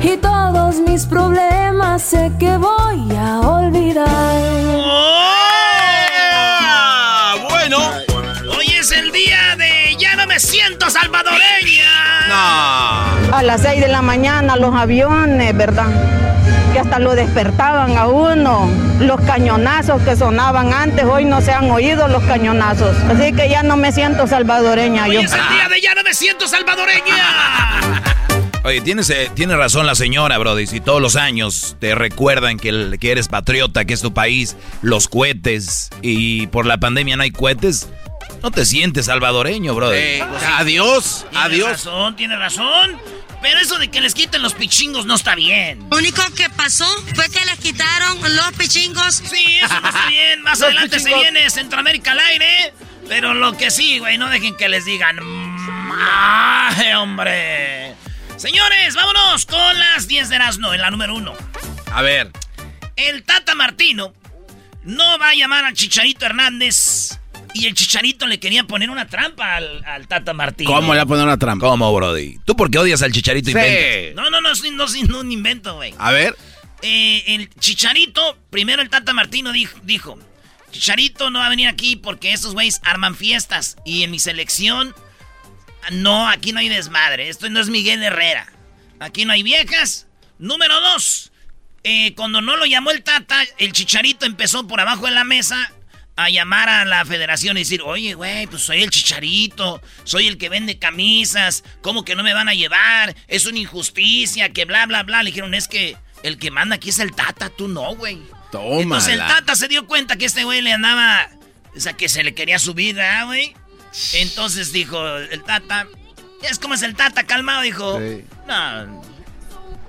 Y todos mis problemas sé que voy a olvidar. ¡Ah! Bueno, hoy es el día de Ya no me siento salvadoreña. A las 6 de la mañana los aviones, ¿verdad? Que hasta lo despertaban a uno. Los cañonazos que sonaban antes, hoy no se han oído los cañonazos. Así que ya no me siento salvadoreña Hoy yo. es el día de Ya no me siento salvadoreña. Oye, tienes, eh, tiene razón la señora, Brody. Si todos los años te recuerdan que, el- que eres patriota, que es tu país, los cohetes, y por la pandemia no hay cohetes, no te sientes salvadoreño, Brody. Eh, adiós, adiós. Tiene razón, tiene razón. Pero eso de que les quiten los pichingos no está bien. Lo único que pasó fue que les quitaron los pichingos. Sí, eso no está bien. Más adelante se viene Centroamérica al aire. Pero lo que sí, güey, no dejen que les digan. ¡Ay, hombre! Señores, vámonos con las 10 de Erasmo en la número uno. A ver. El Tata Martino no va a llamar al Chicharito Hernández. Y el Chicharito le quería poner una trampa al, al Tata Martino. ¿Cómo le va a poner una trampa? ¿Cómo, Brody? ¿Tú por qué odias al chicharito Sí. inventa? No, no, no, no, no, un invento, güey. A ver. Eh, el Chicharito, primero el Tata Martino dijo, dijo, Chicharito no va a venir aquí porque esos güeyes arman fiestas. Y en mi selección, no, aquí no hay desmadre. Esto no es Miguel Herrera. Aquí no hay viejas. Número dos, eh, cuando no lo llamó el Tata, el Chicharito empezó por abajo de la mesa a llamar a la federación y decir, oye, güey, pues soy el chicharito, soy el que vende camisas, ¿cómo que no me van a llevar? Es una injusticia, que bla, bla, bla. Le dijeron, es que el que manda aquí es el Tata, tú no, güey. Toma. Entonces el Tata se dio cuenta que este güey le andaba, o sea, que se le quería subir, ¿verdad, güey? Entonces dijo el Tata, es como es el Tata, calmado, dijo, no,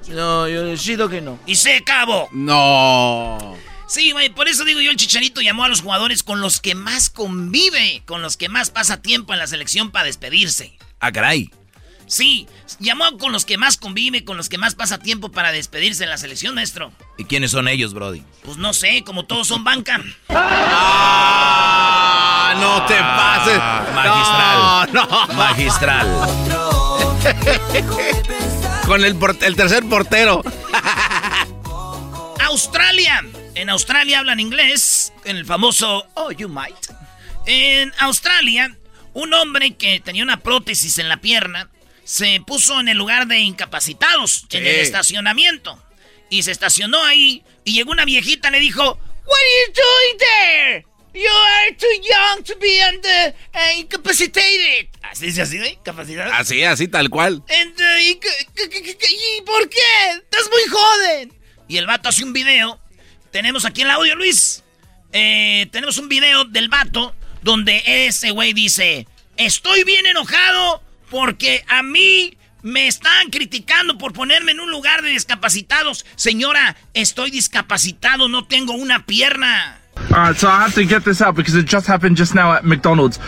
no, yo decido que no. Y se acabó. No. Sí, güey, por eso digo yo, el Chicharito llamó a los jugadores con los que más convive, con los que más pasa tiempo en la selección para despedirse. Ah, caray. Sí, llamó con los que más convive, con los que más pasa tiempo para despedirse en la selección, maestro. ¿Y quiénes son ellos, Brody? Pues no sé, como todos son banca. Ah, no te pases. Magistral. No, no. Magistral. Con el tercer portero. Australia. En Australia hablan inglés, en el famoso Oh, you might. En Australia, un hombre que tenía una prótesis en la pierna se puso en el lugar de incapacitados, en el estacionamiento. Y se estacionó ahí y llegó una viejita y le dijo, What are you doing there? You are too young to be under, uh, incapacitated. Así dice así, ¿eh? Incapacitado. Así, así, tal cual. And, uh, y, que- que- que- que- ¿y por qué? Estás muy joven. Y el vato hace un video. Tenemos aquí el audio, Luis. Eh, tenemos un video del vato donde ese güey dice, Estoy bien enojado porque a mí me están criticando por ponerme en un lugar de discapacitados. Señora, estoy discapacitado, no tengo una pierna. Alright, so I have to get this out because it just happened just now at McDonald's.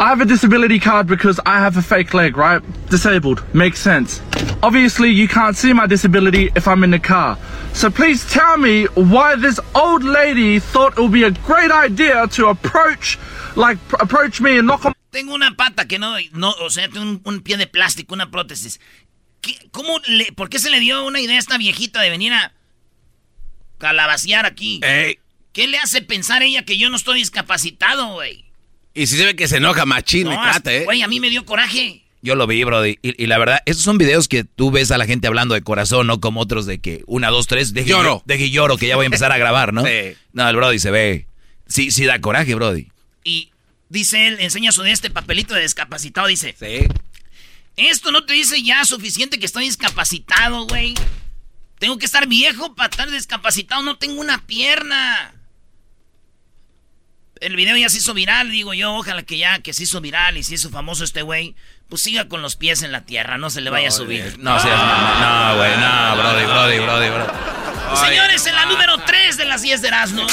I have a disability card because I have a fake leg, right? Disabled. Makes sense. Obviously, you can't see my disability if I'm in the car. So please tell me why this old lady thought it would be a great idea to approach, like, pr- approach me and knock on Tengo una pata que no, no o sea, tengo un, un pie de plástico, una prótesis. ¿Qué- ¿Cómo le, ¿Por qué se le dio una idea a esta viejita de venir a calabacear aquí? ¿Qué le hace pensar ella que yo no estoy discapacitado, güey? y si se ve que se enoja machín, me No, trata, ¿eh? Güey, a mí me dio coraje. Yo lo vi, Brody. Y, y la verdad, esos son videos que tú ves a la gente hablando de corazón, no como otros de que una, dos, tres, deje Lloro. Deje lloro, que ya voy a empezar a grabar, ¿no? Sí. No, el Brody se ve. Sí, sí da coraje, Brody. Y dice él, enseña su de este papelito de discapacitado, dice, Sí. esto no te dice ya suficiente que estoy discapacitado, güey. Tengo que estar viejo para estar discapacitado, no tengo una pierna. El video ya se hizo viral, digo yo, ojalá que ya que se hizo viral y se hizo famoso este güey, pues siga con los pies en la tierra, no se le vaya a subir. No seas. No, güey, no, Brody, Brody, Brody, Brody. Señores, en la número 3 de las 10 de Erasmo.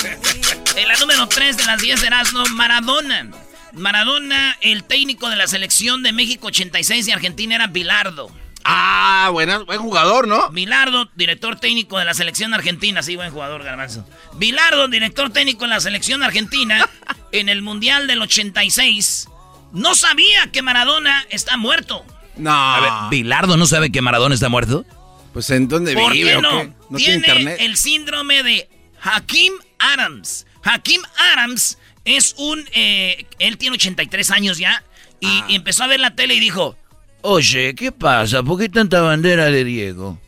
En la número 3 de las 10 de Erasmo, Maradona. Maradona, el técnico de la selección de México 86 y Argentina era Bilardo. Ah, buena, buen jugador, ¿no? Bilardo, director técnico de la selección argentina. Sí, buen jugador, Garbanzo. Bilardo, director técnico de la selección argentina en el Mundial del 86. No sabía que Maradona está muerto. No. A ver, ¿Bilardo no sabe que Maradona está muerto? Pues ¿en dónde ¿Por vive qué o no? qué? ¿No tiene, tiene internet? el síndrome de Hakim Adams. Hakim Adams es un... eh, él tiene 83 años ya y, Ah. y empezó a ver la tele y dijo, Oye, ¿qué pasa? ¿Por qué tanta bandera de Diego?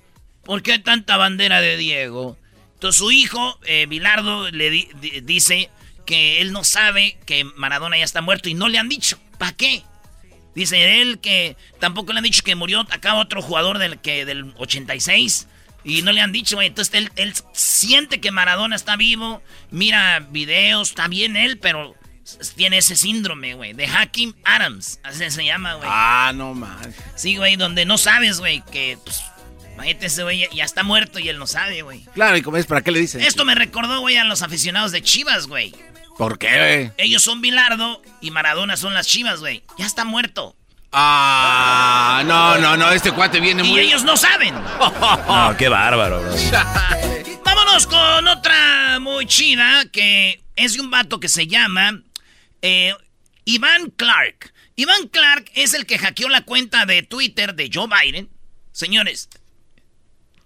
¿por qué tanta bandera de Diego? Entonces su hijo, eh, Bilardo, le di- di- dice que él no sabe que Maradona ya está muerto y no le han dicho. ¿Para qué? Dice él que tampoco le han dicho que murió acá otro jugador del, que, del 86 y no le han dicho. Entonces él, siente que Maradona está vivo, mira videos, está bien él, pero tiene ese síndrome, güey, de Hakim Adams, así se llama, güey. Ah, no man. Sí, güey, donde no sabes, güey, que, pues, imagínate ese güey ya- está muerto y él no sabe, güey. Claro, ¿y cómo es? ¿Para qué le dicen? Esto me recordó, güey, a los aficionados de Chivas, güey. ¿Por qué, güey? Ellos son Bilardo y Maradona son las Chivas, güey. Ya está muerto. Ah, no, no, no, este cuate viene Y muy... ellos no saben. No, qué bárbaro, bro. Vámonos con otra muy chida que es de un vato que se llama eh, Iván Clark. Iván Clark es el que hackeó la cuenta de Twitter de Joe Biden. Señores,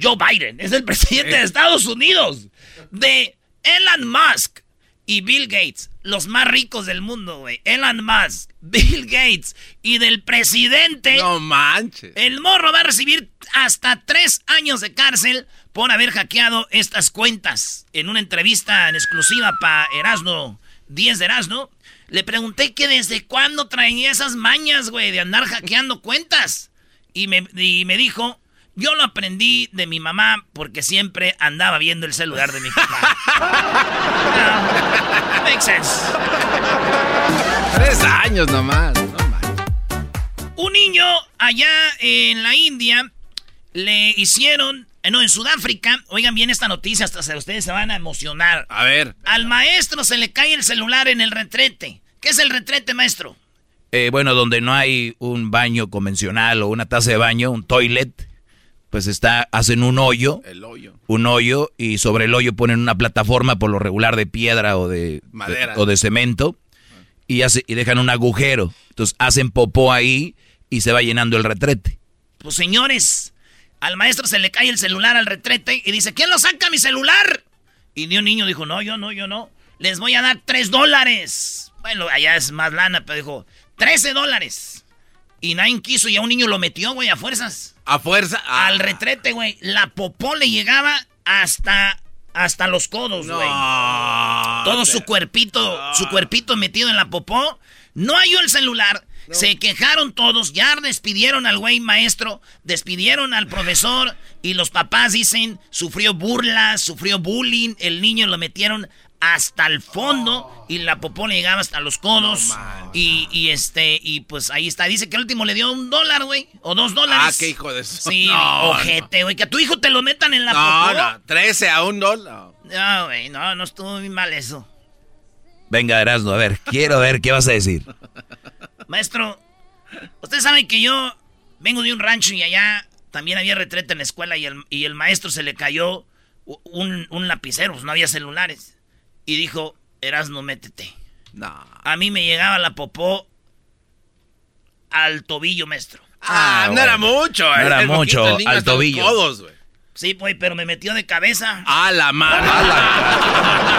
Joe Biden es el presidente de Estados Unidos. De Elon Musk y Bill Gates, los más ricos del mundo, güey. Elon Musk, Bill Gates y del presidente. No manches. El morro va a recibir hasta tres años de cárcel por haber hackeado estas cuentas. En una entrevista en exclusiva para Erasno, 10 de Erasno, le pregunté que desde cuándo traía esas mañas, güey, de andar hackeando cuentas. Y me, y me dijo, yo lo aprendí de mi mamá porque siempre andaba viendo el celular de mi papá. Ah, makes sense. Tres años nomás. No. Un niño allá en la India le hicieron, eh, no, en Sudáfrica, oigan bien esta noticia, hasta se- ustedes se van a emocionar. A ver. Al maestro se le cae el celular en el retrete. ¿Qué es el retrete, maestro? Eh, bueno, donde no hay un baño convencional o una taza de baño, un toilet, pues está, hacen un hoyo, El hoyo. un hoyo y sobre el hoyo ponen una plataforma por lo regular de piedra o de Madera. de- o de cemento y hace, y dejan un agujero. Entonces hacen popó ahí y se va llenando el retrete. Pues señores, al maestro se le cae el celular al retrete y dice, ¿quién lo saca mi celular? Y ni un niño dijo, no, yo no, yo no. Les voy a dar tres dólares. Bueno, allá es más lana, pero dijo, 13 dólares. Y nadie quiso y a un niño lo metió, güey, a fuerzas. A fuerza. ah. Al retrete, güey. La popó le llegaba hasta, hasta los codos, güey. No. Todo su cuerpito, su cuerpito metido en la popó. No halló el celular. Se quejaron todos, ya despidieron al güey maestro, despidieron al profesor y los papás dicen, sufrió burlas, sufrió bullying, el niño lo metieron hasta el fondo y la popó le llegaba hasta los codos. y, y, este, y pues ahí está. Dice que el último le dio un dólar, güey. O dos dólares. Ah, qué hijo de eso. Sí, No, ojete, güey. Que a tu hijo te lo metan en la No, popó. no, 13 a un dólar. No, güey, no, no estuvo muy mal eso. Venga, Erasmo, a ver, quiero ver qué vas a decir. Maestro, usted sabe que yo vengo de un rancho y allá también había retreta en la escuela y el, y el maestro se le cayó un, un lapicero, pues no había celulares. Y dijo, Erasmo, métete. No. A mí me llegaba la popó al tobillo, maestro. Ah, no era mucho. No era poquito, mucho, al tobillo. codos, güey. Sí, pues, pero me metió de cabeza. A la madre.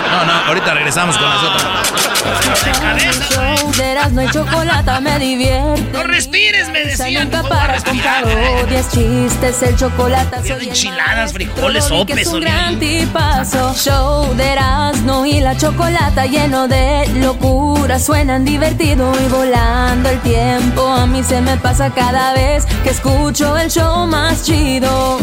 No, no, ahorita regresamos con las otras. De cabeza, güey. Show de Erasmo y chocolate me divierte. No respires, me decían. Nunca ¿Cómo paras con respirar? parodias, chistes, el chocolate enchiladas, frijoles, sopes, es un Oli. gran tipazo. Show de Erasmo y la chocolata lleno de locura. Suenan divertido y volando el tiempo. A mí se me pasa cada vez que escucho el show más chido.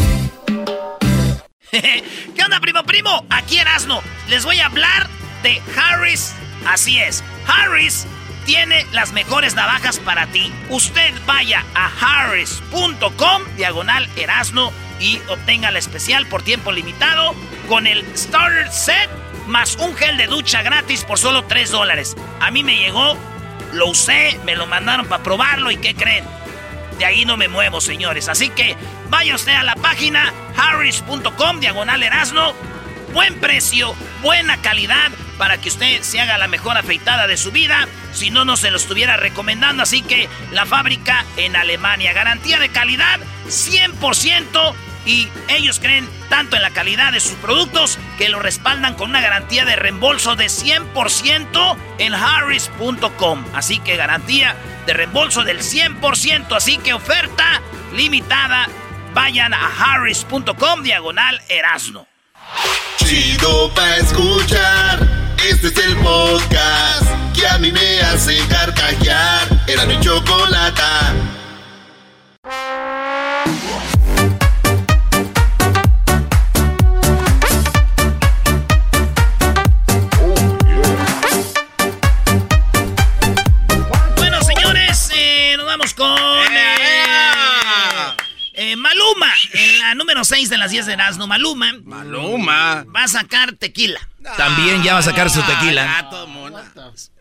¿Qué onda, primo, primo? Aquí Erasno. Les voy a hablar de Harris. Así es, Harris tiene las mejores navajas para ti. Usted vaya a harris.com, diagonal Erasno, y obtenga la especial por tiempo limitado con el Starter Set más un gel de ducha gratis por solo 3 dólares. A mí me llegó, lo usé, me lo mandaron para probarlo y ¿qué creen? De ahí no me muevo, señores. Así que vaya usted a la página harris.com, diagonal Erasno. Buen precio, buena calidad para que usted se haga la mejor afeitada de su vida. Si no, no se lo estuviera recomendando. Así que la fábrica en Alemania. Garantía de calidad 100%. Y ellos creen tanto en la calidad de sus productos que lo respaldan con una garantía de reembolso de 100% en harris.com. Así que garantía de reembolso del 100%. Así que oferta limitada. Vayan a harris.com diagonal Erasno. Chido pa' escuchar. Este es el podcast que a mí me hace carcajear. Era mi chocolata. Maluma, en la número 6 de las 10 de Erasmo. Maluma Maluma. va a sacar tequila. También ya va a sacar su tequila. Ah, todo.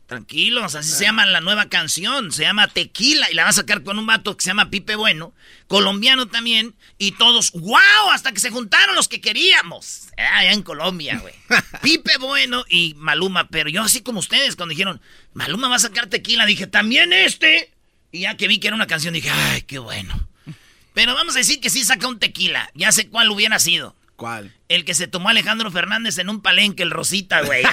Tranquilos, así se llama la nueva canción. Se llama Tequila y la va a sacar con un vato que se llama Pipe Bueno, colombiano también. Y todos, ¡wow! Hasta que se juntaron los que queríamos. Ah, Allá en Colombia, güey. Pipe Bueno y Maluma. Pero yo, así como ustedes, cuando dijeron, Maluma va a sacar Tequila, dije, también este. Y ya que vi que era una canción, dije, ¡ay, qué bueno! Pero vamos a decir que sí saca un tequila. Ya sé cuál hubiera sido. ¿Cuál? El que se tomó Alejandro Fernández en un palenque, el Rosita, güey.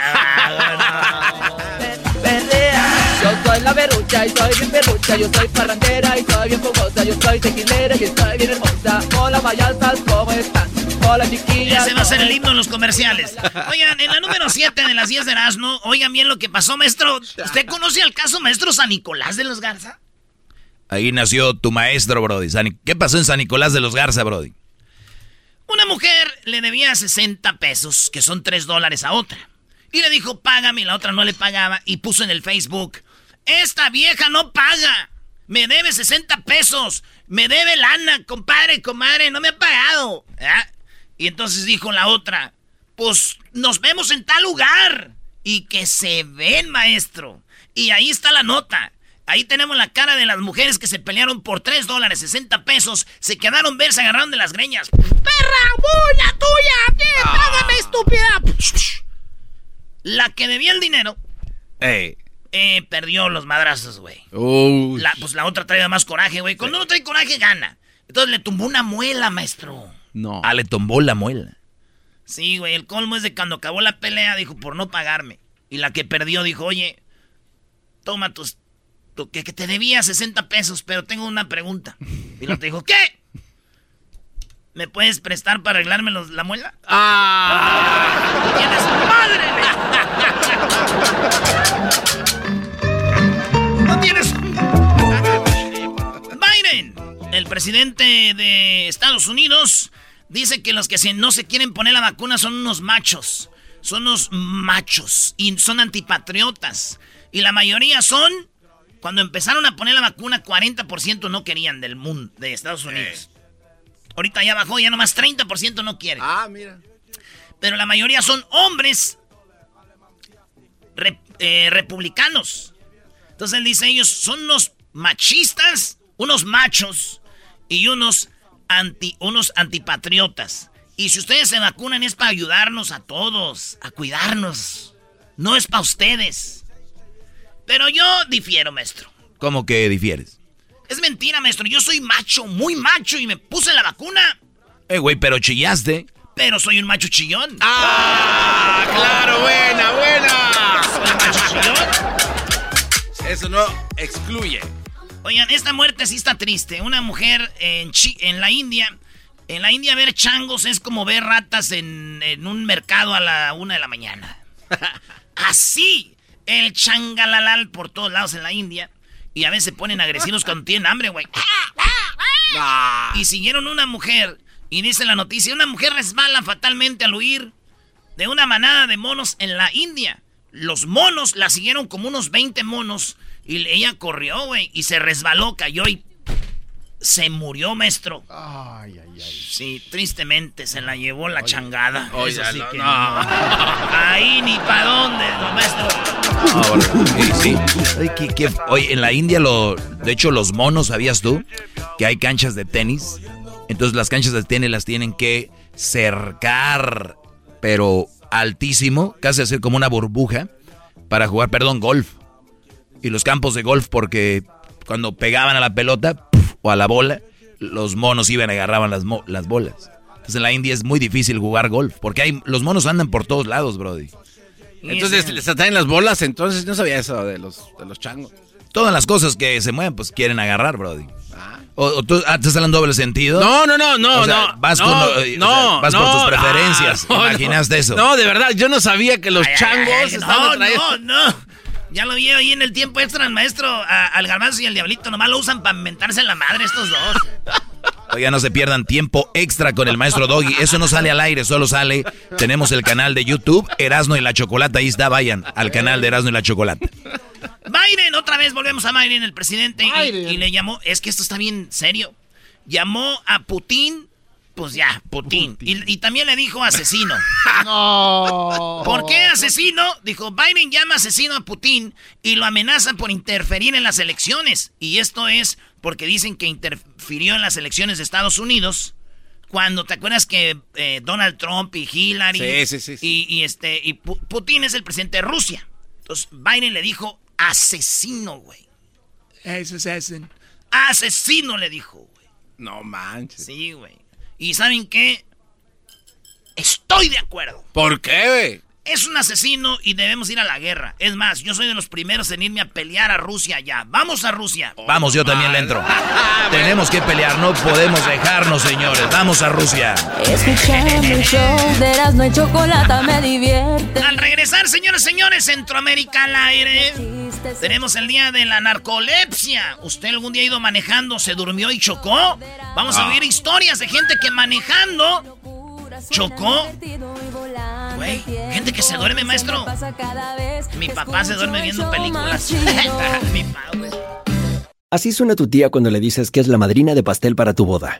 Ah, Yo soy la berrucha y soy bien berrucha, yo soy parrandera y soy bien fogosa, yo soy tequilera y estoy bien hermosa. Hola payasas, ¿cómo están? Hola chiquillas. Ese va a ser el ¿cómo himno en los comerciales. Oigan, en la número 7 de las 10 de Erasmo, oigan bien lo que pasó, maestro. ¿Usted conoce al caso maestro San Nicolás de los Garza? Ahí nació tu maestro, Brody. ¿Qué pasó en San Nicolás de los Garza, Brody? Una mujer le debía 60 pesos, que son 3 dólares a otra. Y le dijo, págame, y la otra no le pagaba. Y puso en el Facebook, esta vieja no paga. Me debe 60 pesos. Me debe lana, compadre, comadre, no me ha pagado. Y entonces dijo la otra, pues nos vemos en tal lugar. Y que se ven, maestro. Y ahí está la nota. Ahí tenemos la cara de las mujeres que se pelearon por 3 dólares, 60 pesos. Se quedaron ver, se agarraron de las greñas. ¡Perra, bulla tuya! ¡Bien, págame, estúpida! La que debía el dinero, Ey. eh, perdió los madrazos, güey. Uy. La- Pues la otra traía más coraje, güey. Cuando uno trae coraje, gana. Entonces le tumbó una muela, maestro. No. Ah, le tombó la muela. Sí, güey, el colmo es de cuando acabó la pelea, dijo, por no pagarme. Y la que perdió dijo, oye, toma tus... que, que te debía 60 pesos, pero tengo una pregunta. Y la otra dijo, ¿qué? ¿Me puedes prestar para arreglarme los- la muela? Ah. ¡Tienes madre! ¡No tienes! Biden, el presidente de Estados Unidos, dice que los que no se quieren poner la vacuna son unos machos. son los machos y son antipatriotas. Y la mayoría son, cuando empezaron a poner la vacuna, 40% no querían del mundo, de Estados Unidos. Ahorita ya bajó, ya nomás 30% no quieren. Ah, mira. Pero la mayoría son hombres eh, republicanos. Entonces él dice, ellos son unos machistas, unos machos y unos, anti, unos antipatriotas. Y si ustedes se vacunan es para ayudarnos a todos, a cuidarnos. No es para ustedes. Pero yo difiero, maestro. ¿Cómo que difieres? Es mentira, maestro. Yo soy macho, muy macho y me puse la vacuna. Eh, güey, pero chillaste. Pero soy un macho chillón. ¡Ah! ¡Claro! ¡Buena, buena! Soy un macho chillón. Eso no excluye. Oigan, esta muerte sí está triste. Una mujer en, en la India. En la India ver changos es como ver ratas en, en un mercado a la una de la mañana. Así. El changalalal por todos lados en la India. Y a veces se ponen agresivos cuando tienen hambre, güey. Y siguieron una mujer. Y dice la noticia, una mujer resbala fatalmente al huir de una manada de monos en la India. Los monos la siguieron como unos 20 monos. Y ella corrió, güey. Y se resbaló, cayó y se murió, maestro. Ay, ay, ay. Sí, tristemente se la llevó la changada. Oye, sí que no. Ahí ni para dónde, no, maestro. sí, sí. Oye, en la India, lo, de hecho, los monos, ¿sabías tú? Que hay canchas de tenis. Entonces las canchas de tenis las tienen que cercar, pero altísimo, casi hacer como una burbuja, para jugar, perdón, golf. Y los campos de golf, porque cuando pegaban a la pelota, o a la bola, los monos iban y agarraban las, las bolas. Entonces en la India es muy difícil jugar golf, porque hay, los monos andan por todos lados, Brody. Entonces les atraen las bolas, entonces no sabía eso de los, de los changos. Todas las cosas que se mueven, pues quieren agarrar, Brody. Ah. ¿O, tú ah, estás hablando doble sentido? No, no, no, no, no. Vas, con, no, vas por tus preferencias. ¿Imaginaste eso? No, de verdad, yo no sabía que los changos estaban No, no, no. Ya lo vi ahí en el tiempo extra, el maestro, al garbanzo y al diablito. Nomás lo usan para inventarse en la madre estos dos. Oiga, no se pierdan tiempo extra con el maestro Doggy. Eso no sale al aire, solo sale. Tenemos el canal de YouTube, Erasno y la Chocolata. Ahí está, vayan al canal de Erasno y la Chocolata. Biden, otra vez volvemos a Biden, el presidente. y le llamó, es que esto está bien serio. Llamó a Putin pues ya, Putin. Y, también le dijo asesino. no. ¿Por qué asesino? Dijo, Biden llama asesino a Putin y lo amenaza por interferir en las elecciones. Y esto es porque dicen que interfirió en las elecciones de Estados Unidos. Cuando te acuerdas que eh, Donald Trump y Hillary sí, sí, sí, Y, este y Putin es el presidente de Rusia. Entonces Biden le dijo asesino, güey. Es asesino. Asesino le dijo, güey. No manches. Sí, güey. ¿Y saben qué? Estoy de acuerdo. ¿Por qué, Es un asesino y debemos ir a la guerra. Es más, yo soy de los primeros en irme a pelear a Rusia ya. Vamos a Rusia. Vamos, yo también le entro. Tenemos que pelear, no podemos dejarnos, señores. Vamos a Rusia. Escuchando el show de no hay chocolate me divierte. Al regresar, señores, señores, Centroamérica al aire. Tenemos el día de la narcolepsia. ¿Usted algún día ha ido manejando, se durmió y chocó? Vamos a oír historias de gente que manejando chocó Güey, gente que se duerme, maestro. Mi papá se duerme viendo películas. Mi Así suena tu tía cuando le dices que es la madrina de pastel para tu boda.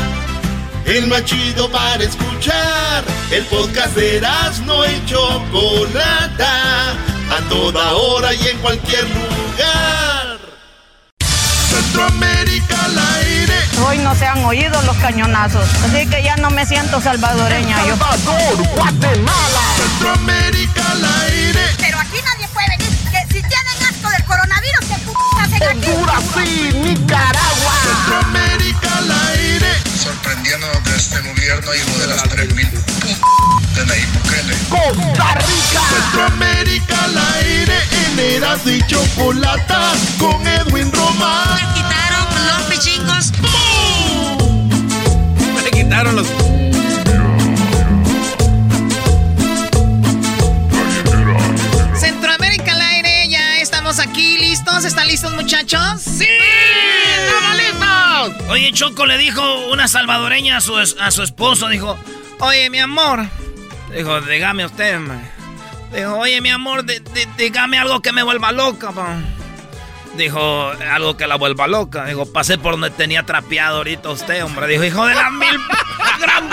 El más chido para escuchar. El podcast de no y Chocolata. A toda hora y en cualquier lugar. Centroamérica al aire. Hoy no se han oído los cañonazos. Así que ya no me siento salvadoreña yo. Salvador, Guatemala. Centroamérica al aire. Pero aquí nadie puede venir. Que si tienen asco del coronavirus, ¿qué p hacen aquí? Honduras sí, Nicaragua. Centroamérica al aire. Sorprendiendo de este gobierno, hijo de las 3000 p de Nayib Bukele. Costa Rica. Centroamérica al aire. En Erasmo y Chocolata. Con Edwin Román. Me quitaron los pichingos. Me quitaron los. Listos. ¿Están listos, muchachos? ¡Sí! ¡Estamos listos! Oye, Choco le dijo una salvadoreña a su, a su esposo, dijo, oye, mi amor, dijo, dígame usted, ma". dijo, oye, mi amor, dígame algo que me vuelva loca, pa". Dijo, algo que la vuelva loca. Dijo, pasé por donde tenía trapeado ahorita usted, hombre. Dijo, hijo de la mil... gran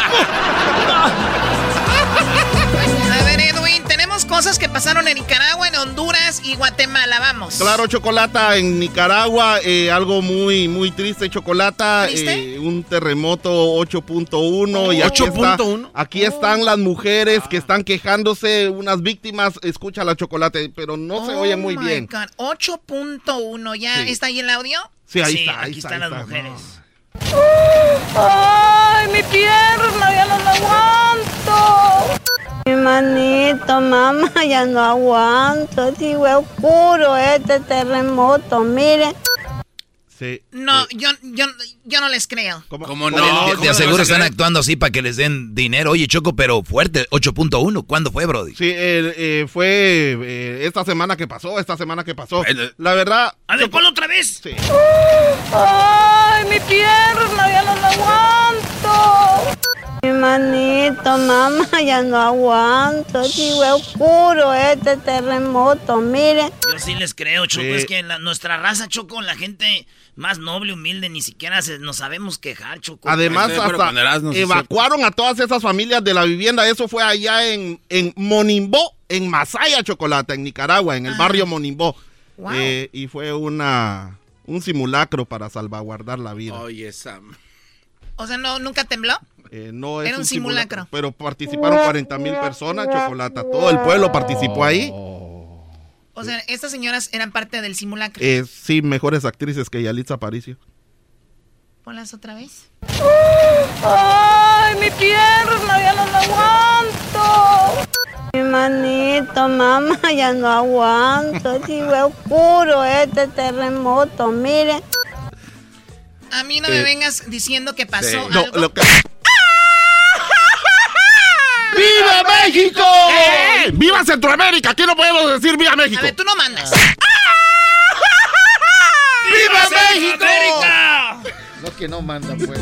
cosas que pasaron en Nicaragua, en Honduras y Guatemala. Vamos. Claro, Chocolata, en Nicaragua, eh, algo muy, muy triste, Chocolata. ¿Triste? eh, un terremoto 8.1. y aquí está- 8.1. Aquí están las mujeres que están quejándose, unas víctimas. Escucha la Chocolate, pero no se Oh oye muy my bien. God, 8.1, ¿ya Sí. está ahí el audio? Sí, ahí está, ahí Aquí está, están ahí las está, mujeres. ¡Ay, mi pierna! Ya no la aguanto. Manito, mamá, ya no aguanto. Sí, fue oscuro este terremoto, miren. Sí. No, yo, yo, yo no les creo. ¿Cómo No, ¿Cómo seguro vas a están actuando así para que les den dinero. Oye, Choco, pero fuerte, 8.1. ¿Cuándo fue, Brody? Sí, eh, eh, fue eh, esta semana que pasó, esta semana que pasó. La verdad. A ver, ponlo otra vez. Sí. ¡Ay, mi pierna! Ya no la aguanto. Mi manito, mamá, ya no aguanto. Sí, fue oscuro este terremoto, miren. Yo sí les creo, Choco. Sí. Es que la- nuestra raza, Choco, la gente más noble, humilde, ni siquiera se- nos sabemos quejar, Choco. Además, hasta evacuaron a todas esas familias de la vivienda. Eso fue allá en, en Monimbó, en Masaya, Chocolate, en Nicaragua, en el barrio Monimbó. Wow. Eh, y fue una un simulacro para salvaguardar la vida. Oye, Sam. O sea, ¿no, ¿nunca tembló? Eh, no es Era un simulacro. Pero participaron 40 mil personas, Chocolata. Todo el pueblo participó ahí. O sea, estas señoras eran parte del simulacro. Eh, sí, mejores actrices que Yalitza Aparicio. Ponlas otra vez. ¡Ay, mi pierna! Ya no la aguanto. Mi manito, mamá, ya no aguanto. Sí, fue oscuro este terremoto, miren. A mí no me Eh, vengas diciendo que pasó algo. lo que- ¡Viva México! ¡Viva Centroamérica! Aquí no podemos decir ¡Viva México! A ver, tú no mandas. ¡Viva México! No que no manda, pues.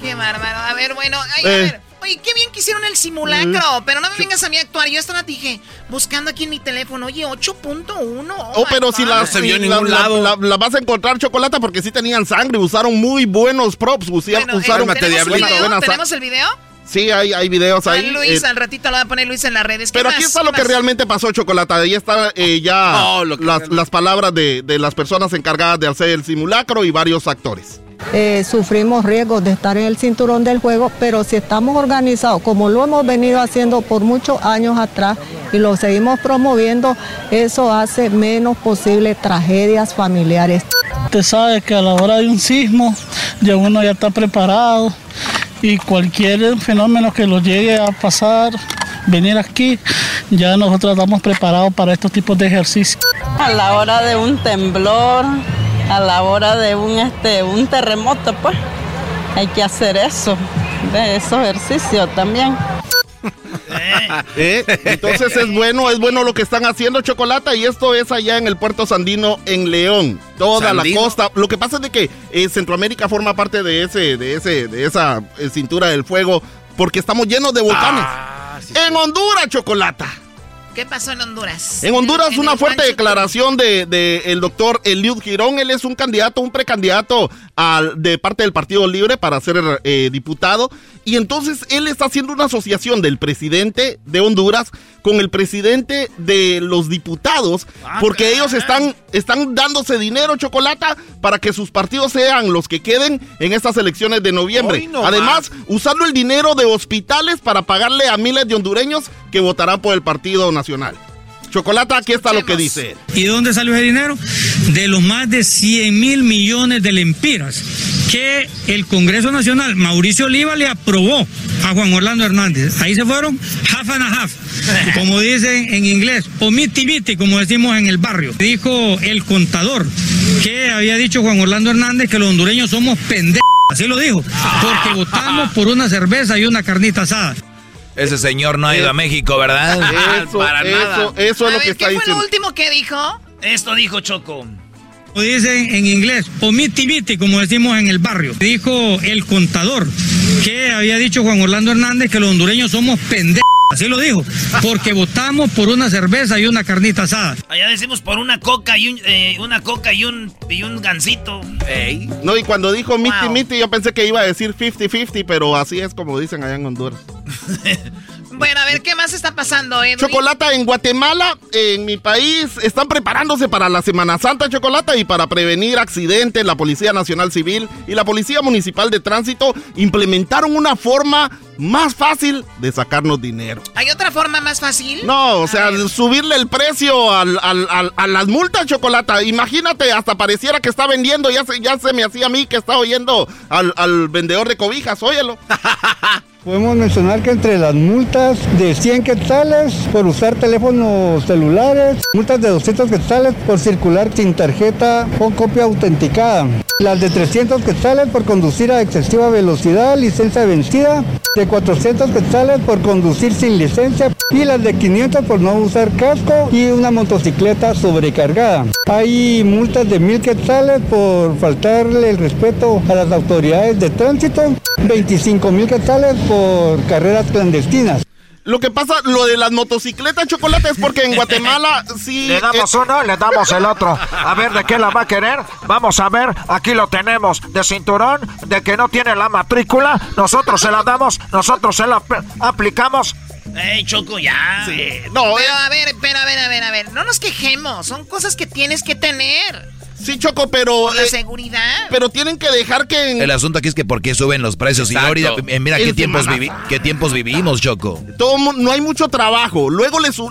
Qué bárbaro. A ver, bueno, ay, a Eh. ver. Oye, qué bien que hicieron el simulacro, pero no me vengas a mí a actuar. Yo estaba, dije, buscando aquí en mi teléfono, oye, 8.1. Oh, my pero si la, se vio en ningún la- lado. la- la vas a encontrar chocolate porque sí tenían sangre, usaron muy buenos props, usaron, Bueno, usaron eh, ¿tenemos, el diablito. video? buenas- ¿Tenemos el video? Sí, hay, hay videos Ah, ahí. Luis, eh, al ratito lo va a poner Luis en las redes. ¿Qué pero más? aquí está ¿Qué lo que realmente pasó, Chocolata. Ahí está eh, ya que las, las palabras de, de las personas encargadas de hacer el simulacro y varios actores. Eh, sufrimos riesgos de estar en el cinturón del juego, pero si estamos organizados, como lo hemos venido haciendo por muchos años atrás y lo seguimos promoviendo, eso hace menos posible tragedias familiares. Usted sabe que a la hora de un sismo ya uno ya está preparado y cualquier fenómeno que lo llegue a pasar, venir aquí, ya nosotros estamos preparados para estos tipos de ejercicios. A la hora de un temblor, a la hora de un, este, un terremoto, pues hay que hacer eso, de esos ejercicios también. ¿Eh? Entonces es bueno, es bueno lo que están haciendo Chocolata y esto es allá en el puerto Sandino en León, toda ¿Sandino? la costa. Lo que pasa es de que eh, Centroamérica forma parte de ese, de ese, de esa eh, cintura del fuego porque estamos llenos de volcanes. en Honduras, Chocolata. ¿Qué pasó en Honduras? En Honduras En una fuerte declaración de, de el doctor Eliud Girón. Él es un candidato, un precandidato al, de parte del Partido Libre para ser eh, diputado. Y entonces él está haciendo una asociación del presidente de Honduras con el presidente de los diputados, porque ellos están, están dándose dinero, chocolata, para que sus partidos sean los que queden en estas elecciones de noviembre. No Además, usando el dinero de hospitales para pagarle a miles de hondureños que votarán por el Partido Nacional. Chocolata, aquí está lo que dice. ¿Y de dónde salió ese dinero? De los más de 100 mil millones de lempiras que el Congreso Nacional, Mauricio Oliva, le aprobó a Juan Orlando Hernández. Ahí se fueron half and a half, como dicen en inglés, o miti miti, como decimos en el barrio. Dijo el contador que había dicho Juan Orlando Hernández que los hondureños somos pendejos. Así lo dijo, porque votamos por una cerveza y una carnita asada. Ese señor no ha ido a México, ¿verdad? Eso, Para eso, nada. eso es A lo que ver, está ¿qué fue lo último que dijo? Esto dijo Choco. Como dicen en inglés, o miti miti, como decimos en el barrio. Dijo el contador que había dicho Juan Orlando Hernández que los hondureños somos pendejos. Así lo dijo, porque votamos por una cerveza y una carnita asada. Allá decimos por una coca y un, eh, una coca y un, y un gansito. No, y cuando dijo miti miti, yo pensé que iba a decir 50-50, pero así es como dicen allá en Honduras. Bueno, a ver, ¿qué más está pasando, Edwin? Chocolata en Guatemala, en mi país, están preparándose para la Semana Santa, Chocolata, y para prevenir accidentes, la Policía Nacional Civil y la Policía Municipal de Tránsito implementaron una forma más fácil de sacarnos dinero. ¿Hay otra forma más fácil? No, o sea, subirle el precio al- al- al- a las multas, Chocolata. Imagínate, hasta pareciera que está vendiendo, ya se, ya se me hacía a mí que está oyendo al, al vendedor de cobijas, óyelo. Podemos mencionar que entre las multas de 100 quetzales por usar teléfonos celulares, multas de 200 quetzales por circular sin tarjeta o copia autenticada, las de 300 quetzales por conducir a excesiva velocidad, licencia vencida, de 400 quetzales por conducir sin licencia y las de 500 por no usar casco y una motocicleta sobrecargada. Hay multas de 1000 quetzales por faltarle el respeto a las autoridades de tránsito, 25 mil quetzales por carreras clandestinas. Lo que pasa, lo de las motocicletas, Chocolata, es porque en Guatemala sí... Le damos eh, uno, le damos el otro. A ver de qué la va a querer. Vamos a ver, aquí lo tenemos. De cinturón, de que no tiene la matrícula. Nosotros se la damos, nosotros se la aplicamos. Ey, Choco, ya. Sí, no, Pero eh. a ver, pero a ver, a ver, a ver. No nos quejemos. Son cosas que tienes que tener. Sí, Choco, pero... Por la eh, seguridad. pero tienen que dejar que... en- El asunto aquí es que por qué suben los precios. Y ahorita, eh, mira qué tiempos, vivi- qué tiempos vivimos, Choco. todo mu- no hay mucho trabajo. Luego les eh,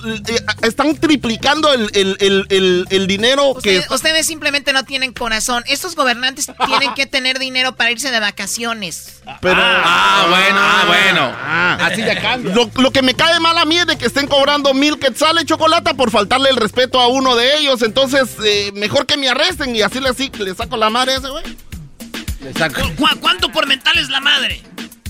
están triplicando el, el- el- el- el dinero que... Ustedes, ustedes simplemente no tienen corazón. Estos gobernantes tienen que tener dinero para irse de vacaciones. Pero, Ah, bueno, ah, bueno. Así ya cambia. Lo, lo que me cae mal a mí es de que estén cobrando mil quetzales chocolate por faltarle el respeto a uno de ellos. Entonces, eh, mejor que me arresten y así le, sí, le saco la madre a ese güey. ¿Cu- cu- ¿Cuánto por mental es la madre?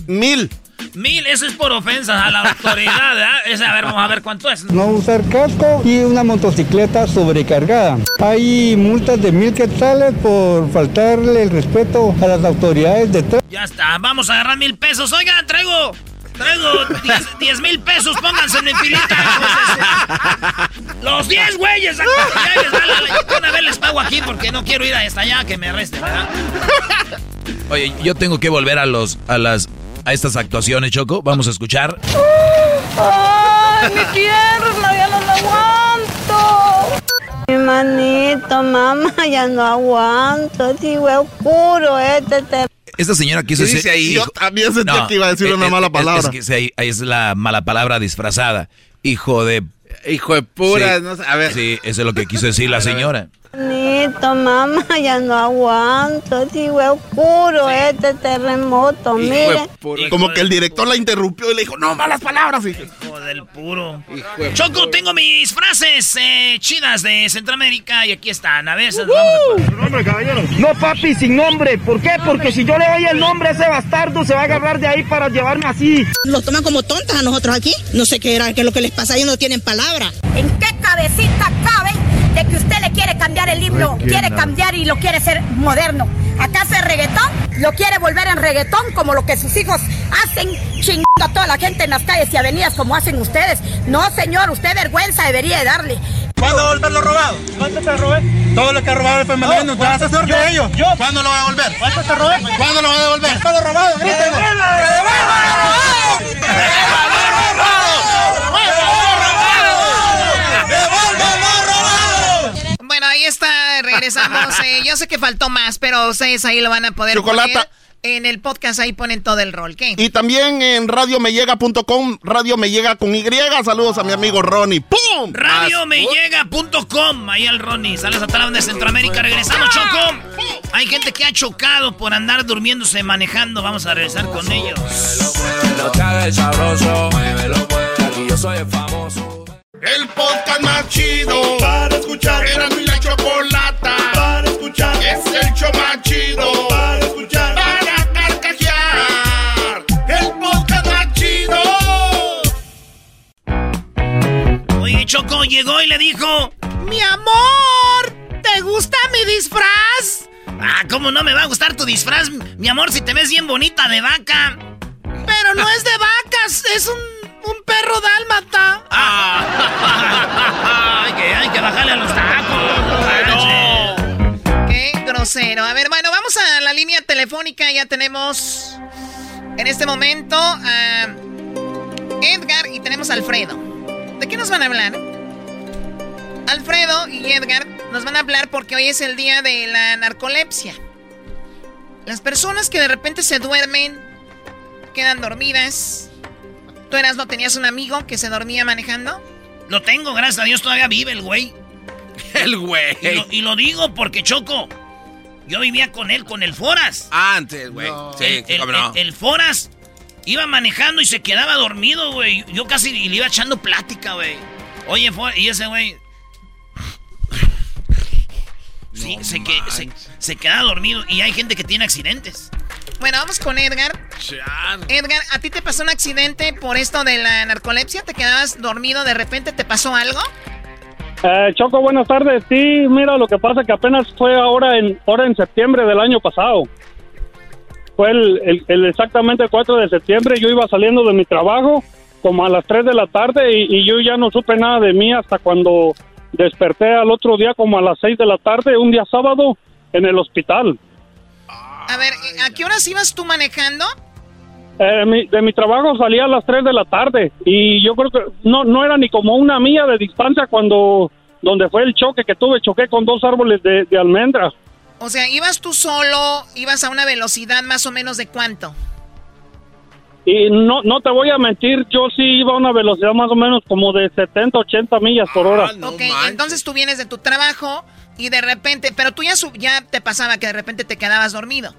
Mil. Mil, eso es por ofensas a la autoridad, ¿verdad? A ver, vamos a ver cuánto es. No usar casco y una motocicleta sobrecargada. Hay multas de mil quetzales por faltarle el respeto a las autoridades de tránsito. Ya está, vamos a agarrar mil pesos. Oigan, traigo, traigo diez, diez mil pesos, pónganse en filita. Los diez güeyes, les una vez les pago aquí porque no quiero ir hasta allá que me arresten, ¿verdad? Oye, yo tengo que volver a los, a las, a estas actuaciones, Choco. Vamos a escuchar. ¡Ay, mi pierna! ¡Ya no la aguanto! Mi manito, mamá, ya no aguanto. Sí, güey, oscuro este te... Esta señora quiso ¿Qué ahí? Yo también sentí que iba a decir es- una es- mala es- palabra. Es, que es, ahí- ahí es la mala palabra disfrazada. Hijo de. Hijo de pura, Sí, no sé, a ver. Sí, eso es lo que quiso decir la señora. Diosito, mamá, ya no aguanto. Sí, fue oscuro este terremoto, mire. Como que el director la interrumpió y le dijo, no, malas palabras. Hijo del puro. Choco, tengo mis frases eh, chidas de Centroamérica y aquí están. A vamos a... No, papi, sin nombre. ¿Por qué? Porque si yo le doy el nombre a ese bastardo, se va a agarrar de ahí para llevarme así. Nos toman como tontas a nosotros aquí. No sé qué era, qué es lo que les pasa, ellos no tienen palabra. ¿En qué cabecita cabe de que usted le quiere cambiar el himno, quiere cambiar y lo quiere hacer moderno? Acá hace reggaetón, lo quiere volver en reggaetón como lo que sus hijos hacen, chingando a toda la gente en las calles y avenidas como hacen ustedes. No, señor, usted vergüenza debería de darle. ¿Cuándo va a volver lo robado? ¿Cuánto te robé? Todo lo que ha robado el FMLN, ¿no? ¿te vas a hacer yo, de ellos? yo. ¿Cuándo lo va a devolver? ¿Cuánto te robé? ¿Cuándo lo va a devolver? Todo robado, griten. Bueno, regresamos. Eh, yo sé que faltó más, pero ustedes ahí lo van a poder Chocolata. poner. En el podcast ahí ponen todo el rol. ¿Qué? Y también en radiomellega.com, Radio Me Llega con Y. Saludos a mi amigo Ronnie. ¡Pum! Radiomellega.com. Ahí el Ronnie. Sales a talón de Centroamérica. Regresamos, Choco. Hay gente que ha chocado por andar durmiéndose manejando. Vamos a regresar con ellos. No te hagas sabroso, muévelo, muévelo, aquí yo soy el famoso. El podcast más chido para escuchar. Era mi la escuchar. Es el show más chido para escuchar. Para carcajear. El podcast más chido. Oye, Choco llegó y le dijo: Mi amor, ¿te gusta mi disfraz? Ah, ¿cómo no me va a gustar tu disfraz? Mi amor, si te ves bien bonita de vaca. Pero no es de vacas, es un, un perro dálmata. Ah. hay, que, hay que bajarle a los tacos. Grosero. A ver, bueno, vamos a la línea telefónica. Ya tenemos en este momento a Edgar y tenemos a Alfredo. ¿De qué nos van a hablar? Alfredo y Edgar nos van a hablar porque hoy es el día de la narcolepsia. Las personas que de repente se duermen, quedan dormidas. ¿Tú eras no tenías un amigo que se dormía manejando? Lo tengo, gracias a Dios, todavía vive el güey. El güey. Y lo, y lo digo porque Choco. Yo vivía con él, con el Foras. Antes, güey. Sí, el, el- no. el- el Foras iba manejando y se quedaba dormido, güey. Yo casi le iba echando plática, güey. Oye, Foras, y ese güey. Sí, se, que, se, se queda dormido. Y hay gente que tiene accidentes. Bueno, vamos con Edgar. Edgar, ¿a ti te pasó un accidente por esto de la narcolepsia? ¿Te quedabas dormido, de repente te pasó algo? Eh, Choco, buenas tardes. Sí, mira, lo que pasa que apenas fue ahora en, ahora en septiembre del año pasado. Fue el, exactamente el 4 de septiembre. Yo iba saliendo de mi trabajo como a las 3 de la tarde y, y yo ya no supe nada de mí hasta cuando desperté al otro día como a las 6 de la tarde, un día sábado, en el hospital. A ver, ¿a qué horas ibas tú manejando? Eh, mi- de mi trabajo salía a las 3 de la tarde y yo creo que no, no era ni como una milla de distancia cuando donde fue el choque que tuve, choqué con dos árboles de, de almendra. O sea, ibas tú solo, ibas a una velocidad más o menos de cuánto? Y no, no te voy a mentir, yo sí iba a una velocidad más o menos como de 70, 80 millas por hora. ok, entonces tú vienes de tu trabajo y de repente, pero tú ya, sub- ya te pasaba que de repente te quedabas dormido.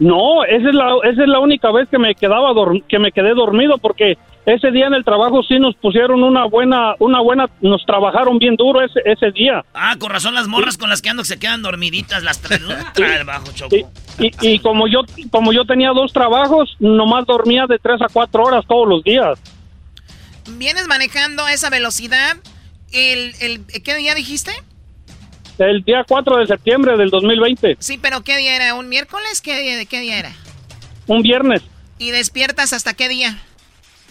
No, esa es la, esa es la única vez que me quedaba que me quedé dormido porque ese día en el trabajo sí nos pusieron una buena, una buena, nos trabajaron bien duro ese, ese día. Ah, con razón las morras con las que ando se quedan dormiditas las tres. Choco. Y, y, y como yo como yo tenía dos trabajos, nomás dormía de tres a cuatro horas todos los días. Vienes manejando a esa velocidad. El, el, ¿Qué día dijiste? El día 4 de septiembre del 2020, Sí, pero ¿qué día era? ¿Un miércoles? ¿Qué día, qué día era? un viernes, ¿Y despiertas hasta qué día?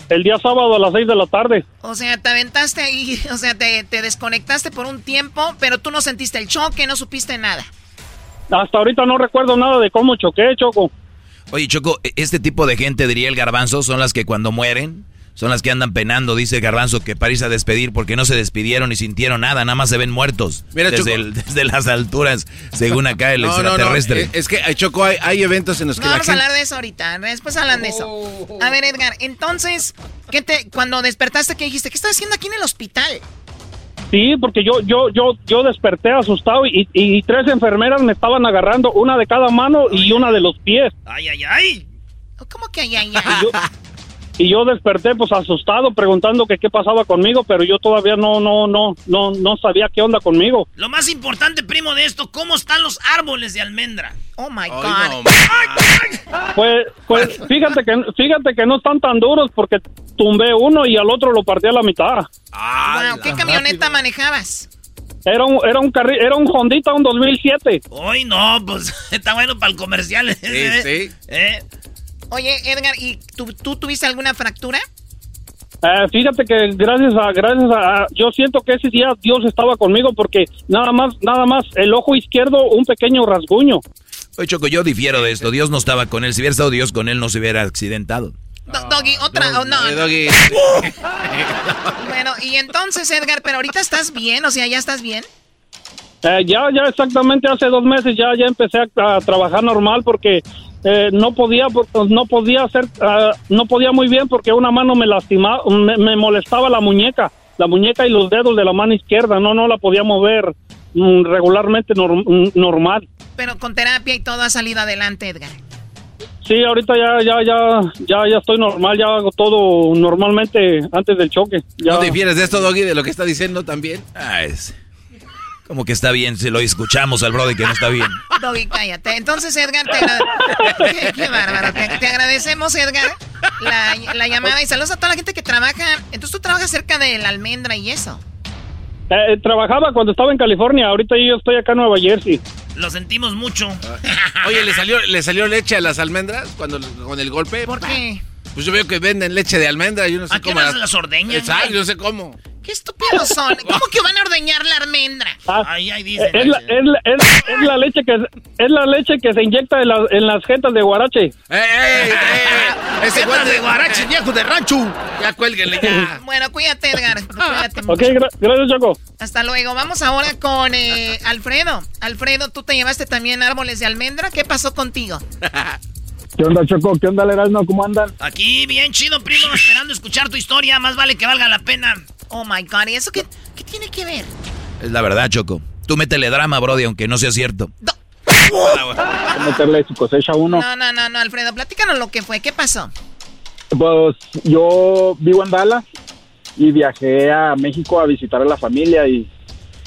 el día sábado a las 6 de la tarde. O sea, te aventaste ahí, o sea, te, te desconectaste por un tiempo, pero tú no sentiste el choque, no supiste nada. Hasta ahorita no recuerdo nada de cómo choqué, Choco. Oye, Choco, este tipo de gente, diría el garbanzo, son las que cuando mueren, son las que andan penando, dice garbanzo, que para irse a despedir porque no se despidieron ni sintieron nada, nada más se ven muertos. Mira, desde, el- desde las alturas, según acá el No, no, no, extraterrestre. eh, Es que, eh, Choco, hay, hay eventos en los que No la vamos a gente... hablar de eso ahorita, después hablan de eso. A ver, Edgar, entonces, ¿qué te, cuando despertaste, qué dijiste? ¿Qué estás haciendo aquí en el hospital? Sí, porque yo yo yo yo desperté asustado y, y tres enfermeras me estaban agarrando, una de cada mano y una de los pies. Ay, ay, ay. ¿Cómo que ay, ay, ay? Yo, y yo desperté pues asustado preguntando que qué pasaba conmigo, pero yo todavía no no no no no sabía qué onda conmigo. Lo más importante, primo, de esto, ¿cómo están los árboles de almendra? Oh my Ay, God. no, Pues pues fíjate que fíjate que no están tan duros porque tumbé uno y al otro lo partí a la mitad. Wow, ¿qué camioneta manejabas? Era un era un carri era un Hondita un 2007. Hoy no, pues está bueno para el comercial. Sí, ¿Eh? Oye, Edgar, ¿y tú, tú tuviste alguna fractura? Eh, fíjate que gracias a gracias a yo siento que ese día Dios estaba conmigo porque nada más nada más el ojo izquierdo un pequeño rasguño. Oye, Choco, yo difiero de esto. Dios no estaba con él. Si hubiera estado Dios con él, no se hubiera accidentado. Do- Doggy, otra, oh, no. Doggy. Bueno, y entonces, Edgar, pero ahorita estás bien, o sea, ya estás bien. Eh, ya, ya exactamente hace dos meses ya, ya empecé a, a trabajar normal porque eh, no podía, no podía hacer, ah, no podía muy bien porque una mano me lastimaba, me, me molestaba la muñeca, la muñeca y los dedos de la mano izquierda, no, no la podía mover mm, regularmente nor- mm, normal. Pero con terapia y todo ha salido adelante, Edgar. Sí, ahorita ya, ya, ya, ya, ya estoy normal, ya hago todo normalmente antes del choque. Ya. ¿No difieres de esto, Doggy, de lo que está diciendo también? Ah, es... Como que está bien, si lo escuchamos al brother que no está bien. Doggy, cállate. Entonces, Edgar, te, agra- qué, qué bárbaro. Te, te agradecemos, Edgar, la, la llamada y saludos a toda la gente que trabaja. Entonces, tú trabajas cerca de la almendra y eso. Eh, trabajaba cuando estaba en California, ahorita yo estoy acá en Nueva Jersey. Lo sentimos mucho. Oye, ¿le salió, ¿le salió leche a las almendras cuando con el golpe? ¿Por qué? Pues yo veo que venden leche de almendra y yo no sé ¿A qué cómo. las- las ordeñan, Exacto, güey? yo no sé cómo. ¿Qué estúpidos son? ¿Cómo que van a ordeñar la almendra? Ay, ay, Eh, dice. Es la, es, la, es, es la leche que es la leche que se inyecta en, la- en las jetas de guarache. ¡Ey, ey, ey! Ese Jetas guante de guarache, viejo de rancho. Ya cuélguenle ya. Bueno, cuídate, Edgar. Cuídate Ok, gra- gracias, Choco. Hasta luego. Vamos ahora con eh, Alfredo. Alfredo, tú te llevaste también árboles de almendra. ¿Qué pasó contigo? ¿Qué onda, Choco? ¿Qué onda, Erasmo? ¿Cómo andan? Aquí, bien chido, primo, esperando escuchar tu historia. Más vale que valga la pena. Oh my God, ¿y eso qué, qué tiene que ver? Es la verdad, Choco. Tú métele drama, brody, aunque no sea cierto. Que meterle su cosecha a uno. No, no, no, no, Alfredo, platícanos lo que fue. ¿Qué pasó? Pues yo vivo en Dallas y viajé a México a visitar a la familia y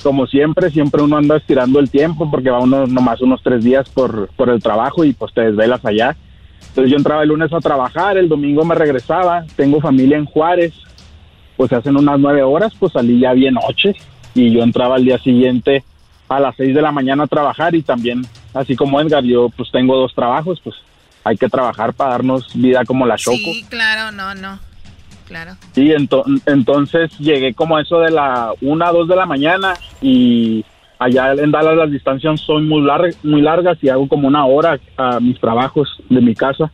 como siempre, siempre uno anda estirando el tiempo porque va uno nomás unos tres días por, por el trabajo y pues te desvelas allá. Entonces yo entraba el lunes a trabajar, el domingo me regresaba, tengo familia en Juárez, pues se hacen unas nueve horas, pues salí ya bien noche y yo entraba al día siguiente a las seis de la mañana a trabajar y también, así como Edgar, yo pues tengo dos trabajos, pues hay que trabajar para darnos vida como la Choco. Sí, claro, no, no. Claro. Ento- entonces llegué como eso de la una, dos de la mañana y allá en Dallas las distancias son muy, lar- muy largas y hago como una hora a mis trabajos de mi casa.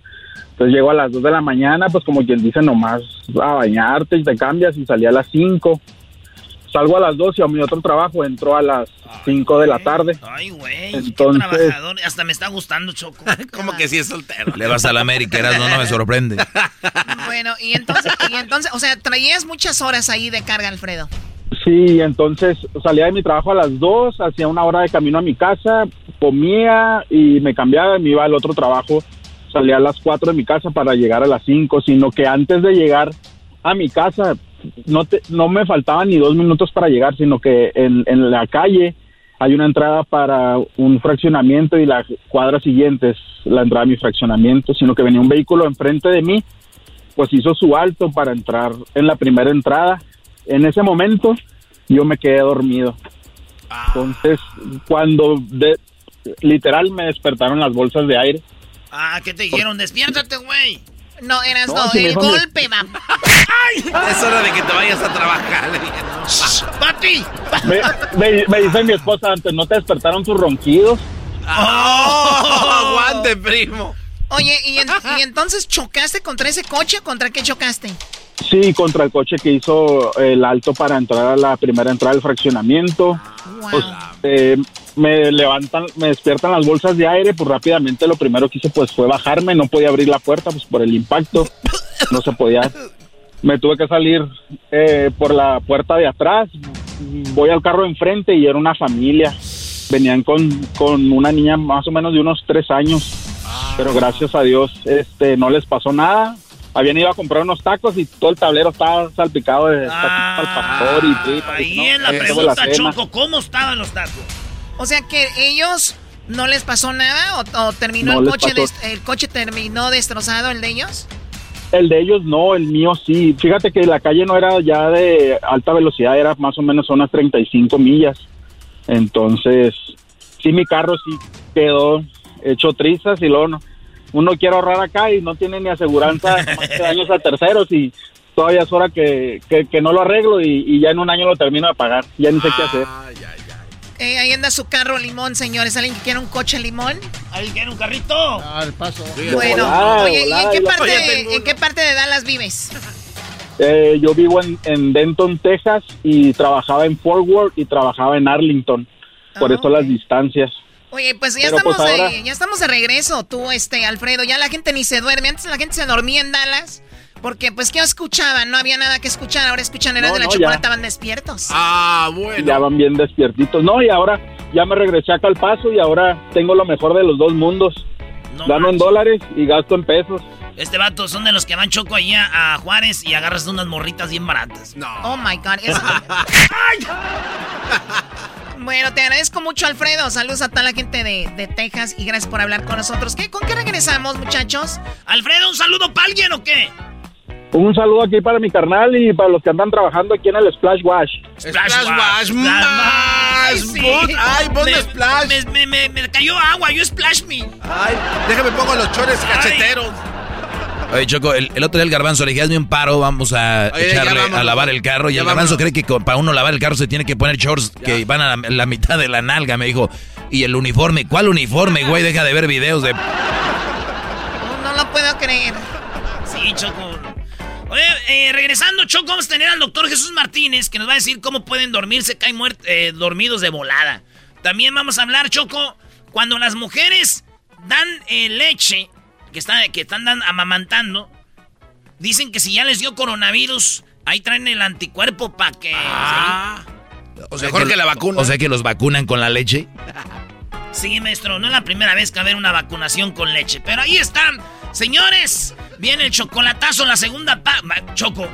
Entonces llego a las dos de la mañana, pues como quien dice, nomás a bañarte y te cambias y salí a las cinco. Salgo a las dos y a mi otro trabajo entro a las cinco de la tarde. Ay, güey. Entonces- Qué trabajador. Hasta me está gustando, Choco. ¿Cómo que sí es soltero? Le vas a la América, Erasmo, no me sorprende. Bueno, y entonces, y entonces, o sea, traías muchas horas ahí de carga, Alfredo. Sí, entonces salía de mi trabajo a las 2, hacía una hora de camino a mi casa, comía y me cambiaba y me iba al otro trabajo. Salía a las 4 de mi casa para llegar a las 5, sino que antes de llegar a mi casa no, te, no me faltaban ni dos minutos para llegar, sino que en, en la calle hay una entrada para un fraccionamiento y la cuadra siguiente es la entrada de mi fraccionamiento, sino que venía un vehículo enfrente de mí, pues hizo su alto para entrar en la primera entrada. En ese momento yo me quedé dormido. Entonces, cuando de- literal me despertaron las bolsas de aire. Ah, ¿qué te dijeron? Despiértate, güey. No, eras No, no, si me el golpe, va. Es hora de que te vayas a trabajar. me- me dice mi esposa antes, ¿no te despertaron tus ronquidos? ¡Oh! ¡Aguante, primo! Oye, ¿y, en- y entonces chocaste contra ese coche o contra qué chocaste? Sí, contra el coche que hizo el alto para entrar a la primera entrada del fraccionamiento. Pues, eh, me levantan, me despiertan las bolsas de aire, pues rápidamente lo primero que hice pues fue bajarme, no podía abrir la puerta pues por el impacto, no se podía. Me tuve que salir eh, por la puerta de atrás, voy al carro enfrente y era una familia. Venían con, con una niña más o menos de unos tres años. Pero gracias a Dios este, no les pasó nada. Habían ido a comprar unos tacos y todo el tablero estaba salpicado de tacos al pastor y tripas. Ahí ¿no? en la Eso fue pregunta, cena. Choco, ¿cómo estaban los tacos? O sea que ellos no les pasó nada o, o terminó No el coche el coche terminó destrozado el de ellos. El de ellos no, el mío sí. Fíjate que la calle no era ya de alta velocidad, era más o menos unas 35 millas. Entonces, sí, mi carro sí quedó hecho trizas y luego no- uno quiere ahorrar acá y no tiene ni aseguranza más que daños a terceros y todavía es hora que, que, que no lo arreglo y, y ya en un año lo termino de pagar. Ya ni sé qué hacer. Eh, ahí anda su carro limón, señores. ¿Alguien que quiera un coche limón? ¿Alguien quiere un carrito? Ah, el paso. Bueno, oye, ¿y en qué, parte, de- tengo en qué parte de Dallas vives? Eh, yo vivo en, en Denton, Texas y trabajaba en Fort Worth y trabajaba en Arlington. Por eso las distancias. Oye, pues ya Pero, estamos pues, de, ya estamos de regreso, tú, este, Alfredo. Ya la gente ni se duerme. Antes la gente se dormía en Dallas. Porque, pues, ¿qué escuchaban? No había nada que escuchar. Ahora escuchan Eras No, de la no, Chocolate, estaban despiertos. Ah, Ya van bien despiertitos. No, y ahora ya me regresé acá al paso y ahora tengo lo mejor de los dos mundos. Gano en dólares y gasto en pesos. Este vato son de los que van choco allá a Juárez y agarras unas morritas bien baratas. No. Oh my God. eso- bueno, te agradezco mucho, Alfredo. Saludos a toda la gente de, de Texas y gracias por hablar con nosotros. ¿Qué, ¿Con qué regresamos, muchachos? Alfredo, ¿un saludo para alguien o qué? Un saludo aquí para mi carnal y para los que andan trabajando aquí en el Splash Wash. Splash Wash, más. Ay, pon me, Splash. Me, me, me- me cayó agua, yo splash me. Ay, déjame pongo los chores cacheteros. Oye, Choco, el, el otro día el garbanzo le dije, hazme un paro, vamos a Oye, echarle vámonos. a lavar el carro. Y el garbanzo vámonos. cree que para uno lavar el carro se tiene que poner shorts que van a la, la mitad de la nalga, me dijo. Y el uniforme, ¿cuál uniforme, güey? Deja de ver videos de... No lo puedo creer. Sí, Choco. Oye, eh, regresando, Choco, vamos a tener al doctor Jesús Martínez que nos va a decir cómo pueden dormirse, caen muert- eh, dormidos de volada. También vamos a hablar, Choco, cuando las mujeres dan eh, leche, que están, que están dan- amamantando, dicen que si ya les dio coronavirus, ahí traen el anticuerpo para que... O sea, que, la vacuna. O sea que los vacunan con la leche. Sí, maestro, no es la primera vez que va a haber una vacunación con leche. Pero ahí están, señores. Viene el chocolatazo, la segunda pa... ma- Choco.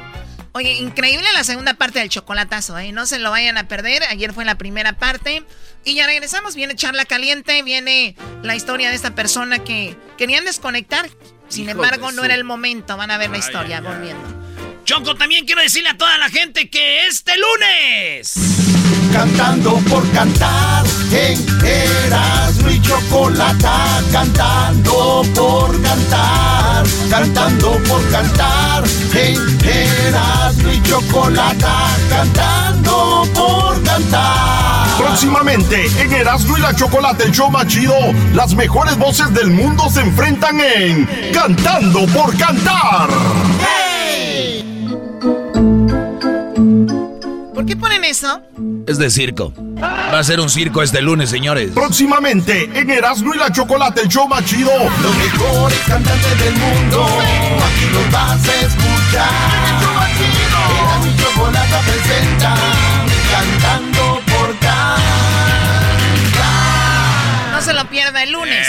Oye, increíble la segunda parte del chocolatazo, ¿eh? No se lo vayan a perder. Ayer fue la primera parte. Y ya regresamos. Viene charla caliente. Viene la historia de esta persona que querían desconectar. Sin Hijo embargo, no era el momento. Van a ver la historia ay, ay. volviendo. Choco, también quiero decirle a toda la gente que este lunes... Cantando por cantar en Erasmo y Chocolata. Cantando por cantar, cantando por cantar en Erasmo y Chocolata. Cantando por cantar. Próximamente en Erasmo y la Chocolate, el show más chido, las mejores voces del mundo se enfrentan en Cantando por Cantar. ¿Por qué ponen eso? Es de circo. Va a ser un circo este lunes, señores. Próximamente en Erasmo y la Chocolate, el show más chido. Los mejores cantantes del mundo, aquí los vas a escuchar. Erasmo y Chocolata presenta Cantando por cantar. No se lo pierda el lunes.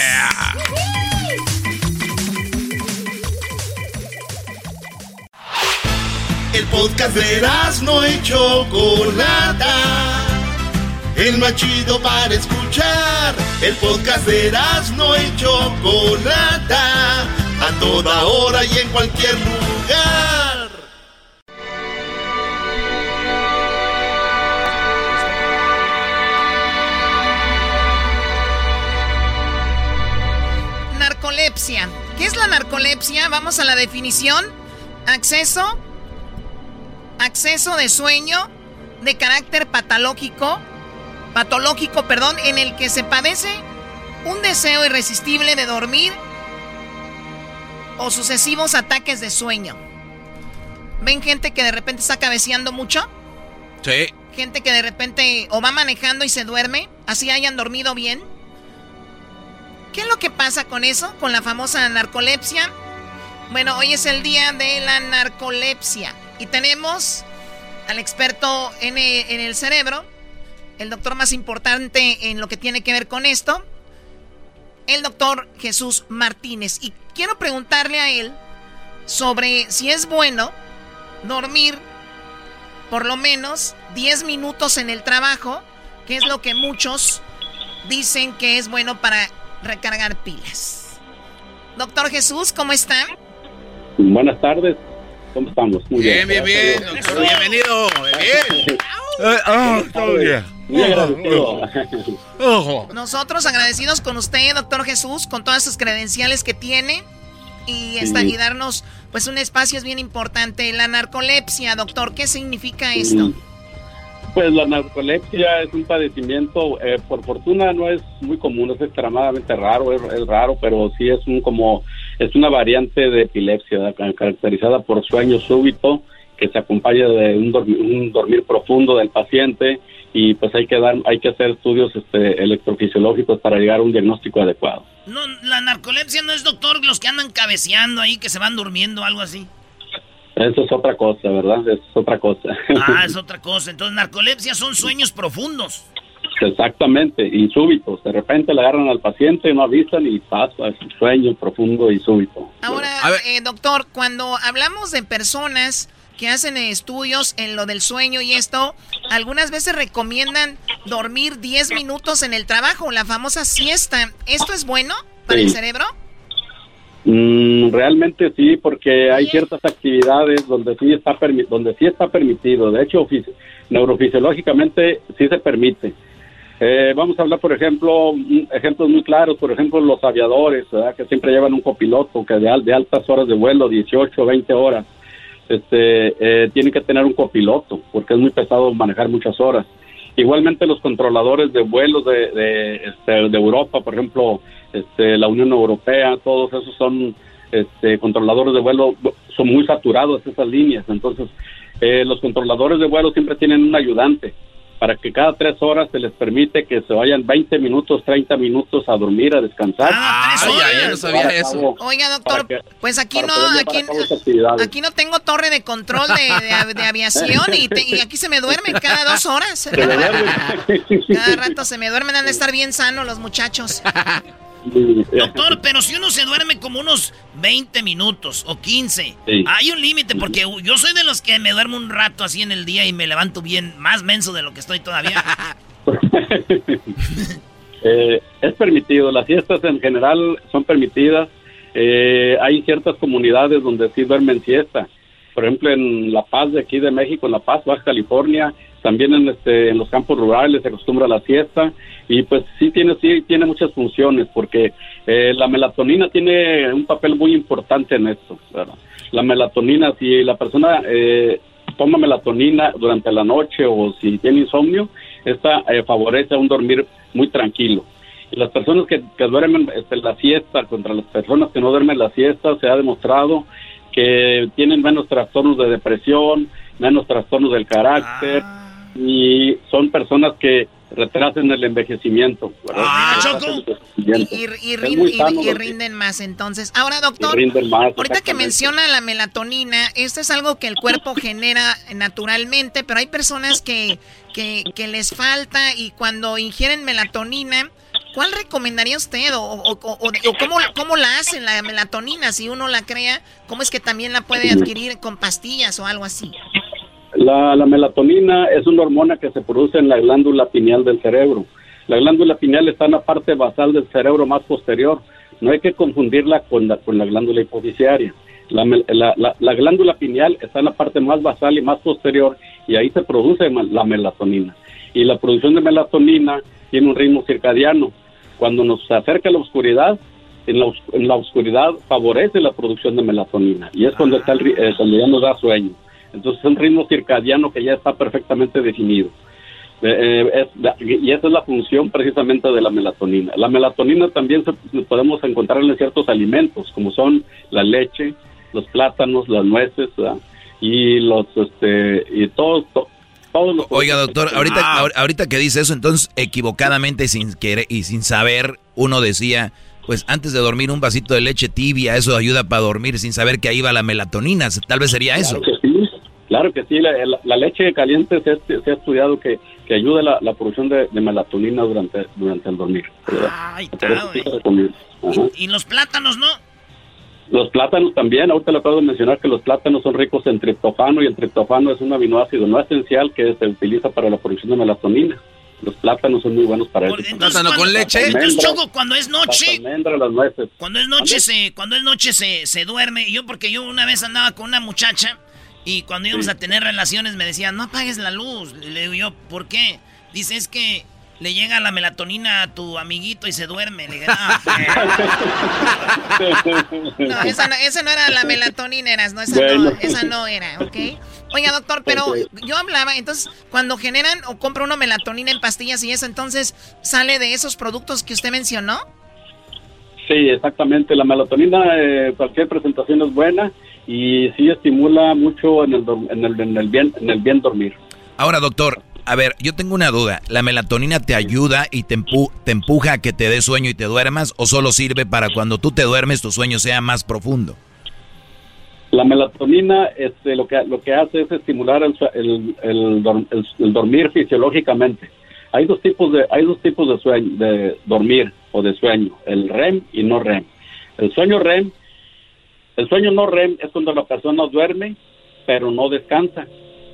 El podcast de Erasmo y Chocolata. El más chido para escuchar. El podcast de Erasmo y Chocolata. A toda hora y en cualquier lugar. Narcolepsia. ¿Qué es la narcolepsia? Vamos a la definición. Acceso. Acceso de sueño de carácter patológico. Patológico, perdón, en el que se padece un deseo irresistible de dormir o sucesivos ataques de sueño. ¿Ven gente que de repente está cabeceando mucho? Sí. Gente que de repente o va manejando y se duerme, así hayan dormido bien. ¿Qué es lo que pasa con eso? Con la famosa narcolepsia. Bueno, hoy es el día de la narcolepsia y tenemos al experto en, eh, en el cerebro, el doctor más importante en lo que tiene que ver con esto, el doctor Jesús Martínez. Y quiero preguntarle a él sobre si es bueno dormir por lo menos 10 minutos en el trabajo, que es lo que muchos dicen que es bueno para recargar pilas. Doctor Jesús, ¿cómo está? Buenas tardes. ¿Cómo estamos? Muy bien, bien, bien. Doctor, bienvenido. Bien. Eh, ah, todo bien. Nosotros agradecidos con usted, doctor Jesús, con todas sus credenciales que tiene y, esta, y darnos pues un espacio es bien importante. La narcolepsia, doctor, ¿qué significa esto? Pues la narcolepsia es un padecimiento, eh, por fortuna no es muy común, es extremadamente raro, es, raro, pero sí es un como es una variante de epilepsia caracterizada por sueño súbito que se acompaña de un dormir, un dormir profundo del paciente y pues hay que dar hay que hacer estudios este, electrofisiológicos para llegar a un diagnóstico adecuado. No, la narcolepsia no es doctor los que andan cabeceando ahí que se van durmiendo algo así. Eso es otra cosa, ¿verdad? Eso es otra cosa. Ah, es otra cosa. Entonces, narcolepsia son sueños profundos. Exactamente, y súbitos. De repente le agarran al paciente, no avisan y pasa, es un sueño profundo y súbito. Ahora, eh, doctor, cuando hablamos de personas que hacen estudios en lo del sueño y esto, algunas veces recomiendan dormir 10 minutos en el trabajo, la famosa siesta. ¿Esto es bueno para el cerebro? Mm, realmente sí, porque hay ciertas actividades donde sí está donde sí está permitido. De hecho, neurofisiológicamente sí se permite. Eh, vamos a hablar, por ejemplo, ejemplos muy claros, por ejemplo, los aviadores, que siempre llevan un copiloto que de, de altas horas de vuelo, 18, 20 horas, este, eh, tienen que tener un copiloto, porque es muy pesado manejar muchas horas. Igualmente los controladores de vuelos de, de, este, de Europa, por ejemplo, este, la Unión Europea, todos esos son este, controladores de vuelo, son muy saturados esas líneas. Entonces, eh, los controladores de vuelo siempre tienen un ayudante para que cada tres horas se les permite que se vayan 20 minutos, 30 minutos a dormir, a descansar. Ah, no sabía eso. Oiga, doctor, pues aquí no, aquí, aquí, no tengo torre de control de, de, aviación y, y, aquí se me duermen cada dos horas. cada rato se me duermen, han de estar bien sanos los muchachos. Doctor, pero si uno se duerme como unos 20 minutos o 15, hay un límite porque yo soy de los que me duermo un rato así en el día y me levanto bien, más menso de lo que estoy todavía. Eh, es permitido, las siestas en general son permitidas. Eh, hay ciertas comunidades donde sí duermen siesta. Por ejemplo, en La Paz de aquí de México, en La Paz, Baja California, también en, este, en los campos rurales se acostumbra a la siesta y pues sí tiene, sí tiene muchas funciones porque eh, la melatonina tiene un papel muy importante en esto. La melatonina, si la persona eh, toma melatonina durante la noche o si tiene insomnio, esta eh, favorece un dormir muy tranquilo. Las personas que, duermen este, la siesta, contra las personas que no duermen la siesta, se ha demostrado que tienen menos trastornos de depresión, menos trastornos del carácter, ah. y son personas que retrasen el envejecimiento. Ah, y, rinden más entonces. Ahora, doctor, ahorita que menciona la melatonina, esto es algo que el cuerpo genera naturalmente, pero hay personas que, que, que les falta y cuando ingieren melatonina, ¿cuál recomendaría usted o, o, o, cómo, cómo, la hacen la melatonina? Si uno la crea, ¿cómo es que también la puede adquirir con pastillas o algo así? La, melatonina es una hormona que se produce en la glándula pineal del cerebro. La glándula pineal está en la parte basal del cerebro más posterior. No hay que confundirla con la, con la glándula hipoficiaria. La, la, glándula pineal está en la parte más basal y más posterior y ahí se produce la melatonina. Y la producción de melatonina tiene un ritmo circadiano. Cuando nos acerca la oscuridad, en la, en la oscuridad favorece la producción de melatonina y es cuando, está el, eh, cuando ya nos da sueño. Entonces es un ritmo circadiano que ya está perfectamente definido. Eh, eh, y esa es la función precisamente de la melatonina. La melatonina también se, podemos encontrar en ciertos alimentos, como son la leche, los plátanos, las nueces y los este y todo, Oiga, doctor, ahorita, ah. ahorita que dice eso, entonces equivocadamente sin querer y sin saber, uno decía, pues antes de dormir un vasito de leche tibia, eso ayuda para dormir sin saber que ahí va la melatonina. Tal vez sería eso. Claro que sí, la, la- la leche caliente se, ha- se ha estudiado que, que ayuda la, la producción de, de melatonina durante, durante el dormir. Ay, eso sí. Ajá. Y los plátanos, ¿no? Los plátanos también, ahorita le acabo de mencionar que los plátanos son ricos en triptofano y el triptofano es un aminoácido no esencial que se utiliza para la producción de melatonina. Los plátanos son muy buenos para eso. Entonces, cuando- Entonces, Choco, cuando es noche, Las nueces. Cuando es noche se, cuando es noche se, se duerme. Yo porque yo una vez andaba con una muchacha y cuando íbamos a tener relaciones me decían, no apagues la luz. Le digo yo, ¿por qué? Dice, es que le llega la melatonina a tu amiguito y se duerme. Le no, No, esa no, esa no era la melatonina, eras, no, esa, Bueno. no, esa no era, ¿ok? Oiga, doctor, pero yo hablaba, entonces, cuando generan o compra uno melatonina en pastillas y eso, entonces, ¿sale de esos productos que usted mencionó? Sí, exactamente. La melatonina, eh, cualquier presentación es buena y sí estimula mucho en el, dor- en el, en el bien, en el bien dormir. Ahora, doctor, a ver, yo tengo una duda. ¿La melatonina te ayuda y te, empu- te empuja a que te dé sueño y te duermas o solo sirve para cuando tú te duermes tu sueño sea más profundo? La melatonina este, lo, que, lo que hace es estimular el, el, el- el dormir fisiológicamente. Hay dos tipos de hay dos tipos de sueño, de dormir o de sueño, el REM y no REM. El sueño REM, el sueño no REM es cuando la persona duerme pero no descansa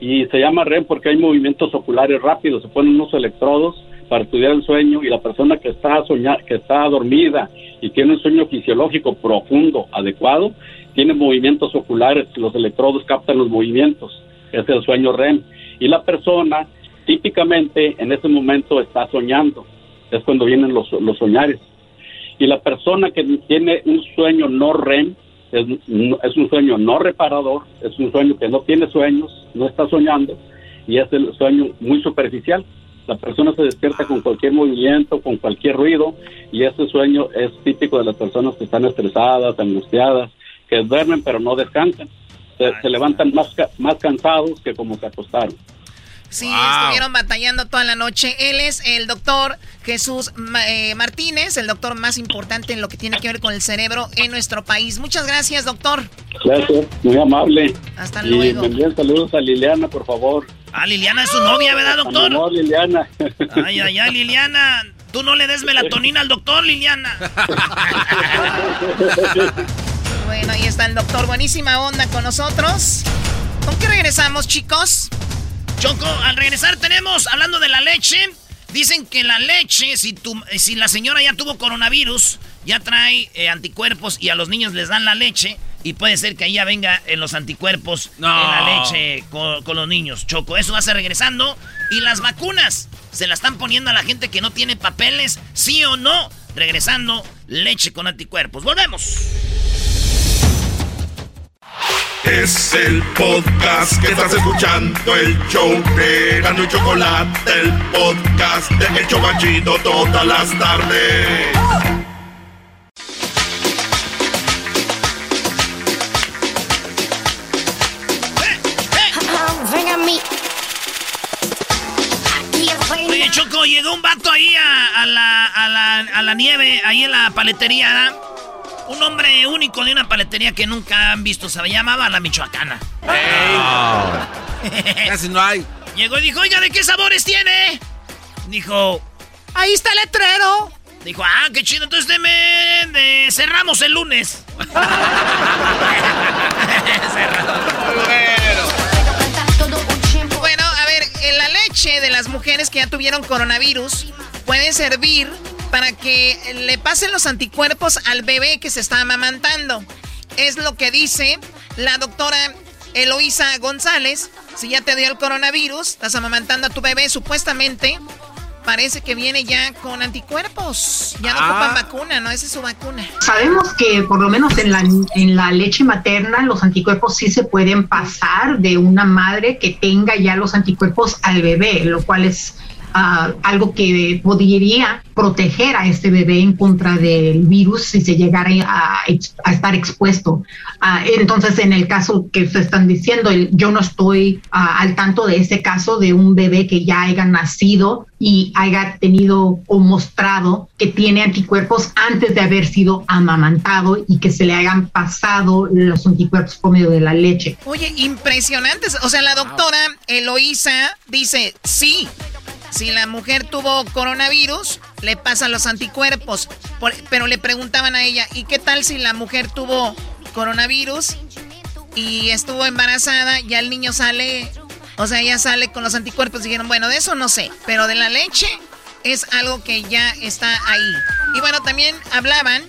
y se llama REM porque hay movimientos oculares rápidos, se ponen unos electrodos para estudiar el sueño y la persona que está soñar, que está dormida y tiene un sueño fisiológico profundo, adecuado, tiene movimientos oculares, los electrodos captan los movimientos, es el sueño REM. Y la persona típicamente en ese momento está soñando, es cuando vienen los, los soñares. Y la persona que tiene un sueño no REM, es, es un sueño no reparador, es un sueño que no tiene sueños, no está soñando, y es el sueño muy superficial. La persona se despierta con cualquier movimiento, con cualquier ruido, y ese sueño es típico de las personas que están estresadas, angustiadas, que duermen pero no descansan. Se, se levantan más, más cansados que como se acostaron. Sí, estuvieron batallando toda la noche. Él es el doctor Jesús eh, Martínez, el doctor más importante en lo que tiene que ver con el cerebro en nuestro país. Muchas gracias, doctor. Gracias, muy amable. Hasta y luego. me envíen saludos a Liliana, por favor. Ah, Liliana es su novia, ¿verdad, doctor? amor, Liliana. Ay, ay, ay, Liliana. Tú no le des melatonina al doctor, Liliana. Bueno, ahí está el doctor. Buenísima onda con nosotros. ¿Con qué regresamos, chicos? Choco, al regresar tenemos, hablando de la leche, dicen que la leche, si, tu, si la señora ya tuvo coronavirus, ya trae eh, anticuerpos y a los niños les dan la leche y puede ser que ahí ya venga en los anticuerpos en la leche con, con los niños. Choco, eso va a ser regresando. Y las vacunas, ¿se la están poniendo a la gente que no tiene papeles? ¿Sí o no? Regresando, leche con anticuerpos. Volvemos. Es el podcast que estás escuchando, el show de Gano y Chocolate, el podcast de El Chocachito todas las tardes. Oye, Choco, llegó un vato ahí a, a la, a, la, a la nieve, ahí en la paletería. ¿ah? Un hombre único de una paletería que nunca han visto. Se llamaba La Michoacana. Casi no hay. Llegó y dijo, oiga, ¿de qué sabores tiene? Dijo, ahí está el letrero. Dijo, ah, qué chido, entonces deme, de- cerramos el lunes. Bueno, a ver, eh, la leche de las mujeres que ya tuvieron coronavirus puede servir para que le pasen los anticuerpos al bebé que se está amamantando. Es lo que dice la doctora Eloísa González. Si ya te dio el coronavirus, estás amamantando a tu bebé, supuestamente parece que viene ya con anticuerpos. Ya no Ah. ocupan vacuna, ¿no? Esa es su vacuna. Sabemos que por lo menos en la, en la leche materna los anticuerpos sí se pueden pasar de una madre que tenga ya los anticuerpos al bebé, lo cual es ah, algo que podría proteger a este bebé en contra del virus si se llegara a, a estar expuesto. Ah, entonces, en el caso que se están diciendo, yo no estoy ah, al tanto de ese caso de un bebé que ya haya nacido y haya tenido o mostrado que tiene anticuerpos antes de haber sido amamantado y que se le hayan pasado los anticuerpos por medio de la leche. Oye, impresionantes. O sea, la doctora Eloísa dice, sí, si la mujer tuvo coronavirus, le pasan los anticuerpos. Pero le preguntaban a ella, ¿y qué tal si la mujer tuvo coronavirus y estuvo embarazada, ya el niño sale, o sea, ya sale con los anticuerpos? Dijeron, bueno, de eso no sé, pero de la leche es algo que ya está ahí. Y bueno, también hablaban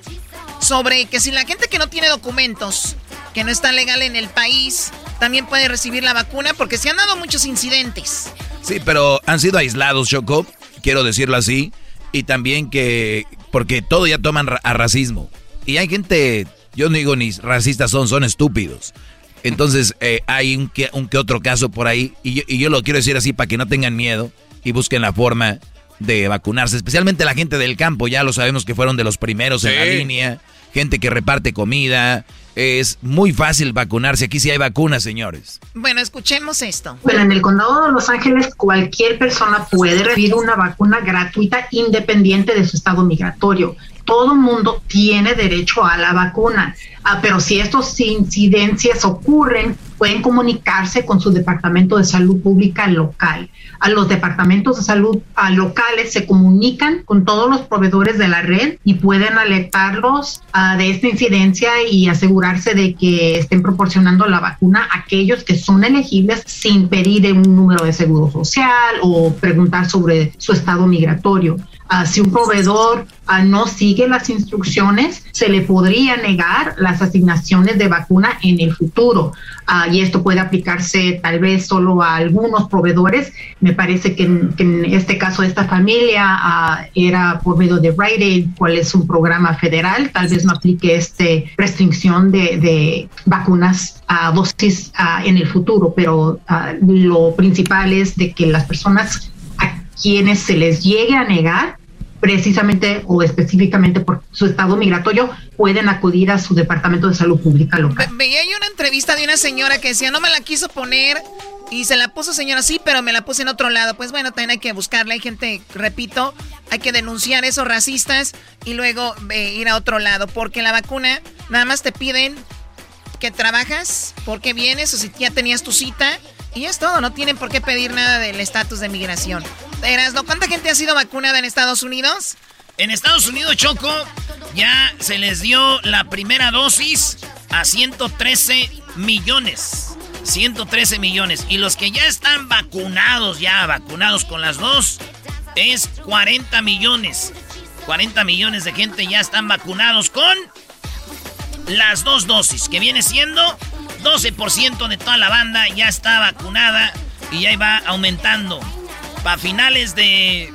sobre que si la gente que no tiene documentos, que no está legal en el país, también puede recibir la vacuna, porque se han dado muchos incidentes. Sí, pero han sido aislados, Choco, quiero decirlo así, y también que, porque todo ya toman ra- a racismo. Y hay gente, yo no digo ni racistas son, son estúpidos. Entonces eh, hay un que, un que otro caso por ahí, y yo, y yo lo quiero decir así para que no tengan miedo y busquen la forma de vacunarse, especialmente la gente del campo, ya lo sabemos que fueron de los primeros en la línea, gente que reparte comida, es muy fácil vacunarse, aquí sí hay vacunas, señores. Bueno, escuchemos esto. Bueno, en el condado de Los Ángeles cualquier persona puede recibir una vacuna gratuita independiente de su estado migratorio. Todo mundo tiene derecho a la vacuna, Ah, pero si estas incidencias ocurren, pueden comunicarse con su departamento de salud pública local. A los departamentos de salud locales se comunican con todos los proveedores de la red y pueden alertarlos ah, de esta incidencia y asegurarse de que estén proporcionando la vacuna a aquellos que son elegibles sin pedir un número de seguro social o preguntar sobre su estado migratorio. Si un proveedor no sigue las instrucciones, se le podría negar las asignaciones de vacuna en el futuro. Ah, y esto puede aplicarse tal vez solo a algunos proveedores. Me parece que en, que este caso esta familia ah, era por medio de Rite Aid, cual es un programa federal. Tal vez no aplique esta restricción de, vacunas a dosis ah, en el futuro, pero lo principal es de que las personas a quienes se les llegue a negar precisamente o específicamente por su estado migratorio, pueden acudir a su departamento de salud pública local. Ve- Veía una entrevista de una señora que decía, no me la quiso poner y se la puso señora sí, pero me la puse en otro lado. Pues bueno, también hay que buscarla. Hay gente, repito, hay que denunciar esos racistas y luego eh, ir a otro lado. Porque la vacuna, nada más te piden que trabajas, por qué vienes o si ya tenías tu cita. Y es todo, no tienen por qué pedir nada del estatus de migración. Erasno, ¿cuánta gente ha sido vacunada en Estados Unidos? En Estados Unidos, Choco, ya se les dio la primera dosis a 113 millones. 113 millones. Y los que ya están vacunados, ya vacunados con las dos, es 40 millones. 40 millones de gente ya están vacunados con las dos dosis, que viene siendo 12% de toda la banda ya está vacunada y ya va aumentando. Para finales de,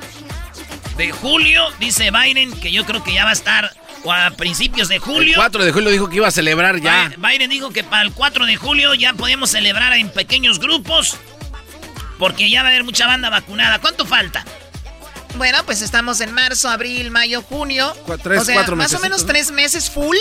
de julio, dice Biden, que yo creo que ya va a estar, o a principios de julio. El 4 de julio dijo que iba a celebrar ya. Biden- dijo que para el 4 de julio ya podemos celebrar en pequeños grupos, porque ya va a haber mucha banda vacunada. ¿Cuánto falta? Bueno, pues estamos en marzo, abril, mayo, junio. Cu- tres, o sea, cuatro más o menos ¿no? tres meses full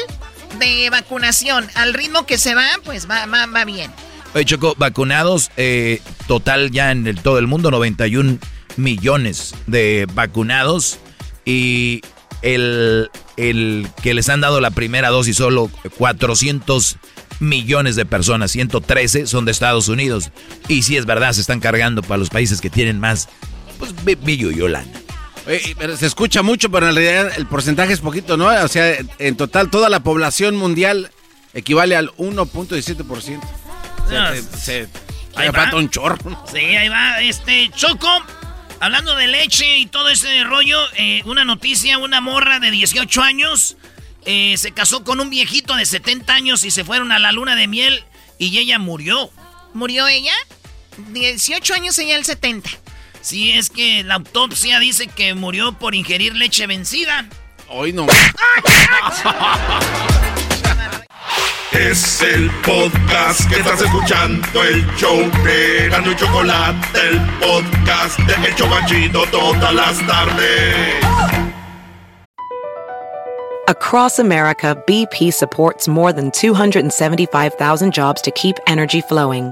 de vacunación. Al ritmo que se va, pues va, va, bien. Oye, Choco, vacunados, eh, total ya en todo el mundo, 91 millones de vacunados. Y el, el que les han dado la primera dosis, solo 400 millones de personas, 113 son de Estados Unidos. Y sí es verdad, se están cargando para los países que tienen más, pues, bi- pero se escucha mucho, pero en realidad el porcentaje es poquito, ¿no? O sea, en total toda la población mundial equivale al 1.17%. O sea, No, te- se, ahí se va. falta un chorro. Sí, ahí va. Este, Choco, hablando de leche y todo ese rollo, eh, una noticia, una morra de 18 años eh, se casó con un viejito de 70 años y se fueron a la luna de miel y ella murió. ¿Murió ella? 18 años ella el 70. Sí, es que la autopsia dice que murió por ingerir leche vencida. Hoy no. Es el podcast que estás escuchando, el show de Gano y Chocolate, el podcast de El Chocachito todas las tardes. Across America, BP supports more than 275,000 jobs to keep energy flowing.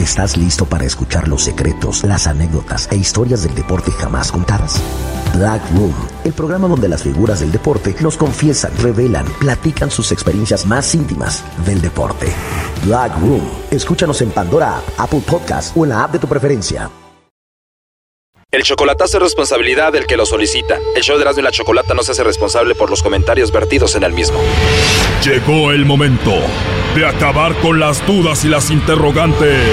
¿Estás listo para escuchar los secretos, las anécdotas e historias del deporte jamás contadas? Black Room, el programa donde las figuras del deporte nos confiesan, revelan, platican sus experiencias más íntimas del deporte. Black Room, escúchanos en Pandora, Apple Podcast o en la app de tu preferencia. El chocolatazo es responsabilidad del que lo solicita. El show de Erasmo y la Chocolata no se hace responsable por los comentarios vertidos en el mismo. Llegó el momento de acabar con las dudas y las interrogantes.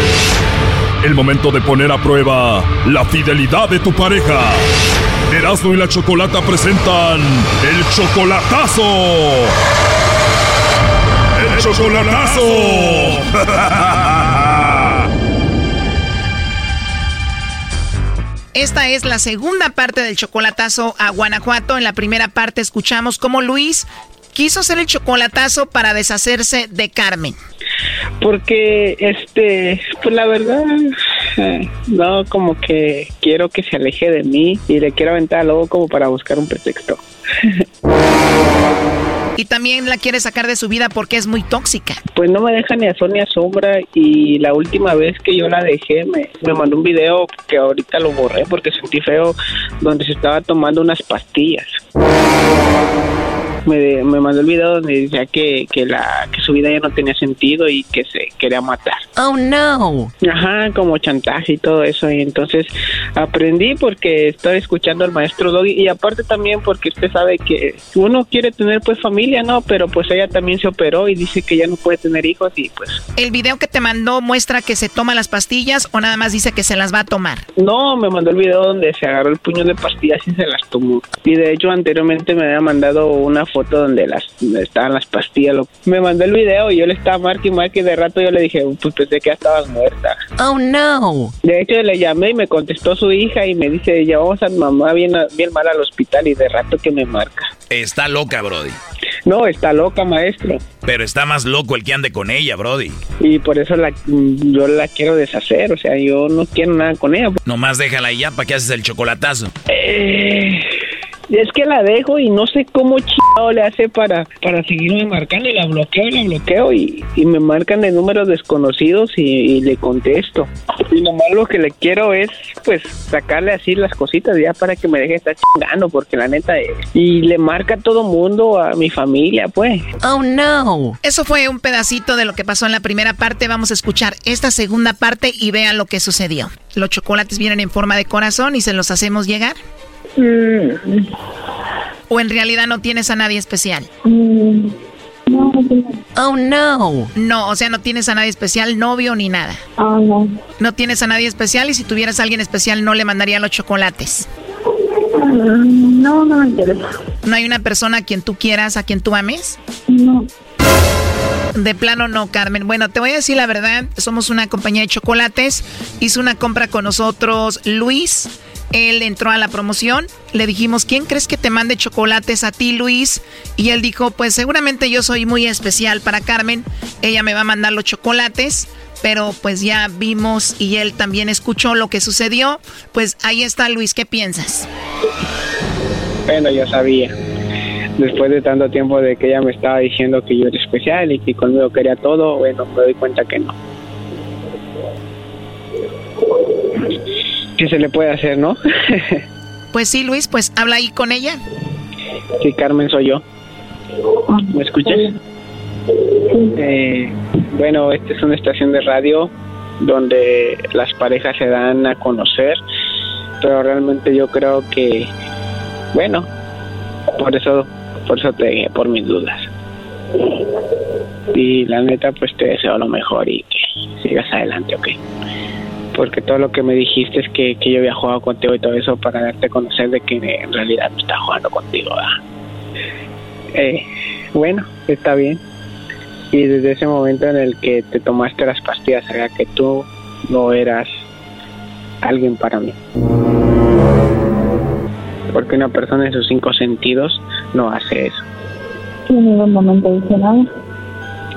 El momento de poner a prueba la fidelidad de tu pareja. Erasmo y la Chocolata presentan el chocolatazo. El chocolatazo. Esta es la segunda parte del chocolatazo a Guanajuato. En la primera parte escuchamos cómo Luis quiso hacer el chocolatazo para deshacerse de Carmen. Porque, este, pues la verdad, eh, no, como que quiero que se aleje de mí y le quiero aventar luego como para buscar un pretexto. Y también la quiere sacar de su vida porque es muy tóxica. Pues no me deja ni a sol ni a sombra y la última vez que yo la dejé me, me mandó un video que ahorita lo borré porque sentí feo donde se estaba tomando unas pastillas. Me, me mandó el video donde decía que, que, la, que su vida ya no tenía sentido y que se quería matar. Oh no. Ajá, como chantaje y todo eso. Y entonces aprendí porque estoy escuchando al maestro Doggy y aparte también porque usted sabe que uno quiere tener pues familia, ¿no? Pero pues ella también se operó y dice que ya no puede tener hijos y pues... ¿El video que te mandó muestra que se toma las pastillas o nada más dice que se las va a tomar? No, me mandó el video donde se agarró el puño de pastillas y se las tomó. Y de hecho anteriormente me había mandado una foto donde las donde estaban las pastillas. Lo- me mandó el video y yo le estaba marque y marque y de rato yo le dije, pues pensé que ya estabas muerta. Oh no. De hecho le llamé y me contestó su hija y me dice, llevamos a mi mamá bien, bien mal al hospital y de rato que me marca. Está loca, Brody. No, está loca, maestro. Pero está más loco el que ande con ella, Brody. Y por eso la, yo la quiero deshacer, o sea, yo no quiero nada con ella. Nomás déjala ahí ya, ¿para qué haces el chocolatazo? Eh, es que la dejo y no sé cómo chingado le hace para, para seguirme marcando y la bloqueo y la bloqueo y, y me marcan de números desconocidos y, y le contesto. Y nomás lo que le quiero es pues sacarle así las cositas ya para que me deje estar chingando porque la neta es. Y le marca a todo mundo, a mi familia pues. Oh no. Eso fue un pedacito de lo que pasó en la primera parte. Vamos a escuchar esta segunda parte y vean lo que sucedió. Los chocolates vienen en forma de corazón y se los hacemos llegar. ¿O en realidad no tienes a nadie especial? Oh no. No, o sea, no tienes a nadie especial, novio ni nada. no. No tienes a nadie especial y si tuvieras a alguien especial no le mandaría los chocolates. No, no me interesa. ¿No hay una persona a quien tú quieras, a quien tú ames? No. De plano no, Carmen. Bueno, te voy a decir la verdad, somos una compañía de chocolates. Hizo una compra con nosotros Luis. Él entró a la promoción. Le dijimos, ¿quién crees que te mande chocolates a ti, Luis? Y él dijo, pues seguramente yo soy muy especial para Carmen. Ella me va a mandar los chocolates. Pero pues ya vimos y él también escuchó lo que sucedió. Pues ahí está, Luis, ¿qué piensas? Bueno, yo sabía. Después de tanto tiempo de que ella me estaba diciendo que yo era especial y que conmigo quería todo, bueno, me doy cuenta que no. ¿Qué se le puede hacer, no? Pues sí, Luis, pues habla ahí con ella. sí, Carmen soy yo. ¿Me escuchas? Eh, bueno, esta es una estación de radio donde las parejas se dan a conocer, pero realmente yo creo que, bueno, por eso, por eso te dije, por mis dudas. Y la neta, pues te deseo lo mejor y que sigas adelante, ¿ok? Porque todo lo que me dijiste es que, que yo había jugado contigo y todo eso para darte a conocer de que en realidad no estaba jugando contigo. Eh, bueno, está bien. Y desde ese momento en el que te tomaste las pastillas, sabía que tú no eras alguien para mí. Porque una persona en sus cinco sentidos no hace eso. En ningún momento dije.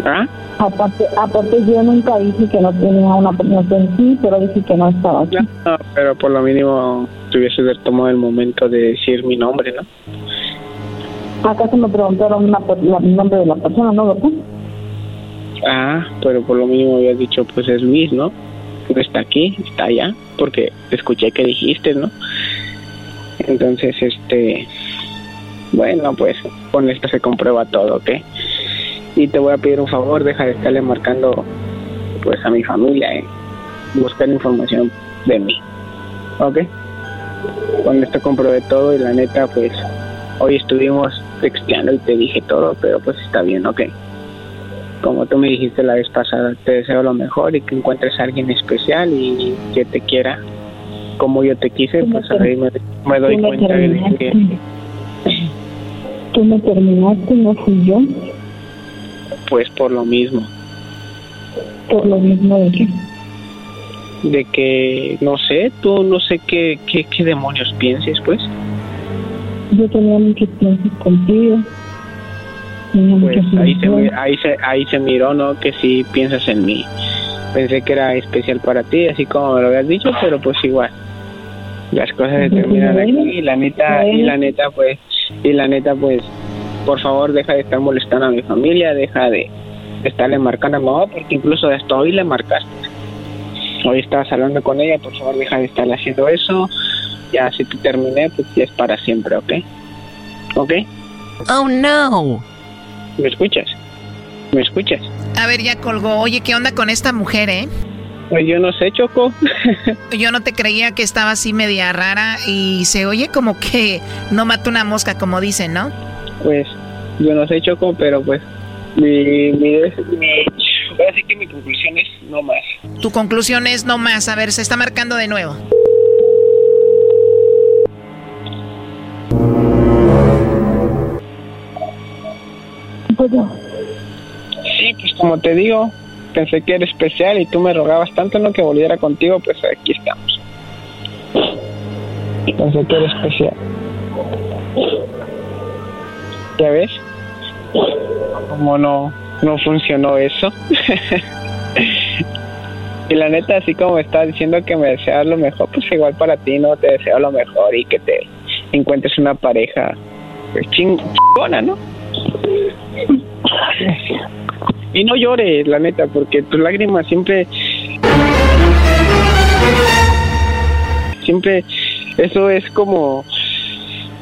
¿Ah? Aparte, aparte yo nunca dije que no tenía una persona en sí, pero dije que no estaba aquí. No, pero por lo mínimo tuviese tomado el momento de decir mi nombre, ¿no? ¿Acaso me preguntaron una, la- el nombre de la persona, no, verdad? Ah, pero por lo mínimo habías dicho, pues es Luis, ¿no? No está aquí, está allá, porque escuché que dijiste, ¿no? Entonces, este, bueno, pues con esto se comprueba todo, ¿ok? Y te voy a pedir un favor, deja de estarle marcando, pues a mi familia, ¿eh? Buscar información de mí, ¿ok? Con esto comprobé todo y la neta, pues, hoy estuvimos texteando y te dije todo, pero pues está bien, ¿ok? como tú me dijiste la vez pasada, te deseo lo mejor y que encuentres a alguien especial y que te quiera como yo te quise, pues ahí me, me doy cuenta de que Tú me terminaste, no fui yo, pues por lo mismo, por lo mismo de que de que no sé, tú no sé qué, qué, qué demonios pienses, pues, yo tenía muchos planes contigo. Tenía pues ahí se, ahí se, ahí se miró, ¿no? Que sí piensas en mí. Pensé que era especial para ti, así como me lo habías dicho, pero pues igual. Las cosas se terminan aquí y la neta, y la neta, pues, y la neta, pues, por favor, deja de estar molestando a mi familia, deja de estarle marcando a mi mamá, porque incluso hasta hoy le marcaste. Hoy estabas hablando con ella, por favor, deja de estarle haciendo eso. Ya, si te terminé, pues ya es para siempre, ¿ok? ¿Ok? Oh, no. ¿Me escuchas? ¿Me escuchas? A ver, ya colgó. Oye, ¿qué onda con esta mujer, eh? Pues yo no sé, Choco. Yo no te creía que estaba así media rara y se oye como que no mata una mosca, como dicen, ¿no? Pues yo no sé, Choco, pero pues mi, mi, mi ahora sí que mi conclusión es no más. Tu conclusión es no más. A ver, se está marcando de nuevo. Pues yo, Sí, pues como te digo, pensé que era especial y tú me rogabas tanto no que volviera contigo, pues aquí estamos. Pensé que era especial. ¿Ya ves? Como no, no funcionó eso. y la neta, así como estás diciendo que me deseas lo mejor, pues igual para ti, ¿no? Te deseo lo mejor y que te encuentres una pareja pues, ching- chingona, ¿no? Y no llores, la neta, porque tus lágrimas siempre. Siempre. Eso es como.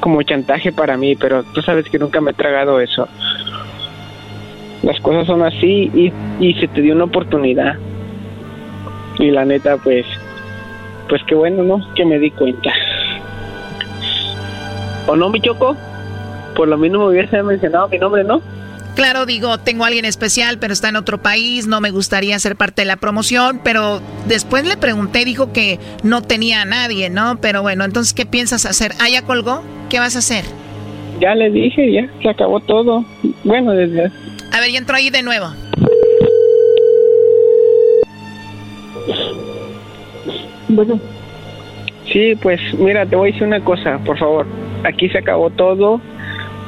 Como chantaje para mí, pero tú sabes que nunca me he tragado eso. Las cosas son así y, y se te dio una oportunidad. Y la neta, pues. Pues qué bueno, ¿no? Que me di cuenta. ¿O no, mi choco? Por lo me hubiese mencionado mi nombre, ¿no? Claro, digo, tengo a alguien especial, pero está en otro país, no me gustaría ser parte de la promoción, pero después le pregunté, dijo que no tenía a nadie, ¿no? Pero bueno, entonces, ¿qué piensas hacer? ¿Ah, ya colgó? ¿Qué vas a hacer? Ya le dije, ya, se acabó todo. Bueno, desde A ver, ya entró ahí de nuevo. bueno, Sí, pues mira, te voy a decir una cosa, por favor. Aquí se acabó todo.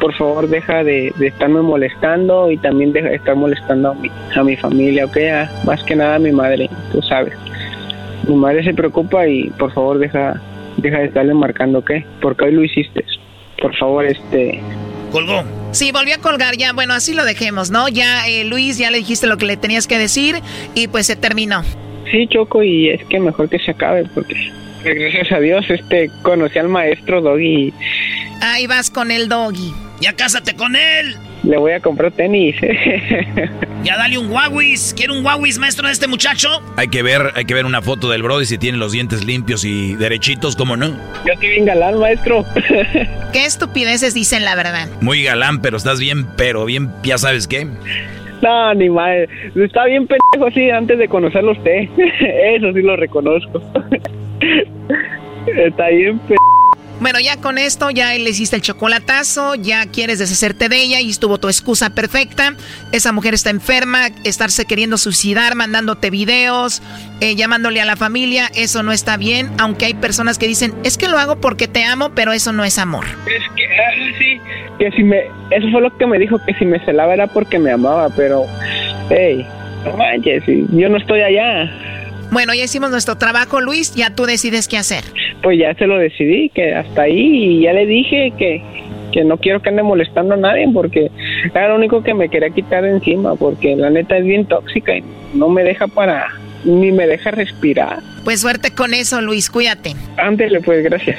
Por favor, deja de, de estarme molestando y también deja de estar molestando a mi, a mi familia, ¿ok? A- más que nada a mi madre, tú sabes. Mi madre se preocupa y por favor deja, deja de estarle marcando, ¿ok? Porque hoy lo hiciste. Por favor, este... Colgó. Sí, volvió a colgar ya. Bueno, así lo dejemos, ¿no? Ya, eh, Luis, ya le dijiste lo que le tenías que decir y pues se terminó. Sí, Choco, y es que mejor que se acabe porque gracias a Dios este conocí al maestro Doggy Ahí vas con el doggy. Ya cásate con él. le voy a comprar tenis. Ya dale un Huawei. ¿Quiere un Huawei maestro de este muchacho? Hay que ver, hay que ver una foto del Brody si tiene los dientes limpios y derechitos, ¿cómo no? Yo estoy bien galán, maestro. Qué estupideces dicen la verdad. Muy galán, pero estás bien, pero bien, ya sabes qué. No, ni madre. Está bien pendejo, sí, antes de conocerlo usted. Eso sí lo reconozco. Está bien pendejo. Bueno, ya con esto ya le hiciste el chocolatazo, ya quieres deshacerte de ella y estuvo tu excusa perfecta. Esa mujer está enferma, estarse queriendo suicidar, mandándote videos, eh, llamándole a la familia, eso no está bien, aunque hay personas que dicen, es que lo hago porque te amo, pero eso no es amor. Es que, ah, sí, que si me, eso fue lo que me dijo, que si me celaba era porque me amaba, pero, hey, no manches, yo no estoy allá. Bueno, ya hicimos nuestro trabajo, Luis, ya tú decides qué hacer. Pues ya se lo decidí, que hasta ahí, y ya le dije que, que no quiero que ande molestando a nadie porque era lo único que me quería quitar de encima, porque la neta es bien tóxica y no me deja para, ni me deja respirar. Pues suerte con eso, Luis, cuídate. Ándele, pues, gracias.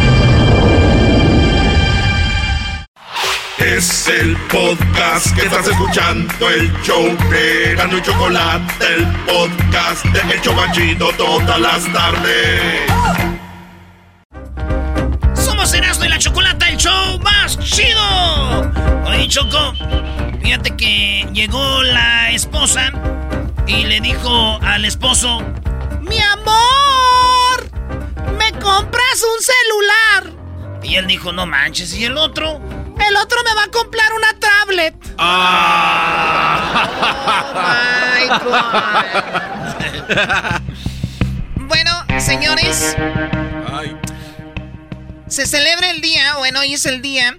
Es el podcast que estás escuchando, el show de Gano y Chocolate, el podcast de El Chobachito todas las tardes. Somos Erasmo y la Chocolata, el show más chido. Oye, Choco, fíjate que llegó la esposa y le dijo al esposo, mi amor, ¿me compras un celular? Y él dijo, no manches, ¿y el otro? El otro me va a comprar una tablet. Ah. bueno, señores. Se celebra el día, bueno, hoy es el día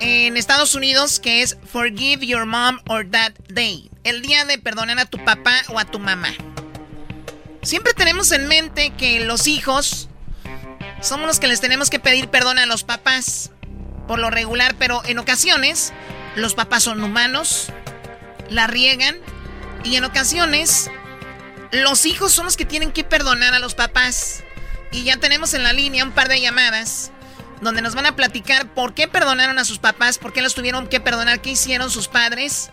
en Estados Unidos que es Forgive Your Mom or Dad Day. El día de perdonar a tu papá o a tu mamá. Siempre tenemos en mente que los hijos somos los que les tenemos que pedir perdón a los papás por lo regular, pero en ocasiones los papás son humanos, la riegan y en ocasiones los hijos son los que tienen que perdonar a los papás. Y ya tenemos en la línea un par de llamadas donde nos van a platicar por qué perdonaron a sus papás, por qué los tuvieron que perdonar, qué hicieron sus padres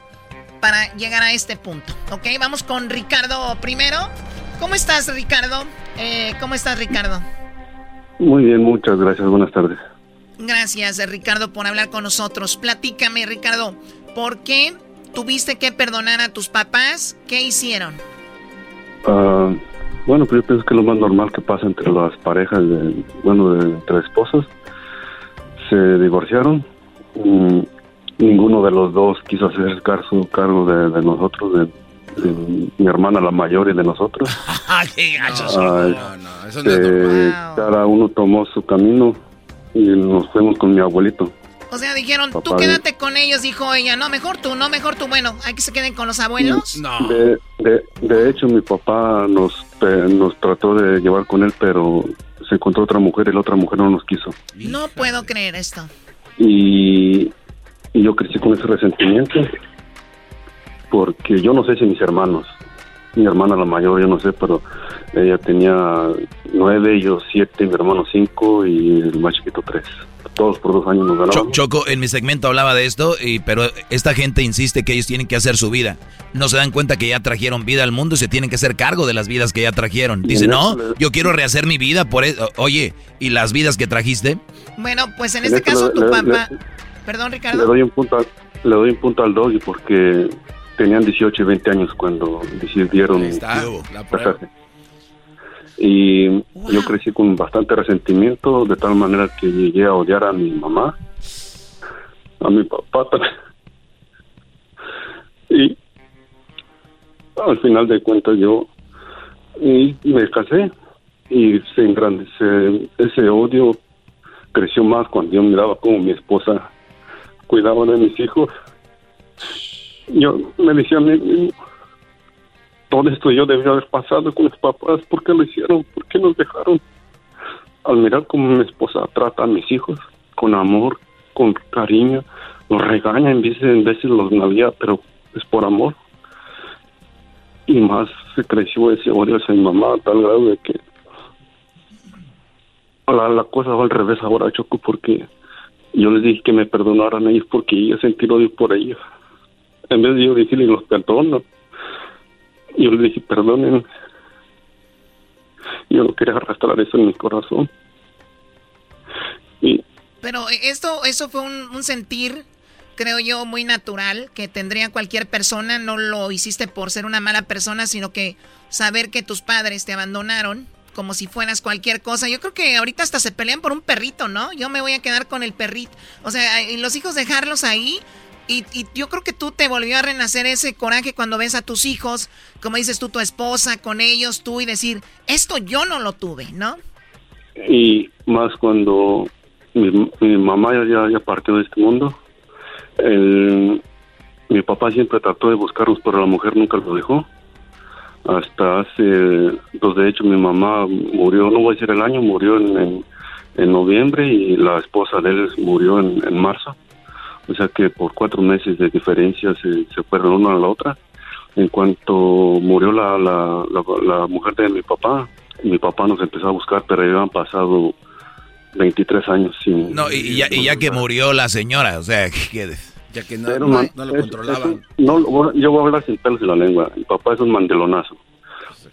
para llegar a este punto. Ok, vamos con Ricardo primero. ¿Cómo estás, Ricardo? Eh, ¿Cómo estás, Ricardo? Muy bien, muchas gracias. Buenas tardes. Gracias, Ricardo, por hablar con nosotros. Platícame, Ricardo, ¿por qué tuviste que perdonar a tus papás? ¿Qué hicieron? Ah, bueno, pues yo pienso que es lo más normal que pasa entre las parejas, de, bueno, de, entre esposas. Se divorciaron. Mm, ninguno de los dos quiso hacer cargo, cargo de, nosotros, de, mi hermana la mayor y de nosotros. ¡Qué gachos! Ah, este, Cada uno tomó su camino y nos fuimos con mi abuelito. O sea, dijeron, tú quédate con ellos, dijo ella. No, mejor tú, no, mejor tú. Bueno, hay que se queden con los abuelos. No. De, de, de hecho, mi papá nos, nos trató de llevar con él, pero se encontró otra mujer y la otra mujer no nos quiso. No puedo creer esto. Y, y yo crecí con ese resentimiento, porque yo no sé si mis hermanos, mi hermana la mayor, yo no sé, pero ella tenía nueve, yo siete, mi hermano cinco y el más chiquito tres. Todos por dos años nos ganaron. Choco, en mi segmento hablaba de esto, y, pero esta gente insiste que ellos tienen que hacer su vida. No se dan cuenta que ya trajeron vida al mundo y se tienen que hacer cargo de las vidas que ya trajeron. Dice, no, yo quiero rehacer mi vida por eso. Oye, ¿y las vidas que trajiste? Bueno, pues en este caso tu papá... Perdón, Ricardo. Le doy un punto al, le doy un punto al doggy porque tenían 18 y 20 años cuando decidieron Y yo crecí con bastante resentimiento, de tal manera que llegué a odiar a mi mamá, a mi papá Y al final de cuentas yo y me casé y se engrandece ese odio creció más cuando yo miraba como mi esposa cuidaba de mis hijos yo me decía a mí todo esto yo debía haber pasado con mis papás, ¿por qué lo hicieron? ¿Por qué nos dejaron? Al mirar cómo mi esposa trata a mis hijos, con amor, con cariño, los regaña en veces, en veces los navía, pero es por amor. Y más se creció ese odio hacia mi mamá a tal grado de que la, la cosa va al revés ahora, Choco, porque yo les dije que me perdonaran a ellos porque yo sentí odio por ellos. En vez de yo decirles los perdono, yo les dije perdonen. Yo no quería arrastrar eso en mi corazón. Pero esto, eso fue un, sentir, creo yo, muy natural que tendría cualquier persona. No lo hiciste por ser una mala persona, sino que saber que tus padres te abandonaron como si fueras cualquier cosa. Yo creo que ahorita hasta se pelean por un perrito, ¿no? Yo me voy a quedar con el perrito. O sea, los hijos dejarlos ahí. Y, y, yo creo que tú te volvió a renacer ese coraje cuando ves a tus hijos, como dices tú, tu esposa, con ellos, tú, y decir, esto yo no lo tuve, ¿no? Y más cuando mi, mamá ya, ya partió de este mundo. Mi papá siempre trató de buscarnos, pero la mujer nunca lo dejó. Hasta hace dos, de hecho, mi mamá murió, no voy a decir el año, murió en, en, noviembre y la esposa de él murió en, marzo. O sea que por cuatro meses de diferencia se, se fueron una a la otra. En cuanto murió la, la, la, la mujer de mi papá, mi papá nos empezó a buscar, pero ya han pasado 23 años sin... No, y, ya, y ya, que murió la señora, o sea, que... Ya que no, no, no lo controlaban. no, yo voy a hablar sin pelos en la lengua. Mi papá es un mandelonazo.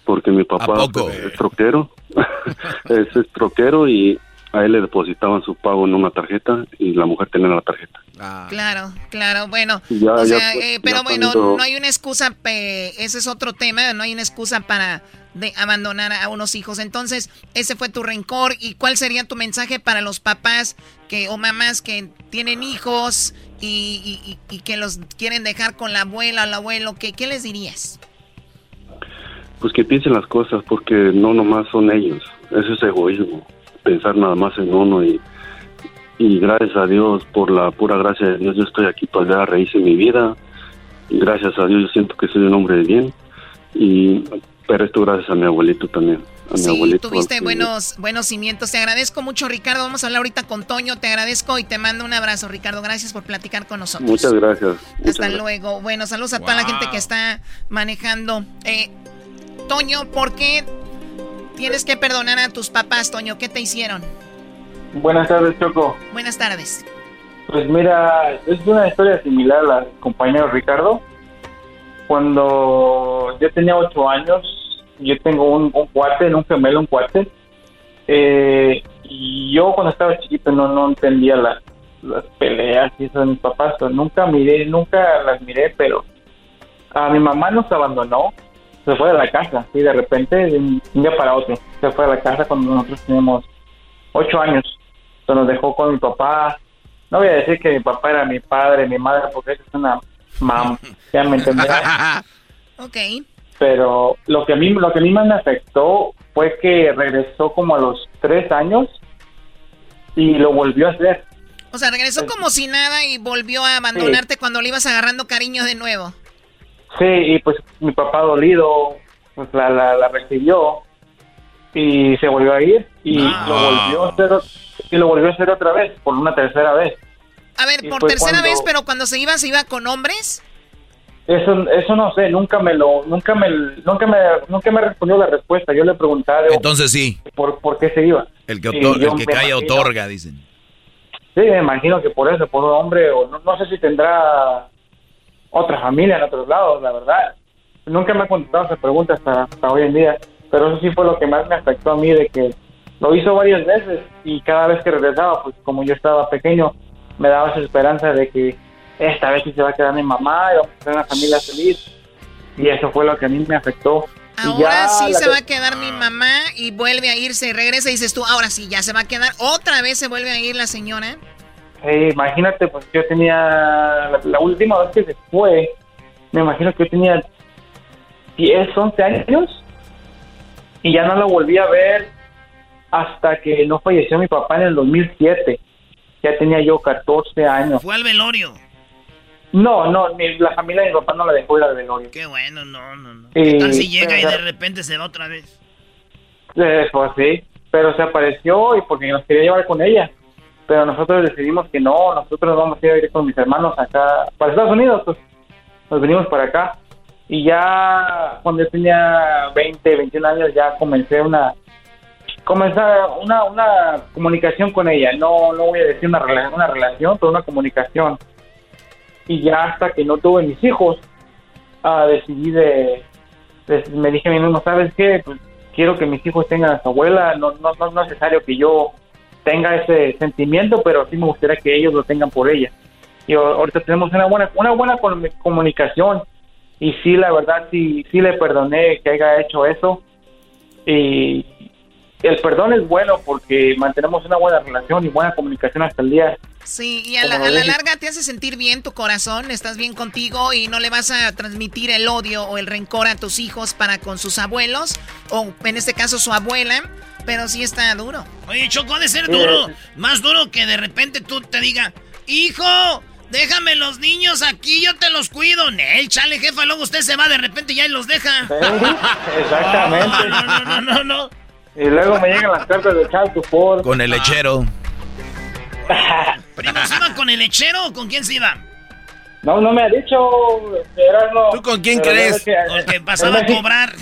Porque mi papá es troquero. es, es troquero y a él le depositaban su pago en una tarjeta y la mujer tenía la tarjeta. Ah. Claro, claro, bueno, o sea, eh, pero bueno, no hay una excusa, ese es otro tema, no hay una excusa para de abandonar a unos hijos. Entonces, ese fue tu rencor y cuál sería tu mensaje para los papás que o mamás que tienen hijos y, que los quieren dejar con la abuela o el abuelo, ¿qué, ¿qué les dirías? Pues que piensen las cosas porque no nomás son ellos, eso es egoísmo, pensar nada más en uno y, y gracias a Dios, por la pura gracia de Dios, yo estoy aquí para reírse mi vida. Gracias a Dios yo siento que soy un hombre de bien y pero esto gracias a mi abuelito también. A mi sí, tuviste buenos, buenos cimientos. Te agradezco mucho, Ricardo. Vamos a hablar ahorita con Toño. Te agradezco y te mando un abrazo, Ricardo. Gracias por platicar con nosotros. Muchas gracias. Hasta luego. Bueno, saludos a toda la gente que está manejando. Eh, Toño, ¿por qué tienes que perdonar a tus papás, Toño? ¿Qué te hicieron? Buenas tardes, Choco. Buenas tardes. Pues mira, es una historia similar a la compañero Ricardo cuando yo tenía ocho años, yo tengo un, un cuate, un gemelo, un cuate. Eh, y yo cuando estaba chiquito no, no entendía las, las peleas y eso de mis papás. nunca miré, nunca las miré, pero a mi mamá nos abandonó, se fue de la casa, y de repente, de un día para otro, se fue de la casa cuando nosotros teníamos ocho años. Se nos dejó con mi papá. No voy a decir que mi papá era mi padre, mi madre, porque es una mam, ya me entenderás. ok. Pero lo que a mí, lo que a mí más me afectó fue que regresó como a los tres años y lo volvió a hacer. O sea, regresó como si nada y volvió a abandonarte cuando le ibas agarrando cariño de nuevo. Sí, y pues mi papá dolido, pues la, la, recibió y se volvió a ir y lo volvió a hacer y lo volvió a hacer otra vez por una tercera vez. A ver, por tercera vez, pero cuando se iba, ¿se iba con hombres? Eso, eso no sé, nunca me lo, nunca me, nunca me, nunca me respondió la respuesta. Yo le preguntaba. Entonces sí. ¿Por, por qué se iba? El que, el que cae otorga, dicen. Sí, me imagino que por eso, por un hombre, o no, sé si tendrá otra familia en otros lados, la verdad. Nunca me ha contestado esa pregunta hasta, hasta hoy en día, pero eso sí fue lo que más me afectó a mí, de que lo hizo varias veces y cada vez que regresaba, pues como yo estaba pequeño, me daba esa esperanza de que esta vez sí se va a quedar mi mamá y vamos a tener una familia feliz. Y eso fue lo que a mí me afectó. Ahora sí se va a quedar mi mamá y vuelve a irse regresa y dices tú, ahora sí, ya se va a quedar. Otra vez se vuelve a ir la señora. Imagínate, pues yo tenía, la, última vez que se fue, me imagino que yo tenía 10, 11 años y ya no lo volví a ver hasta que no falleció mi papá en el 2007 ya tenía yo 14 años. ¿Fue al velorio? No, no, la familia de mi papá no la dejó ir al velorio. Qué bueno, no, no, no. ¿Qué si llega y de repente se va otra vez? Eh, pues sí, pero se apareció y porque nos quería llevar con ella. Pero nosotros decidimos que no, nosotros vamos a ir con mis hermanos acá, para Estados Unidos, pues nos venimos para acá. Y ya cuando yo tenía 20, 21 años ya comencé una comenzar una, una comunicación con ella. No, no voy a decir una, rela- una relación, pero una comunicación. Y ya hasta que no tuve mis hijos, ah, decidí de, de- Me dije a mí mismo, ¿sabes qué? Pues quiero que mis hijos tengan a su abuela. No, no, no es necesario que yo tenga ese sentimiento, pero sí me gustaría que ellos lo tengan por ella. Y ahorita tenemos una buena, una buena com- comunicación. Y sí, la verdad, sí, sí le perdoné que haya hecho eso. Y el perdón es bueno porque mantenemos una buena relación y buena comunicación hasta el día. Sí, y a la, a la larga te hace sentir bien tu corazón, estás bien contigo y no le vas a transmitir el odio o el rencor a tus hijos para con sus abuelos, o en este caso su abuela, pero sí está duro. Oye, Choco, ha de ser duro. Más duro que de repente tú te diga, hijo, déjame los niños aquí, yo te los cuido. Nel, chale, jefa, luego usted se va de repente y ya los deja. Exactamente. No, no, no, no, no. Y luego me llegan las cartas de Child Support. Con el lechero. ¿Primo se iba con el lechero o con quién se iba? No, no me ha dicho. ¿Tú con quién crees? es que- Con el que pasaba a cobrar.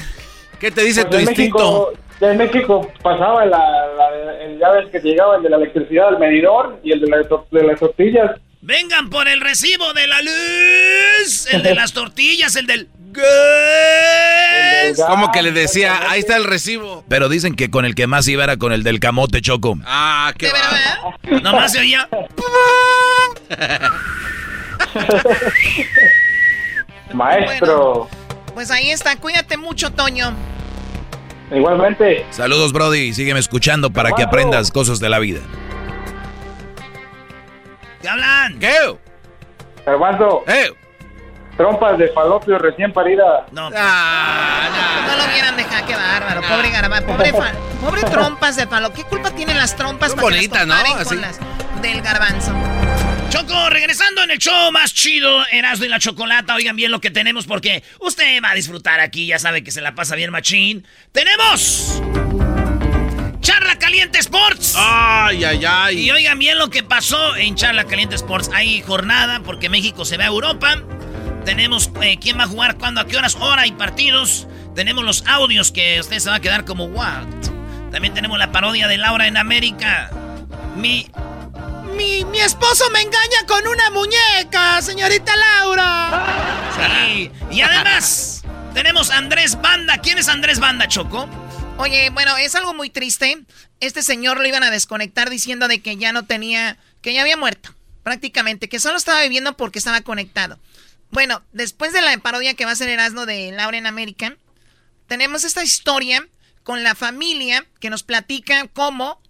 ¿Qué te dice pues tu instinto? México- En México pasaba la, la- el, ya ves que llegaba el de la electricidad al medidor y el de, la de las tortillas. Vengan por el recibo de la luz. El de las tortillas, el del gas. Como que le decía, ahí está el recibo. Pero dicen que con el que más iba era con el del camote, Choco. Ah, qué va. Nomás se oía. Maestro. Pues ahí está, cuídate mucho, Toño. Igualmente. Saludos, Brody. Sígueme escuchando para que aprendas cosas de la vida. ¿Qué hablan? ¿Qué? Armando. Eh. Trompas de falopio recién parida. No. No lo hubieran dejado, qué bárbaro. Pobre garabá, pobre, fa- pobre trompas de palo. ¿Qué culpa tienen las trompas Son para que bonitas, las ¿no? Así. con las del garbanzo? Choco, regresando en el show más chido, Erasmo y la Chocolata. Oigan bien lo que tenemos porque usted va a disfrutar aquí, ya sabe que se la pasa bien machín. ¡Tenemos! Charla Caliente Sports. Ay, ay, ay. Y oigan bien lo que pasó en Charla Caliente Sports. Hay jornada porque México se va a Europa. Tenemos eh, quién va a jugar, cuándo, a qué horas, hora y partidos. Tenemos los audios que usted se va a quedar como what. También tenemos la parodia de Laura en América. Mi Mi, mi esposo me engaña con una muñeca, señorita Laura. Sí. Y además, tenemos a Andrés Banda. ¿Quién es Andrés Banda, Choco? Oye, bueno, es algo muy triste. Este señor lo iban a desconectar diciendo de que ya no tenía, que ya había muerto, prácticamente, que solo estaba viviendo porque estaba conectado. Bueno, después de la parodia que va a ser Erasmo de Laura en América, tenemos esta historia con la familia que nos platica cómo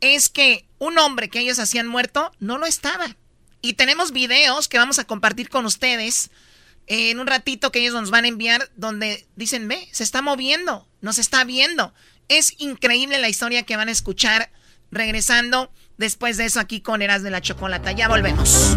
es que un hombre que ellos hacían muerto no lo estaba. Y tenemos videos que vamos a compartir con ustedes en un ratito que ellos nos van a enviar donde dicen, ve, se está moviendo, nos está viendo. Es increíble la historia que van a escuchar regresando después de eso aquí con Eras de la Chocolata. Ya volvemos.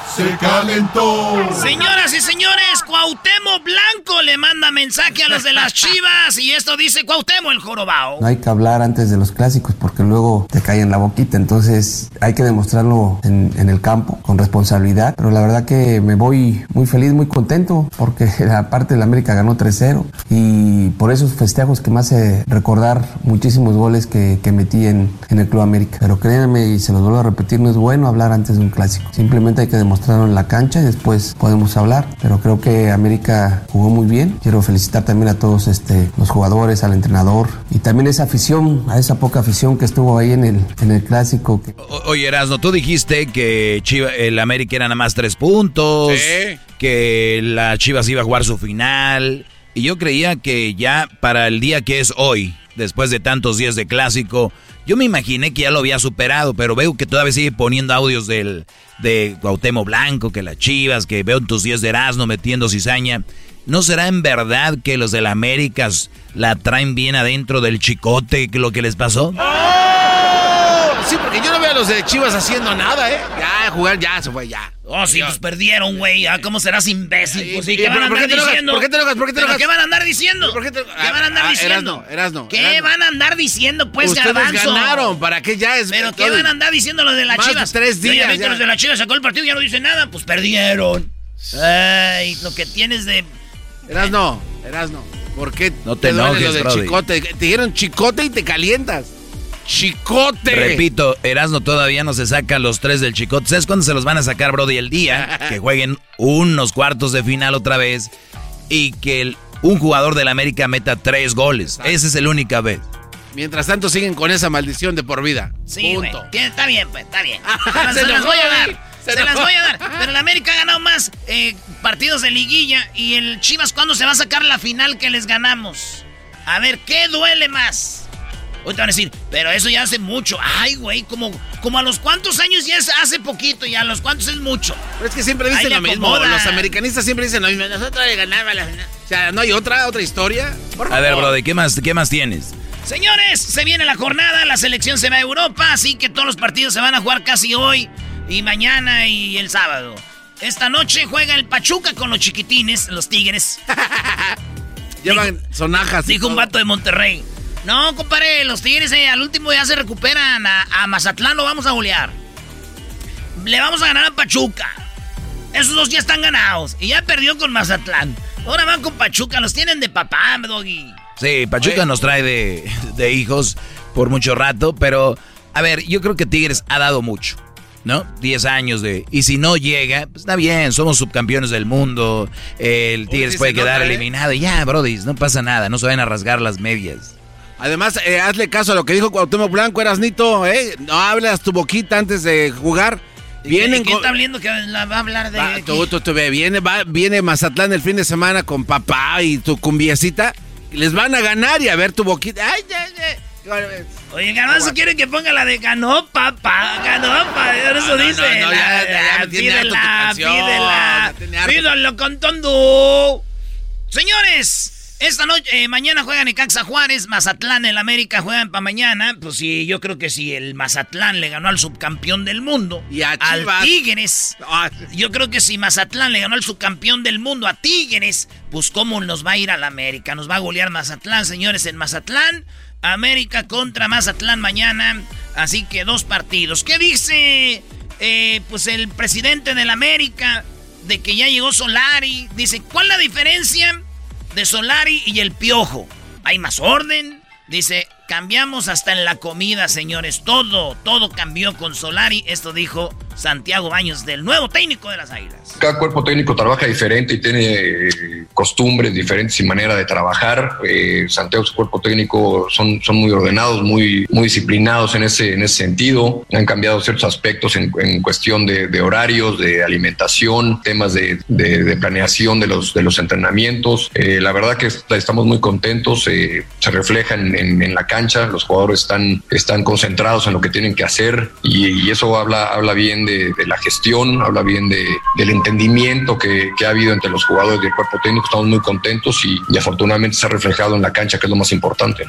se calentó. Señoras y señores, Cuauhtémoc Blanco, le manda mensaje a los de las chivas y esto dice Cuauhtémoc el jorobao. No hay que hablar antes de los clásicos porque luego te cae en la boquita, entonces hay que demostrarlo en, en el campo con responsabilidad, pero la verdad que me voy muy feliz, muy contento porque la parte de la América ganó 3-0 y por esos festejos que me hace recordar muchísimos goles que, que metí en, en el Club América. Pero créanme y se los vuelvo a repetir, no es bueno hablar antes de un clásico, simplemente hay que demostrarlo en la cancha y después podemos hablar, pero creo que América jugó muy bien. Quiero felicitar también a todos este, los jugadores, al entrenador y también esa afición, a esa poca afición que estuvo ahí en el, en el clásico. Que... oye, Erasno, tú dijiste que Chiva, el América era nada más tres puntos, que la Chivas iba a jugar su final. Y yo creía que ya para el día que es hoy, después de tantos días de clásico, yo me imaginé que ya lo había superado, pero veo que todavía sigue poniendo audios del, de Cuauhtémoc Blanco, que las chivas, que veo en tus días de Erasmo metiendo cizaña. ¿No será en verdad que los del Américas la traen bien adentro del chicote, lo que les pasó? Sí, porque yo no veo a los de Chivas haciendo nada, ¿eh? Ya, jugar ya, se fue, ya. Oh, sí, pues perdieron, güey. Ah, ¿Cómo serás imbécil? Pues sí, ¿qué van a ¿por andar te diciendo? ¿Por qué te enojas? ¿Por qué te ¿Pero enojas? ¿Qué van a andar diciendo? ¿Por qué te- ¿Qué van a andar Ah, diciendo? Erasno, Erasno, ¿Qué Erasno. van a andar diciendo, pues, Ustedes garbanzo? ganaron, ¿para qué ya es? ¿Pero qué van a andar diciendo los de la Más de Chivas? tres Yo ya días, ya. los de la Chivas sacó el partido y ya no dicen nada. Pues perdieron. Ay, lo que tienes de... Erasno, Erasno, ¿por qué No te duele enojes, lo del chicote? Te dijeron chicote y te calientas. ¡Chicote! Repito, Erasno todavía no se saca los tres del chicote. ¿Sabes cuándo se los van a sacar, Brody? El día que jueguen unos cuartos de final otra vez y que el- un jugador del América meta tres goles. Esa es la única vez. Mientras tanto siguen con esa maldición de por vida. Sí. Punto. Está bien, pues, está bien. Se las, Se se las voy a dar. Se Se, las voy a dar. Pero el América ha ganado más eh, partidos de liguilla. ¿Y el Chivas cuándo se va a sacar la final que les ganamos? A ver, ¿qué duele más? Ahorita van a decir, pero eso ya hace mucho. Ay, güey, como, como a los cuantos años ya es hace poquito y a los cuantos es mucho. Pero es que siempre dicen lo mismo. Los americanistas siempre dicen lo mismo. Nosotros le ganamos la final. O sea, ¿no hay otra, otra historia? Por A ver, favor. Brody, ¿qué más, qué más tienes? Señores, se viene la jornada, la selección se va a Europa, así que todos los partidos se van a jugar casi hoy y mañana y el sábado. Esta noche juega el Pachuca con los chiquitines, los Tigres. Llevan sonajas. Dijo un vato de Monterrey. No, compadre, los Tigres eh, al último ya se recuperan. A, a Mazatlán lo vamos a golear. Le vamos a ganar a Pachuca. Esos dos ya están ganados. Y ya perdió con Mazatlán. Ahora van con Pachuca, los tienen de papá, Doggy. Sí, Pachuca nos trae de, de hijos por mucho rato, pero a ver, yo creo que Tigres ha dado mucho, ¿no? 10 años de... Y si no llega, pues está bien, somos subcampeones del mundo, el Tigres puede quedar nota, ¿eh? eliminado, y ya, Brody, no pasa nada, no se vayan a rasgar las medias. Además, eh, hazle caso a lo que dijo Cuauhtémoc Blanco, Erasnito, ¿eh? No hablas tu boquita antes de jugar. Vienen ¿Y quién con... está hablando que la va a hablar de.? Va, tú, tú, tú, ve, viene, va- viene Mazatlán el fin de semana con papá y tu cumbiecita. Y les van a ganar y a ver tu boquita. Ay, ay, ay. Oye, Garbanzo quiere que ponga la de ganó papá, ganó papá, eso dice. pídela, pídela, me tiene harto. pídalo cantando. Señores, esta noche, eh, mañana juegan Necaxa Juárez, Mazatlán, el América juegan para mañana. Pues sí, yo creo que si el Mazatlán le ganó al subcampeón del mundo, Y a al. Tigres, Ah, yo creo que si Mazatlán le ganó al subcampeón del mundo a Tigres, pues cómo nos va a ir al América. Nos va a golear Mazatlán, señores, en Mazatlán. América contra Mazatlán mañana. Así que dos partidos. ¿Qué dice eh, pues el presidente del América? De que ya llegó Solari. Dice, ¿cuál es la diferencia de Solari y el Piojo? ¿Hay más orden? Dice, cambiamos hasta en la comida, señores. Todo, todo cambió con Solari. Esto dijo Santiago Baños, del nuevo técnico de las Águilas. Cada cuerpo técnico trabaja diferente y tiene eh, costumbres diferentes y manera de trabajar. Eh, Santiago, su cuerpo técnico, son, son muy ordenados, muy, muy disciplinados en ese, en ese sentido. Han cambiado ciertos aspectos en, cuestión de, horarios, de alimentación, temas de, de- planeación de los, de los entrenamientos. Eh, la verdad que est- estamos muy contentos, eh, se refleja en, en- la cancha, los jugadores están, están concentrados en lo que tienen que hacer y, y eso habla, habla bien de, de la gestión, habla bien de, del entendimiento que, que ha habido entre los jugadores y el cuerpo técnico. Estamos muy contentos y, y afortunadamente se ha reflejado en la cancha, que es lo más importante.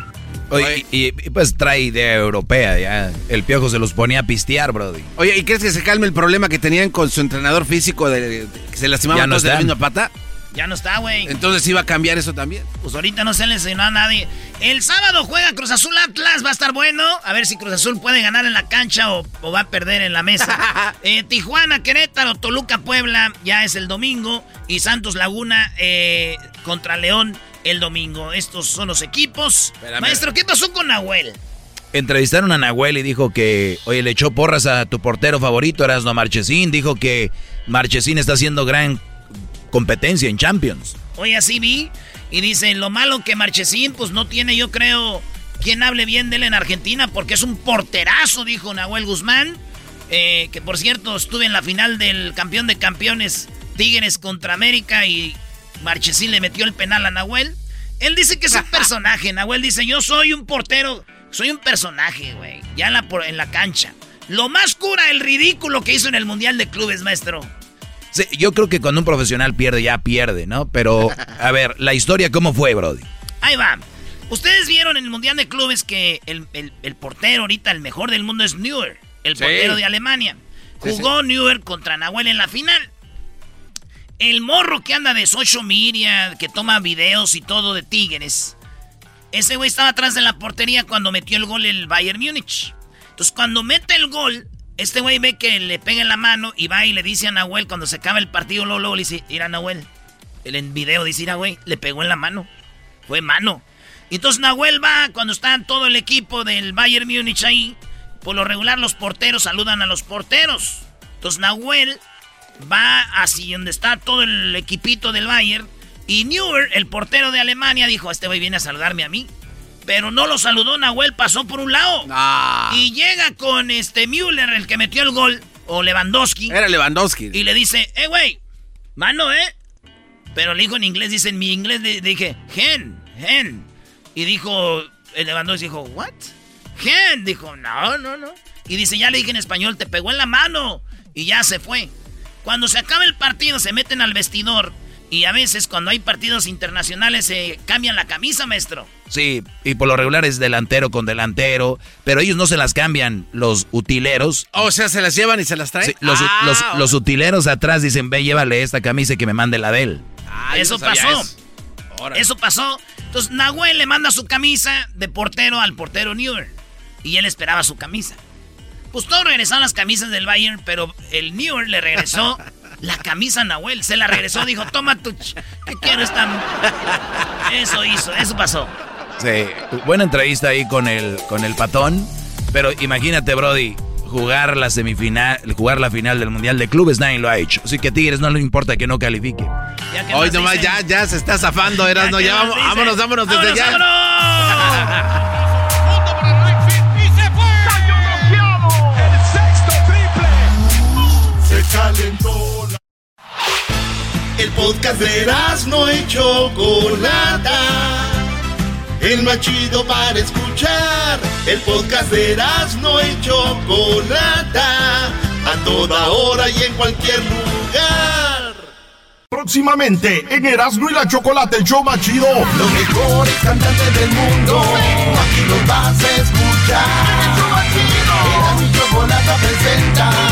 Oye, y, y, pues trae idea europea, ya. El piojo se los ponía a pistear, Brody. Oye, ¿y crees que se calme el problema que tenían con su entrenador físico de, de- que se Ya lastimaban no todos de la misma pata? Ya no está, güey. Entonces iba a cambiar eso también. Pues ahorita no se le enseñó a nadie. El sábado juega Cruz Azul Atlas, va a estar bueno. A ver si Cruz Azul puede ganar en la cancha o, va a perder en la mesa. Eh, Tijuana, Querétaro, Toluca, Puebla, ya es el domingo. Y Santos Laguna eh, contra León el domingo. Estos son los equipos. Maestro, ¿qué pasó con Nahuel? Entrevistaron a Nahuel y dijo que, oye, le echó porras a tu portero favorito, Erasno Marchesín. Dijo que Marchesín está haciendo gran competencia en Champions. Oye, así vi. Y dice, lo malo que Marchesín, pues no tiene, yo creo, quien hable bien de él en Argentina, porque es un porterazo, dijo Nahuel Guzmán. Eh, que por cierto, estuve en la final del campeón de campeones Tigres contra América y Marchesín le metió el penal a Nahuel. Él dice que es un personaje. Nahuel dice, yo soy un portero, soy un personaje, güey. Ya en la, en la cancha. Lo más cura el ridículo que hizo en el Mundial de Clubes, maestro. Sí, yo creo que cuando un profesional pierde, ya pierde, ¿no? Pero, a ver, la historia, ¿cómo fue, Brody? Ahí va. Ustedes vieron en el Mundial de Clubes que el, portero ahorita, el mejor del mundo es Neuer, el portero de Alemania. Jugó Neuer contra Nahuel en la final. El morro que anda de social media, que toma videos y todo de Tigres. Ese güey estaba atrás de la portería cuando metió el gol el Bayern Múnich. Entonces, cuando mete el gol, este güey ve que le pega en la mano y va y le dice a Nahuel cuando se acaba el partido, luego, le dice, mira Nahuel. El en video dice, mira güey, le pegó en la mano. Fue mano. Y entonces Nahuel va cuando está todo el equipo del Bayern Múnich ahí. Por lo regular los porteros saludan a los porteros. Entonces Nahuel va hacia donde está todo el equipito del Bayern. Y Neuer, el portero de Alemania, dijo, este güey viene a saludarme a mí. Pero no lo saludó Nahuel, pasó por un lado. Y llega con este Müller, el que metió el gol, o Lewandowski. Era Lewandowski. Y le dice, eh, güey, mano, ¿eh? Pero le dijo en inglés, dice en mi inglés, le dije, gen, gen. Y dijo, el Lewandowski dijo, what? Gen. Dijo, no, no, no. Y dice, ya le dije en español, te pegó en la mano. Y ya se fue. Cuando se acaba el partido, se meten al vestidor. Y a veces, cuando hay partidos internacionales, se cambian la camisa, maestro. Sí, y por lo regular es delantero con delantero. Pero ellos no se las cambian, los utileros. O sea, se las llevan y se las traen. los, ah, los, utileros atrás dicen, ve, llévale esta camisa y que me mande la de él. Ah, eso pasó. Eso. pasó. Entonces, Nahuel le manda su camisa de portero al portero Neuer. Y él esperaba su camisa. Pues todos regresaron las camisas del Bayern, pero el Neuer le regresó la camisa Nahuel. Se la regresó, dijo, toma tu... ¿Qué quiero esta...? Eso hizo, eso pasó. Sí, buena entrevista ahí con el, con el patón. Pero imagínate, Brody, jugar la semifinal, jugar la final del Mundial de Clubes, nadie lo ha hecho. Así que a Tigres no le importa que no califique. Hoy nomás ya, ya se está zafando, Erasno. Ya, ya vámonos, vámonos desde ya. ¡Vámonos! calentó. El podcast de no y Chocolata. El más chido para escuchar. El podcast de no y Chocolata. A toda hora y en cualquier lugar. Próximamente en Erasmo y la Chocolate, el show más chido. Los mejores cantantes del mundo. Aquí los vas a escuchar. Erasmo y Chocolate presenta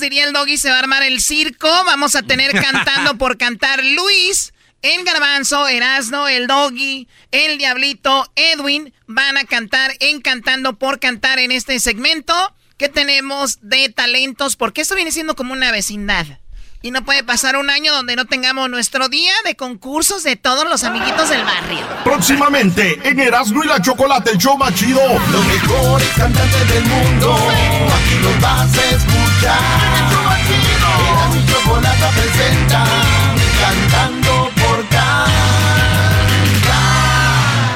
diría el doggy, se va a armar el circo. Vamos a tener cantando por cantar Luis. El garbanzo, Erasno, el doggy, el diablito, Edwin van a cantar en Cantando por Cantar en este segmento que tenemos de talentos, porque esto viene siendo como una vecindad. Y no puede pasar un año donde no tengamos nuestro día de concursos de todos los amiguitos del barrio. Próximamente en Erasmo y la Chocolate, el show más chido. Los mejores cantantes del mundo. Aquí los vas a escuchar. Chido. Erasmo y Chocolate presenta. Cantando por cantar.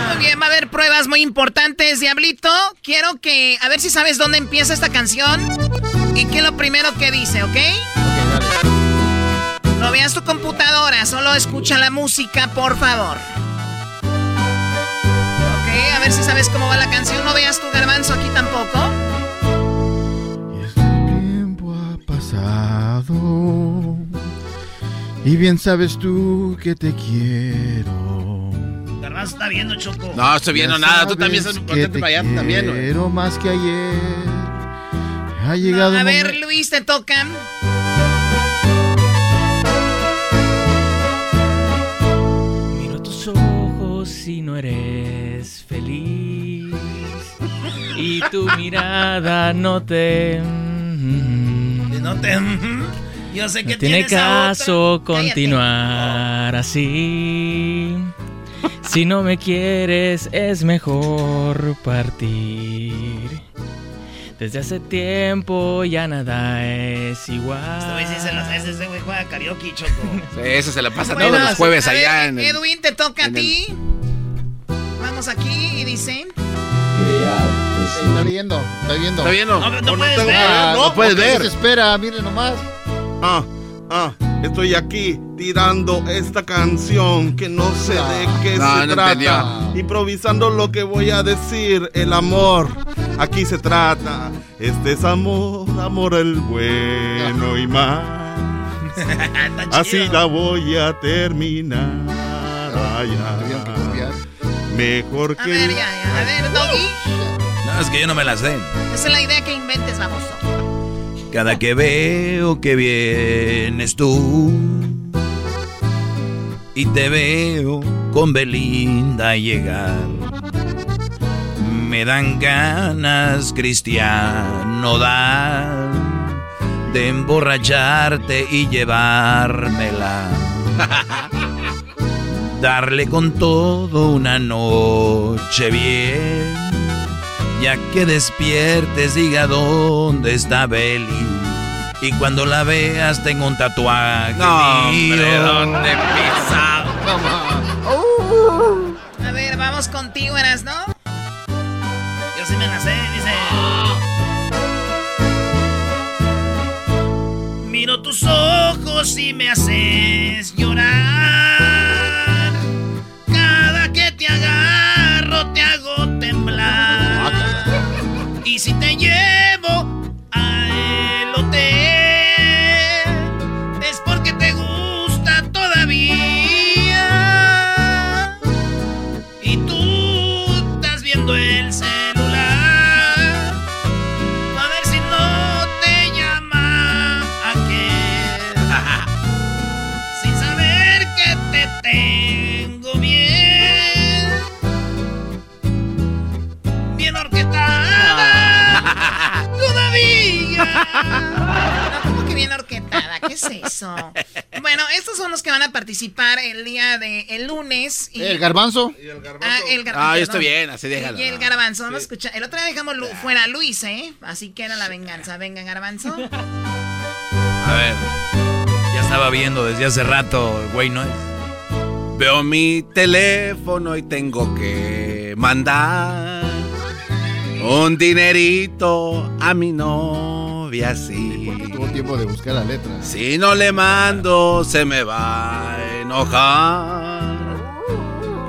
Muy bien, va a haber pruebas muy importantes, Diablito. Quiero que, a ver si sabes dónde empieza esta canción. Y qué es lo primero que dice, ¿ok? No veas tu computadora, solo escucha la música, por favor. Ok, a ver si sabes cómo va la canción. No veas tu garbanzo aquí tampoco. Pasado. Y bien sabes tú que te quiero. Garbanzo está viendo, Choco. No, estoy viendo nada. Tú también estás contento para allá también. Quiero más que ayer Ha llegado. a ver, Luis, te tocan. Miro tus ojos y no eres feliz. Y tu mirada no te. No te. Yo sé que no tiene a caso. Cállate. continuar así. Si no me quieres, es mejor partir. Desde hace tiempo ya nada es igual. Este güey sí se las hace, ese güey juega karaoke, choco. Sí, eso se la pasa Bueno, todos los jueves ver, allá en el... Edwin, te toca a el- ti. Vamos aquí y dicen. Está viendo, está viendo. Está viendo. No, no puedes tengo- ver. Ah, No, no puedes ver. Espera, miren nomás. Ah, ah, estoy aquí tirando esta canción que no sé de qué No, se no trata. entendió. Improvisando lo que voy a decir, el amor. Aquí se trata. Este es amor, amor el bueno y mal. Está Así la voy a terminar. Ay, Mejor A que. ver, ya, ya. A ver, Doggy. No, es que yo no me la sé. Esa es la idea que inventes, vamos. Cada que veo que vienes tú y te veo con Belinda llegar, me dan ganas, Cristiano, dar de emborracharte y llevármela. Darle con todo una noche bien ya que despiertes, diga dónde está Beli. Y cuando la veas, tengo un tatuaje. No, hombre. ¿dónde empieza? A ver, vamos contigo, eras, ¿no? Yo sí me la sé, dice. Miro tus ojos y me haces llorar. Si te llevo No, como que bien orquetada, ¿qué es eso? Bueno, estos son los que van a participar el día de el lunes. Y... El garbanzo. Ah, el gar- Ah, yo estoy bien, así déjalo. Y el garbanzo, vamos a escuchar. El otro día dejamos Lu- fuera a Luis, ¿eh? Así que era la venganza. Venga, garbanzo. A ver, ya estaba viendo desde hace rato, güey, ¿no es? Veo mi teléfono y tengo que mandar un dinerito a mi novia, sí. Tuvo tiempo de buscar la letra. Si no le mando, se me va a enojar.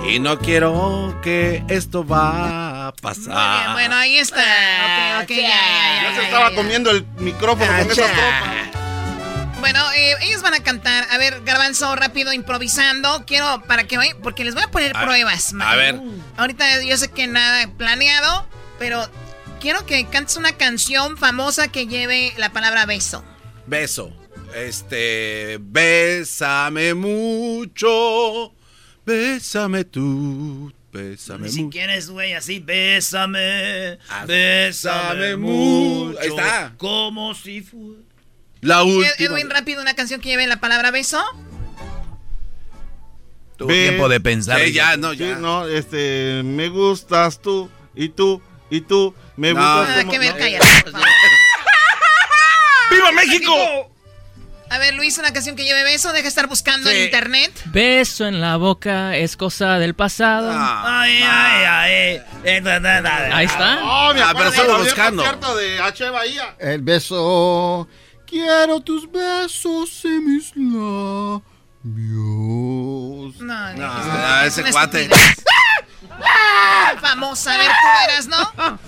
Y no quiero que esto va a pasar. Bien, bueno, ahí está. Ok, ok, ya, ya, ya, Ya ya, se estaba ya. comiendo el micrófono con esa tropa. Bueno, eh, ellos van a cantar. A ver, Garbanzo, rápido, improvisando. Quiero para que vayan, porque les voy a poner A- pruebas. a ver. Ahorita yo sé que nada planeado, pero quiero que cantes una canción famosa que lleve la palabra beso. Beso. Este, bésame mucho. Bésame tú. Bésame Si mucho. quieres, güey, así, bésame. Ah, Bésame mucho. Ahí está. Como si fuera. La última. Edwin, rápido, una canción que lleve la palabra beso. Tuvo tiempo de pensar. Sí, ya, no, Sí, ya. no, este, me gustas tú y tú y tú, me No. como- que ver, no. cállate. ¡Viva México! A ver, Luis, una canción que lleve beso. Deja de estar buscando Sí. en internet. Beso en la boca es cosa del pasado. Ah, Ay, ay, ay. da. Ahí está. Oh, Ah, pero estamos del buscando. de H. Bahía. El beso. Quiero tus besos en mis labios. No, No, no, es ese cuate. Estupidez. Famosa, a ver, tú eras, ¿no?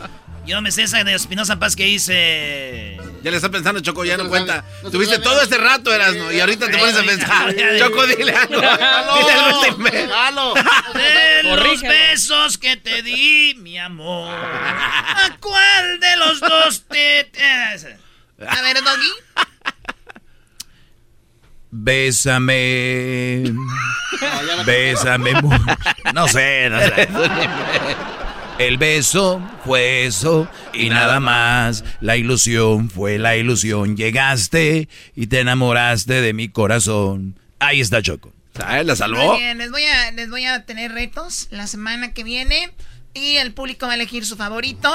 Yo me sé esa de Espinosa Paz que dice. Ya le está pensando, Choco, ya no cuenta. Tuviste todo este rato, Erasno, y ahorita te pones a pensar. Choco, dile algo. Dile algo. De los besos que te di, mi amor. ¿A cuál de los dos te... A ver, Doggy. Bésame. Bésame. No sé, no sé. El beso fue eso y nada más. La ilusión fue la ilusión. Llegaste y te enamoraste de mi corazón. Ahí está Choco. Ah, la salvó. Muy bien, les voy, a, les voy a tener retos la semana que viene y el público va a elegir su favorito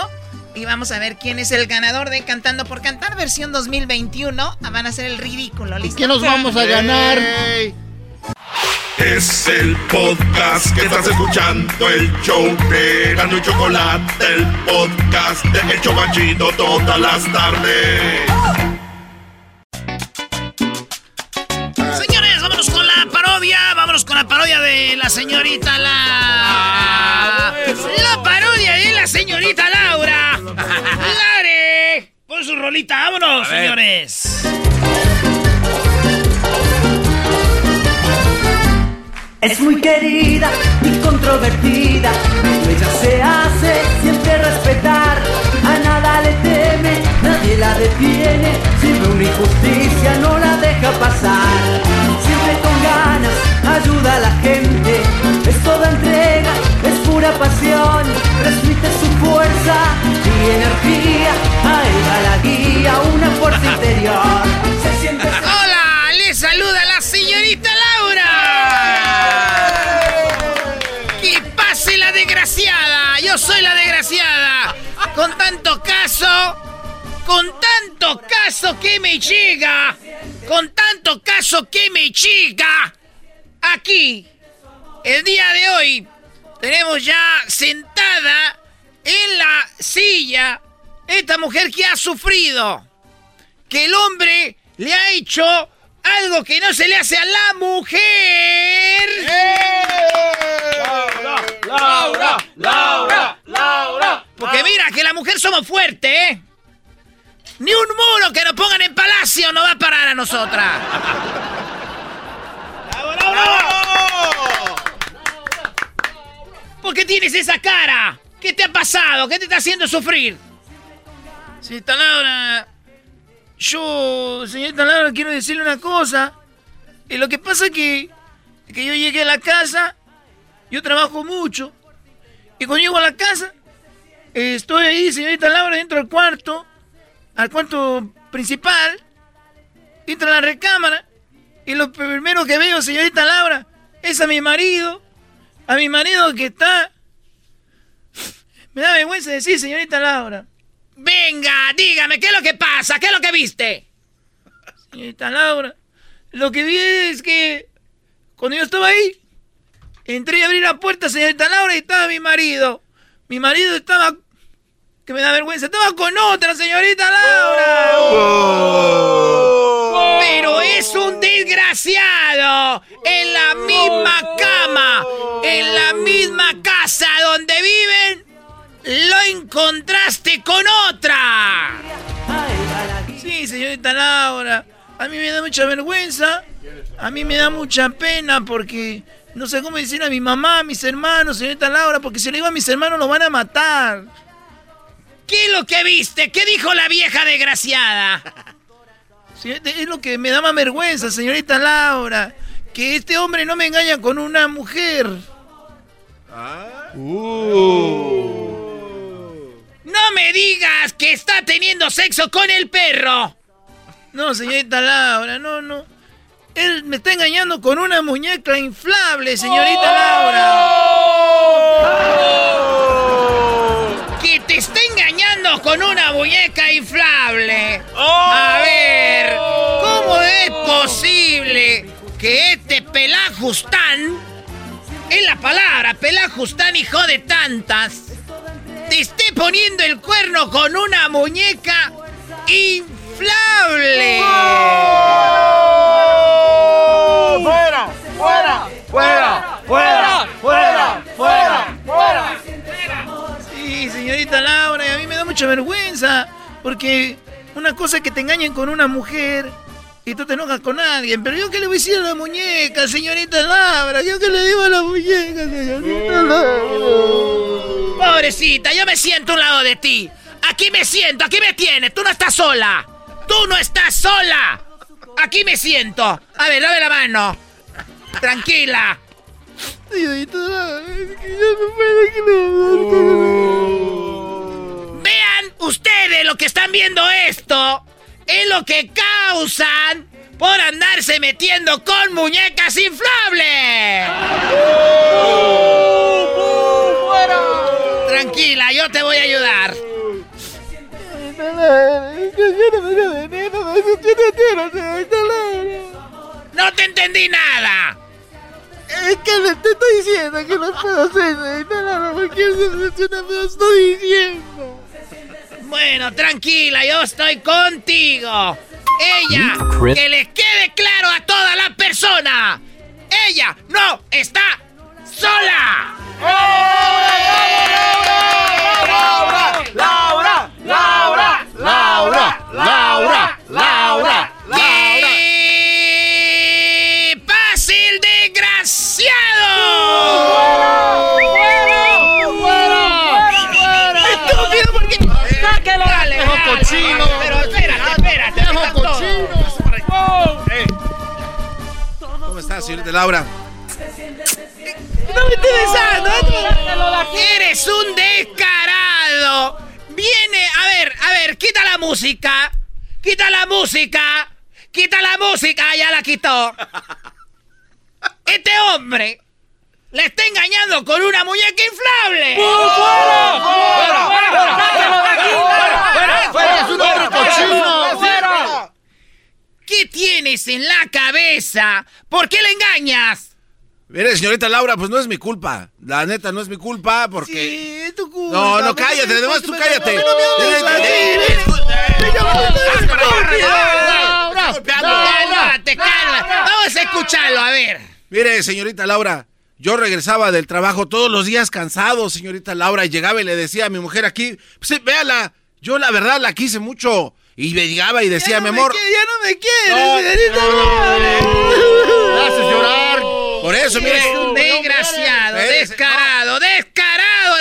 y vamos a ver quién es el ganador de Cantando por Cantar versión 2021. Ah, Van a hacer el ridículo, ¿listo? ¿Qué nos vamos a ganar? Es el podcast que estás escuchando, el show de Gano y Chocolate, el podcast de El Chobachito todas las tardes. Vámonos con la parodia de la señorita la. La parodia de la señorita Laura. Lare. Pon su rolita, vámonos, señores. Es muy querida y controvertida, pero ella se hace siempre respetar. A nada le teme, nadie la detiene. Si ve una injusticia, no la deja pasar. Siempre con ganas, ayuda a la gente. Es toda entrega, es pura pasión. Transmite su fuerza y energía. A ella la guía una fuerza interior. Se siente Hola, les saluda la señorita Laura. Que pase la desgraciada. Yo soy la desgraciada. Con tanto caso, con tanto caso que me llega, con tanto caso que me llega. Aquí, el día de hoy, tenemos ya sentada en la silla esta mujer que ha sufrido que el hombre le ha hecho algo que no se le hace a la mujer. Laura, Laura, Laura. Porque mira, que la mujer somos fuertes, ¿eh? Ni un muro que nos pongan en palacio no va a parar a nosotras. ¿Por qué tienes esa cara? ¿Qué te ha pasado? ¿Qué te está haciendo sufrir? Señorita Laura, yo, señorita Laura, quiero decirle una cosa. Y lo que pasa es que, que yo llegué a la casa, yo trabajo mucho. Y cuando llego a la casa, eh, estoy ahí, señorita Laura, dentro del cuarto, al cuarto principal, entro a la recámara, y lo primero que veo, señorita Laura, es a mi marido, a mi marido que está... Me da vergüenza decir, señorita Laura. Venga, dígame, ¿qué es lo que pasa? ¿Qué es lo que viste? Señorita Laura, lo que vi es que cuando yo estaba ahí, entré y abrí la puerta, señorita Laura, y estaba mi marido. Mi marido estaba, que me da vergüenza, estaba con otra, señorita Laura. Pero es un desgraciado. En la misma cama, en la misma casa donde viven, lo encontraste con otra. Sí, señorita Laura. A mí me da mucha vergüenza. A mí me da mucha pena porque no sé cómo decir a mi mamá, a mis hermanos, señorita Laura, porque si le digo a mis hermanos lo van a matar. ¿Qué es lo que viste? ¿Qué dijo la vieja desgraciada? Es lo que me da más vergüenza, señorita Laura. Que este hombre no me engaña con una mujer. No me digas que está teniendo sexo con el perro. No, señorita Laura, no, no. Él me está engañando con una muñeca inflable, señorita Laura. Que te está engañando con una muñeca inflable. A ver, ¿cómo es posible que este pelajustán, es la palabra, pelajustán hijo de tantas, te esté poniendo el cuerno con una muñeca inflable? ¡Fuera! ¡Fuera! ¡Fuera! ¡Fuera! ¡Fuera! ¡Fuera! ¡Fuera! Sí, señorita Laura, y a mí me da mucha vergüenza porque una cosa que te engañen con una mujer y tú te enojas con alguien. Pero yo qué le voy a decir a la muñeca, señorita Labra. Yo qué le digo a la muñeca, señorita Labra. Pobrecita, yo me siento a un lado de ti. Aquí me siento, aquí me tienes. Tú no estás sola. Tú no estás sola. Aquí me siento. A ver, dame la mano. Tranquila. Señorita Labra, es que yo no puedo Vean ustedes lo que están viendo esto. Es lo que causan por andarse metiendo con muñecas inflables. Tranquila, yo te voy a ayudar. No te entendí nada. Es que le te estoy diciendo que no puedo hacer, señorita Labra, porque estoy diciendo. Bueno, tranquila, yo estoy contigo. Ella, que le quede claro a toda la persona. Ella no está sola. Laura, Laura, Laura, Laura, Laura, Laura, ¡Y señorita Laura? ¡No me estés besando! ¡Eres un descarado! Viene, a ver, a ver, quita la música. Quita la música. Quita la música, ya la quitó. Este hombre le está engañando con una muñeca inflable. ¡Fuera! ¡Fuera! ¡Fuera! ¡Sáquenlo de aquí! ¡Fuera! ¡Fuera! ¡Es un hombre cochino! ¡Fuera! ¿Qué tienes en la cabeza? ¿Por qué le engañas? Mire, señorita Laura, pues no es mi culpa. La neta, no es mi culpa porque... Sí, es tu culpa. No, no, cállate, además tú cállate. Eh, eh, Cálmate, cálmate. Vamos a escucharlo, a ver. Mire, señorita Laura, yo regresaba del trabajo todos los días cansado, señorita Laura, y llegaba y le decía a mi mujer aquí, pues sí, véala, yo la verdad la quise mucho. Y me llegaba y decía, mi amor... Ya no me quieres, No, Me haces llorar. Por eso, mire. Un desgraciado, descarado, descarado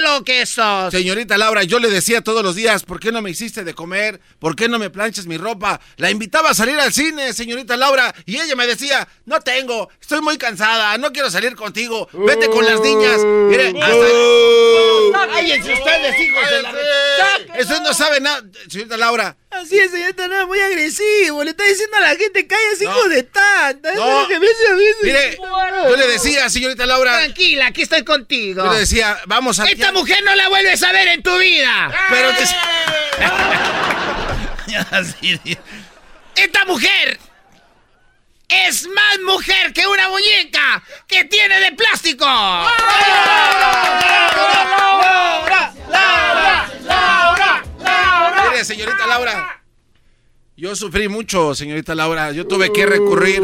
lo que sos. Señorita Laura, yo le decía todos los días, ¿por qué no me hiciste de comer? ¿Por qué no me planchas mi ropa? La invitaba a salir al cine, señorita Laura, y ella me decía, no tengo, estoy muy cansada, no quiero salir contigo, vete con las niñas. Mire, hasta... ¡Cállense ustedes, hijos de la... Ustedes no saben nada, señorita Laura. Así es, señorita Labra, muy agresivo. Le está diciendo a la gente, cállate, No. hijo de tanta. Eso No. es lo que me hace a mí. Mire, yo le decía, señorita Laura, Tranquila, aquí estoy contigo. yo le decía, vamos a... Esta mujer no la vuelves a ver en tu vida. Pero. Esta mujer es más mujer que una muñeca que tiene de plástico. Laura, Laura, Laura, Laura. Mire, señorita Laura. Yo sufrí mucho, señorita Laura. Yo tuve que recurrir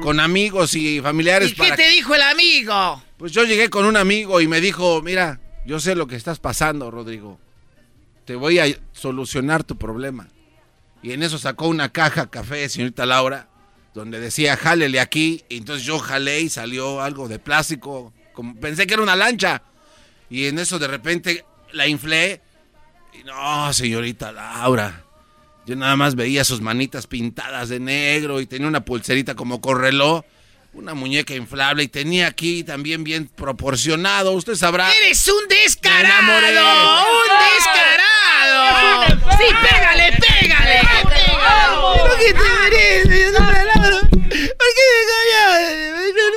con amigos y familiares ¿Y qué te dijo el amigo? Pues yo llegué con un amigo y me dijo, mira, yo sé lo que estás pasando, Rodrigo. Te voy a solucionar tu problema. Y en eso sacó una caja café, señorita Laura, donde decía, jálele aquí. Y entonces yo jalé y salió algo de plástico. Como, pensé que era una lancha. Y en eso de repente la inflé. Y no, señorita Laura. Yo nada más veía sus manitas pintadas de negro y tenía una pulserita como con reloj. Una muñeca inflable y tenía aquí también bien proporcionado. Usted sabrá. Eres un descarado. Un descarado. Sí, pégale, pégale. ¿Por qué te mereces, señorita Labra? ¿Por qué me engañas?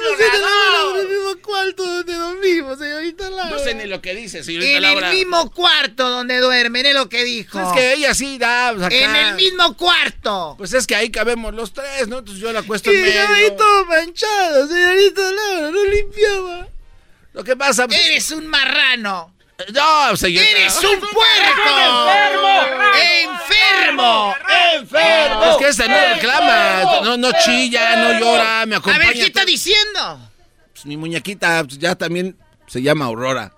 No sé, no en el mismo cuarto donde dormimos, señorita Labra. No sé ni lo que dice, señorita En Laura. el mismo cuarto donde duermen, es lo que dijo. Es que ella sí da. pues, acá. En el mismo cuarto. Pues es que ahí cabemos los tres, ¿no? Entonces yo la acuesto Y en medio. ahí todo manchado, señorita Laura, no limpiaba. Lo que pasa. pues, Eres un marrano. No, señorita. Eres un puerco. Enfermo. Enfermo. Es que esta no reclama, no, no chilla, no llora, me A acompaña. ver, ¿qué está diciendo? Pues mi muñequita pues, ya también se llama Aurora.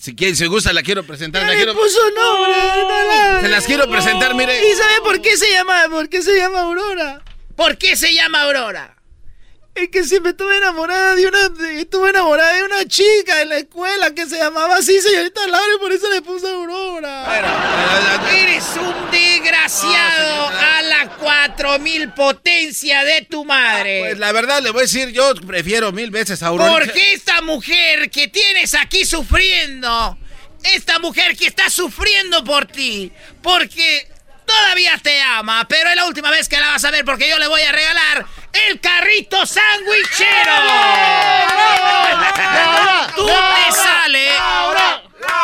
Si quiere, si gusta, la quiero presentar. Ya la le quiero... puso nombre. no la- Se las quiero presentar, mire. ¿Y sabe por qué se llama, por qué se llama Aurora? ¿Por qué se llama Aurora? Es que siempre estuve enamorada de una, de- estuve enamorada de una chica en la escuela que se llamaba así, señorita Laura, y por eso le puse Aurora. Eres un desgraciado a la cuatro mil potencia de tu madre. Pues la verdad, le voy a decir, yo prefiero mil veces a Aurora. Porque esta mujer que tienes aquí sufriendo, esta mujer que está sufriendo por ti, porque todavía te ama, pero es la última vez que la vas a ver porque yo le voy a regalar el carrito sandwichero. Tú te sales,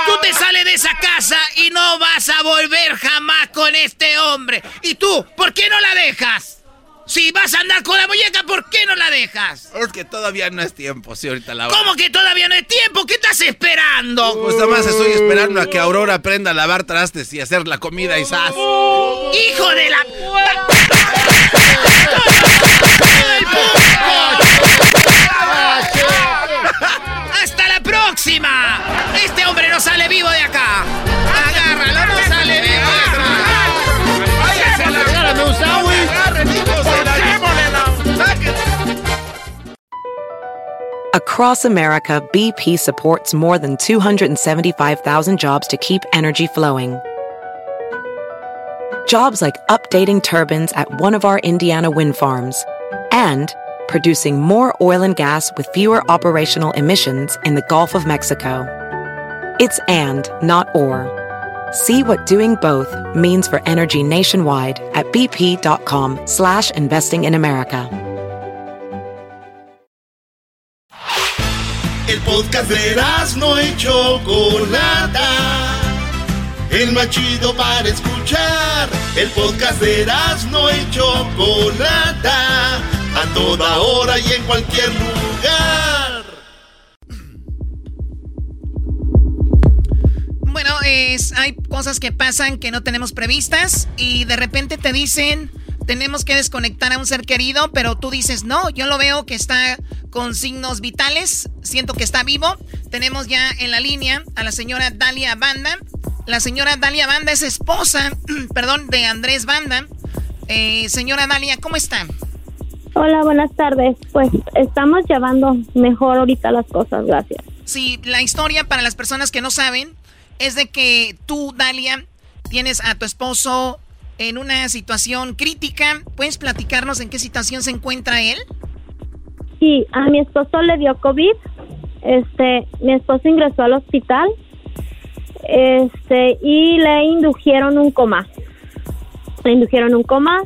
tú te sales de esa casa y no vas a volver jamás con este hombre. ¿Y tú, por qué no la dejas? Si vas a andar con la muñeca, ¿por qué no la dejas? Es que todavía no es tiempo, señorita Laura. ¿Cómo que todavía no hay tiempo? ¿Qué estás esperando? Pues nada más estoy esperando a que Aurora aprenda a lavar trastes y hacer la comida y sas. ¡Hijo de la... ¡Hasta la próxima! Este hombre no sale vivo de acá. Agárralo, no sale vivo de acá. ¡Váyase a la regálame un! Across America, BP supports more than 275,000 jobs to keep energy flowing. Jobs like updating turbines at one of our Indiana wind farms and producing more oil and gas with fewer operational emissions in the Gulf of Mexico. It's and, not or. See what doing both means for energy nationwide at bp.com slash investing in America. El podcast de no Chocolata. El más chido para escuchar. El podcast de no Chocolata. A toda hora y en cualquier lugar. Bueno, es, hay cosas que pasan que no tenemos previstas y de repente te dicen tenemos que desconectar a un ser querido, pero tú dices no, yo lo veo que está con signos vitales, siento que está vivo. Tenemos ya en la línea a la señora Dalia Banda. La señora Dalia Banda es esposa, perdón, de Andrés Banda. Eh, señora Dalia, ¿cómo está? Hola, buenas tardes. Pues estamos llevando mejor ahorita las cosas, gracias. Sí, la historia para las personas que no saben es de que tú, Dalia, tienes a tu esposo en una situación crítica. ¿Puedes platicarnos en qué situación se encuentra él? Sí, a mi esposo le dio COVID. Este, mi esposo ingresó al hospital. Este, y le indujeron un coma. Le indujeron un coma.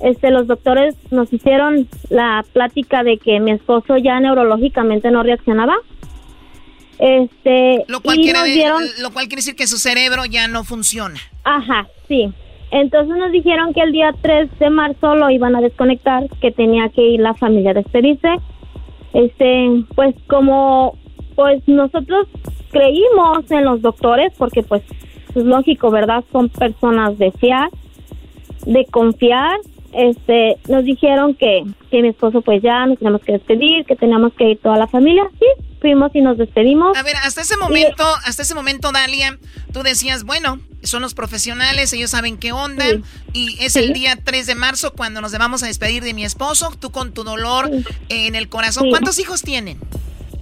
Este, los doctores nos hicieron la plática de que mi esposo ya neurológicamente no reaccionaba. Este, Lo cual, y quiere, nos dieron lo cual quiere decir que su cerebro ya no funciona. Ajá, sí. Entonces nos dijeron que el día 3 de marzo lo iban a desconectar, que tenía que ir la familia a despedirse. Este, pues como pues nosotros creímos en los doctores porque pues es lógico, ¿verdad? Son personas de fiar, de confiar. Este, nos dijeron que, que mi esposo pues ya nos teníamos que despedir, que teníamos que ir toda la familia. Sí, fuimos y nos despedimos. A ver, hasta ese momento, hasta ese momento, Dalia, tú decías, bueno, son los profesionales, ellos saben qué onda, y es el día 3 de marzo cuando nos vamos a despedir de mi esposo, tú con tu dolor en el corazón. ¿Cuántos hijos tienen?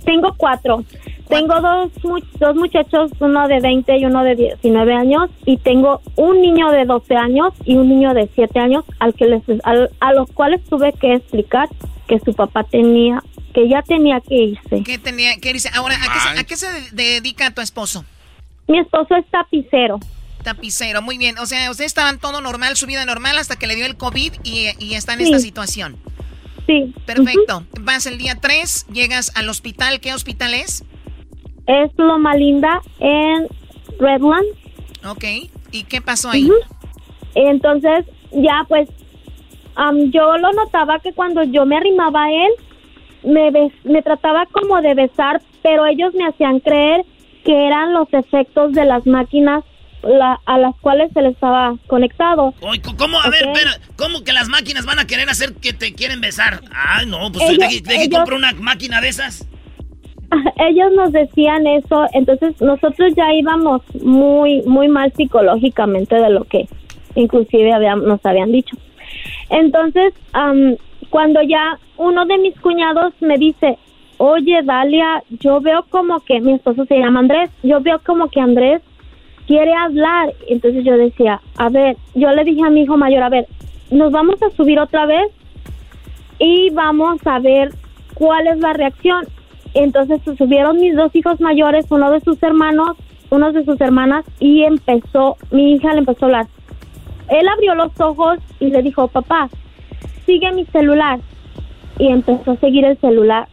Tengo cuatro. Tengo dos, dos muchachos, uno de 20 y uno de 19 años, y tengo un niño de 12 años y un niño de 7 años al que les, al- a los cuales tuve que explicar que su papá tenía, que ya tenía que irse. ¿Qué tenía, qué dice? Ahora, ¿a qué, se, a qué se dedica tu esposo? Mi esposo es tapicero. Tapicero, muy bien. O sea, ustedes estaban todo normal, su vida normal, hasta que le dio el COVID y, y está en Sí. esta situación. Sí. Perfecto. Vas el día 3, llegas al hospital. ¿Qué hospital es? Es Loma Linda en Redland. Ok. ¿Y qué pasó ahí? Entonces, ya pues, am, yo lo notaba que cuando yo me arrimaba a él, me, bes- me trataba como de besar, pero ellos me hacían creer que eran los efectos de las máquinas la- a las cuales él estaba conectado. Oye, ¿Cómo? A ver, espera, ¿cómo que las máquinas van a querer hacer que te quieren besar? Ay, no, pues Ellos- de que ellos- compro una máquina de esas. ellos nos decían eso, entonces nosotros ya íbamos muy, muy mal psicológicamente de lo que inclusive nos habían dicho. Entonces, cuando ya uno de mis cuñados me dice, oye Dalia, yo veo como que mi esposo se llama Andrés, yo veo como que Andrés quiere hablar. Entonces yo decía, a ver, yo le dije a mi hijo mayor, a ver, nos vamos a subir otra vez y vamos a ver cuál es la reacción. Entonces subieron mis dos hijos mayores, uno de sus hermanos, uno de sus hermanas, y empezó, mi hija le empezó a hablar. Él abrió los ojos y le dijo, papá, sigue mi celular. Y empezó a seguir el celular.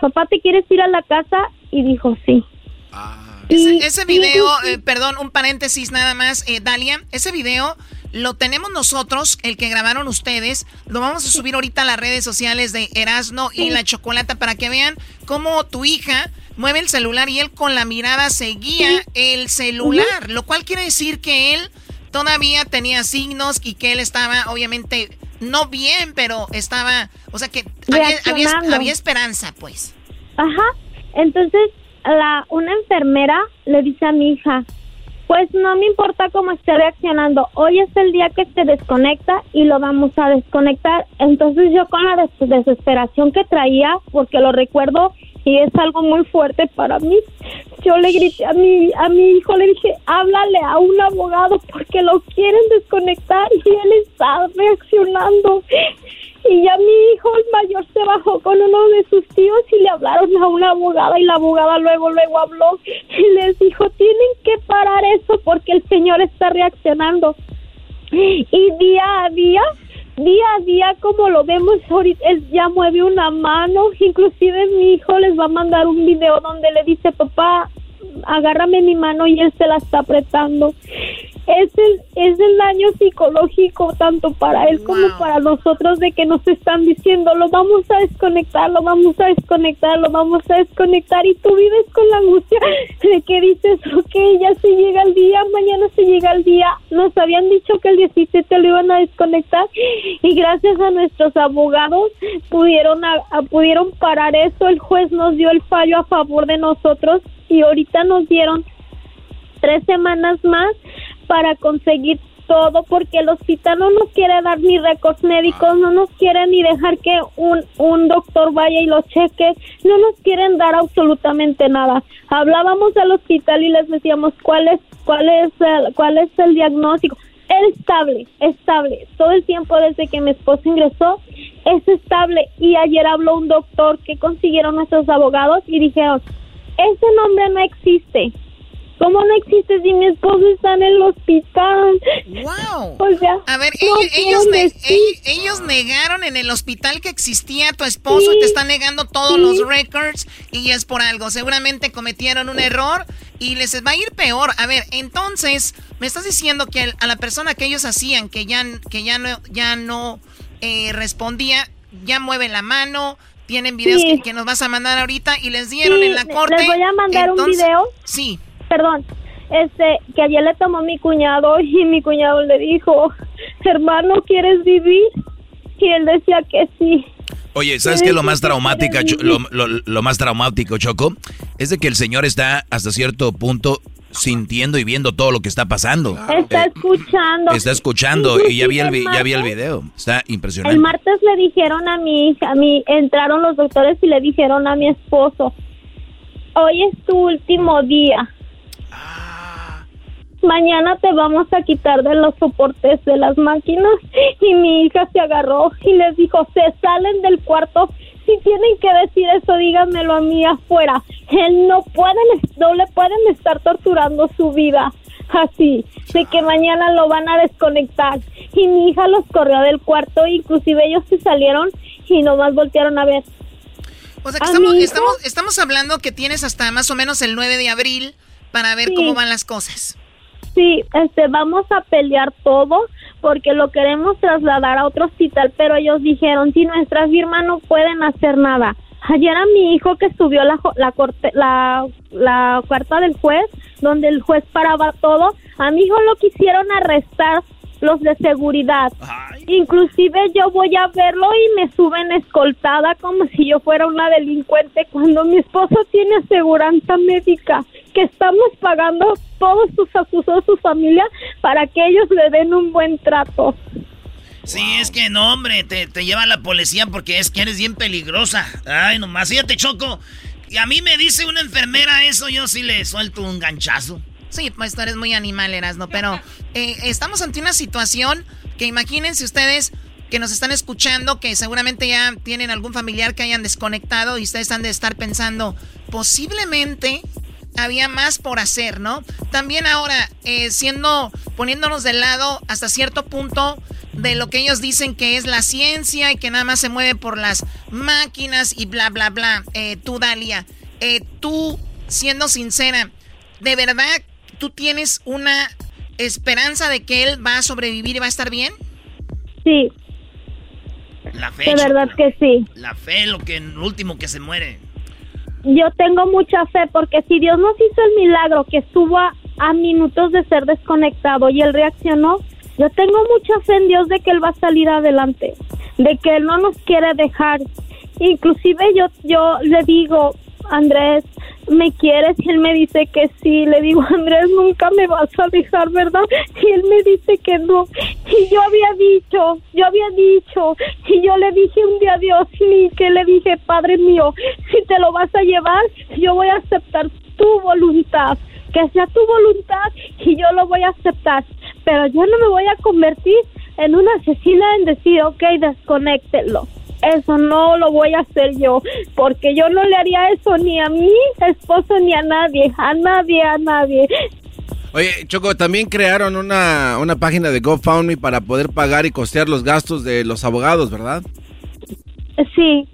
Papá, ¿te quieres ir a la casa? Y dijo, sí. Ese, video, eh, perdón, un paréntesis nada más, eh, Dalia, ese video lo tenemos nosotros, el que grabaron ustedes. Lo vamos a subir ahorita a las redes sociales de Erasno y la Chocolata para que vean cómo tu hija mueve el celular y él con la mirada seguía el celular, lo cual quiere decir que él todavía tenía signos y que él estaba obviamente no bien, pero estaba, o sea que había, había, esperanza, pues. Ajá. Entonces, la una enfermera le dice a mi hija, pues no me importa cómo esté reaccionando. Hoy es el día que se desconecta y lo vamos a desconectar. Entonces yo con la desesperación que traía, porque lo recuerdo y es algo muy fuerte para mí, yo le grité a mi, a mi hijo, le dije, háblale a un abogado porque lo quieren desconectar y él está reaccionando. Y ya mi hijo el mayor se bajó con uno de sus tíos y le hablaron a una abogada y la abogada luego luego habló y les dijo, tienen que parar eso porque el señor está reaccionando. Y día a día, día a día como lo vemos ahorita, él ya mueve una mano, inclusive mi hijo les va a mandar un video donde le dice, papá, agárrame mi mano y él se la está apretando es el, es el daño psicológico tanto para él como para nosotros de que nos están diciendo lo vamos a desconectar, lo vamos a desconectar, lo vamos a desconectar y tú vives con la angustia de que dices, ok, ya se llega el día, mañana se llega el día, nos habían dicho que el 17 lo iban a desconectar y gracias a nuestros abogados pudieron, pudieron parar eso, el juez nos dio el fallo a favor de nosotros y ahorita nos dieron tres semanas más para conseguir todo porque el hospital no nos quiere dar ni récords médicos, no nos quiere ni dejar que un, un doctor vaya y lo cheque, no nos quieren dar absolutamente nada. Hablábamos al hospital y les decíamos cuál es cuál es el, cuál es el diagnóstico. Es estable, estable. Todo el tiempo desde que mi esposo ingresó es estable y ayer habló un doctor que consiguieron nuestros abogados y dijeron, ese nombre no existe ¿Cómo no existe si mi esposo está en el hospital? ¡Wow! O sea, a ver, ellos, ellos, negaron en el hospital que existía tu esposo y te están negando todos los records y es por algo. Seguramente cometieron un error y les va a ir peor. A ver, entonces, me estás diciendo que a la persona que ellos hacían, que ya, que ya no, ya no eh, respondía, ya mueve la mano, tienen videos que, nos vas a mandar ahorita y les dieron en la corte. Les voy a mandar un video. Sí perdón, este, que ayer le tomó mi cuñado y mi cuñado le dijo, hermano, ¿quieres vivir? Y él decía que sí. Oye, ¿sabes qué lo más traumático, lo, lo, más traumático, Choco? Es de que el señor está hasta cierto punto sintiendo y viendo todo lo que está pasando. Está eh, escuchando. Está escuchando y ya vi el ya vi el video. Está impresionante. El martes le dijeron a mi hija, a mí entraron los doctores y le dijeron a mi esposo, "Hoy es tu último día mañana te vamos a quitar de los soportes de las máquinas. Y mi hija se agarró y les dijo, se salen del cuarto. Si tienen que decir eso, díganmelo a mí afuera. Él no pueden, no le pueden estar torturando su vida así, de que mañana lo van a desconectar. Y mi hija los corrió del cuarto, inclusive ellos se salieron y nomás voltearon a ver. O sea que estamos, estamos, estamos hablando que tienes hasta más o menos el 9 de abril para ver cómo van las cosas sí, este, vamos a pelear todo porque lo queremos trasladar a otro hospital, pero ellos dijeron, si nuestras firmas no pueden hacer nada. Ayer a mi hijo que subió la, la, corte, la, la carta del juez, donde el juez paraba todo, a mi hijo lo quisieron arrestar los de seguridad. Inclusive yo voy a verlo y me suben escoltada como si yo fuera una delincuente cuando mi esposo tiene aseguranza médica que estamos pagando todos sus acusados, su familia, para que ellos le den un buen trato. Sí, es que no, hombre, te, te lleva la policía porque es que eres bien peligrosa. Ay, nomás, fíjate, Choco. Y a mí me dice una enfermera eso, yo sí le suelto un ganchazo. Sí, pues tú eres muy animal, ¿no? pero eh, estamos ante una situación que imagínense ustedes que nos están escuchando, que seguramente ya tienen algún familiar que hayan desconectado y ustedes han de estar pensando, posiblemente había más por hacer, ¿no? También ahora, eh, siendo, poniéndonos de lado hasta cierto punto de lo que ellos dicen que es la ciencia y que nada más se mueve por las máquinas y bla, bla, bla. Eh, tú, Dalia, eh, tú, siendo sincera, ¿de verdad tú tienes una esperanza de que él va a sobrevivir y va a estar bien? Sí. La fe. De verdad que sí. La fe, lo que lo último que se muere. Yo tengo mucha fe porque si Dios nos hizo el milagro que estuvo a, minutos de ser desconectado y él reaccionó, yo tengo mucha fe en Dios de que él va a salir adelante, de que él no nos quiere dejar. Inclusive yo yo le digo, Andrés, ¿me quieres? Y él me dice que sí. Le digo, Andrés, nunca me vas a dejar, ¿verdad? Y él me dice que no. Y yo había dicho, yo había dicho, y yo le dije un día a Dios, y que le dije, Padre mío, si te lo vas a llevar, yo voy a aceptar tu voluntad. Que sea tu voluntad y yo lo voy a aceptar. Pero yo no me voy a convertir en una asesina en decir, ok, desconéctelo eso no lo voy a hacer yo, porque yo no le haría eso ni a mi esposo ni a nadie, a nadie, a nadie. Oye, Choco, también crearon una, una página de GoFundMe para poder pagar y costear los gastos de los abogados, ¿verdad? Sí.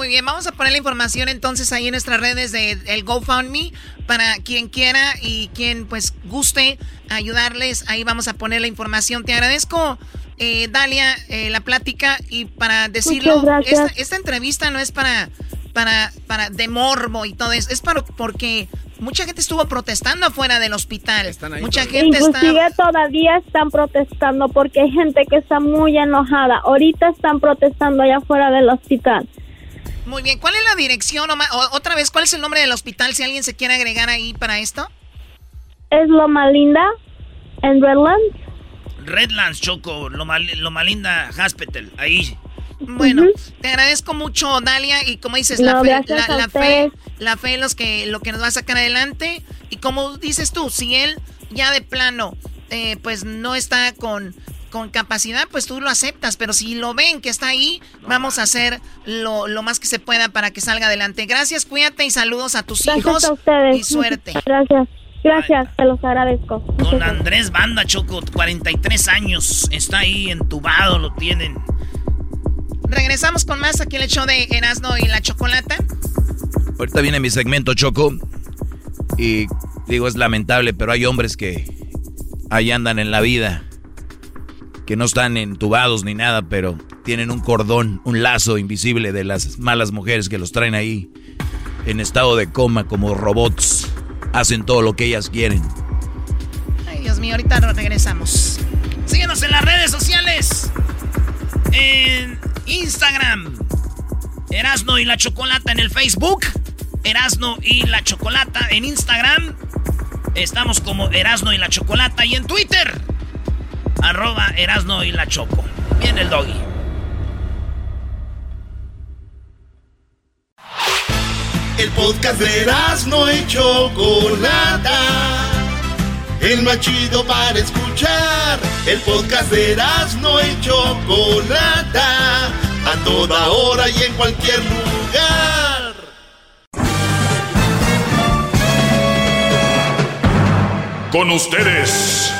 Muy bien, vamos a poner la información entonces ahí en nuestras redes de el GoFundMe para quien quiera y quien pues guste ayudarles. Ahí vamos a poner la información. Te agradezco eh, Dalia, eh, la plática y para decirlo, esta, esta, entrevista no es para, para, para de morbo y todo eso, es para, porque mucha gente estuvo protestando afuera del hospital. mucha gente Inclusive todavía están protestando porque hay gente que está muy enojada. Ahorita están protestando allá afuera del hospital. Muy bien, ¿cuál es la dirección? O, otra vez, ¿cuál es el nombre del hospital si alguien se quiere agregar ahí para esto? Es Loma Linda en Redlands. Redlands, Choco, lo Malinda Hospital, ahí. Bueno, te agradezco mucho, Dalia, y como dices, la, fe, la, fe, la fe es que, lo que nos va a sacar adelante. Y como dices tú, si él ya de plano, eh, pues no está con, con capacidad, pues tú lo aceptas. Pero si lo ven que está ahí, vamos a hacer lo, lo, más que se pueda para que salga adelante. Gracias, cuídate y saludos a tus hijos. A ustedes. Y suerte. Gracias. Gracias, te los agradezco. Don Andrés Banda Choco, 43 años, está ahí entubado, lo tienen. Regresamos con más aquí el show de Erasmo y la Chocolata. Ahorita viene mi segmento Choco y digo es lamentable, pero hay hombres que ahí andan en la vida, que no están entubados ni nada, pero tienen un cordón, un lazo invisible de las malas mujeres que los traen ahí en estado de coma como robots hacen todo lo que ellas quieren. Ay, Dios mío, ahorita regresamos. Síguenos en las redes sociales. En Instagram. Erasno y la Chocolata en el Facebook. Erasno y la Chocolata en Instagram. Estamos como Erasno y la Chocolata. Y en Twitter. Arroba Erasno y la Choco. Viene el doggy. El podcast de no y Chocolata. El más chido para escuchar. El podcast de no y Chocolata. A toda hora y en cualquier lugar. Con ustedes.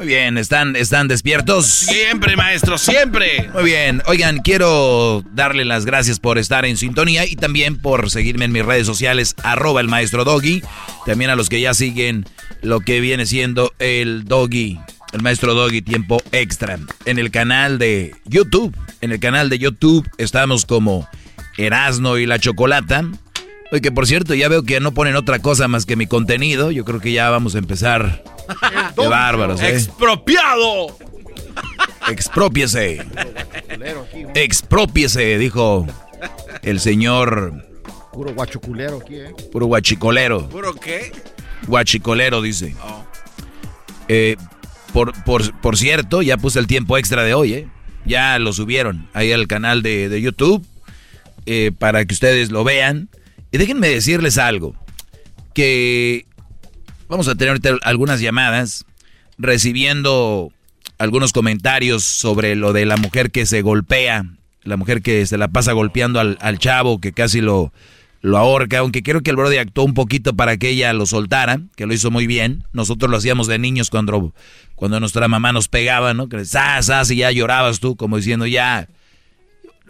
Muy bien, ¿están, ¿están despiertos? Siempre, maestro, siempre. Muy bien, oigan, quiero darle las gracias por estar en sintonía y también por seguirme en mis redes sociales, arroba el maestro Doggy. También a los que ya siguen lo que viene siendo el Doggy, el maestro Doggy Tiempo Extra. En el canal de YouTube, en el canal de YouTube estamos como Erasno y la Chocolata. Oye, que por cierto, ya veo que no ponen otra cosa más que mi contenido. Yo creo que ya vamos a empezar. Qué bárbaros, ¿eh? ¡Expropiado! Expropiese. Expropiese, dijo el señor. Puro guachuculero aquí, ¿eh? Puro guachicolero. ¿Puro qué? Guachicolero, dice. Oh. Eh, por, por, por cierto, ya puse el tiempo extra de hoy, ¿eh? Ya lo subieron ahí al canal de, de YouTube eh, para que ustedes lo vean. Y déjenme decirles algo, que vamos a tener ahorita algunas llamadas recibiendo algunos comentarios sobre lo de la mujer que se golpea, la mujer que se la pasa golpeando al, al chavo, que casi lo, lo ahorca, aunque creo que el Brody actuó un poquito para que ella lo soltara, que lo hizo muy bien. Nosotros lo hacíamos de niños cuando, cuando nuestra mamá nos pegaba, ¿no? Que sas, sas, y ya llorabas tú, como diciendo ya.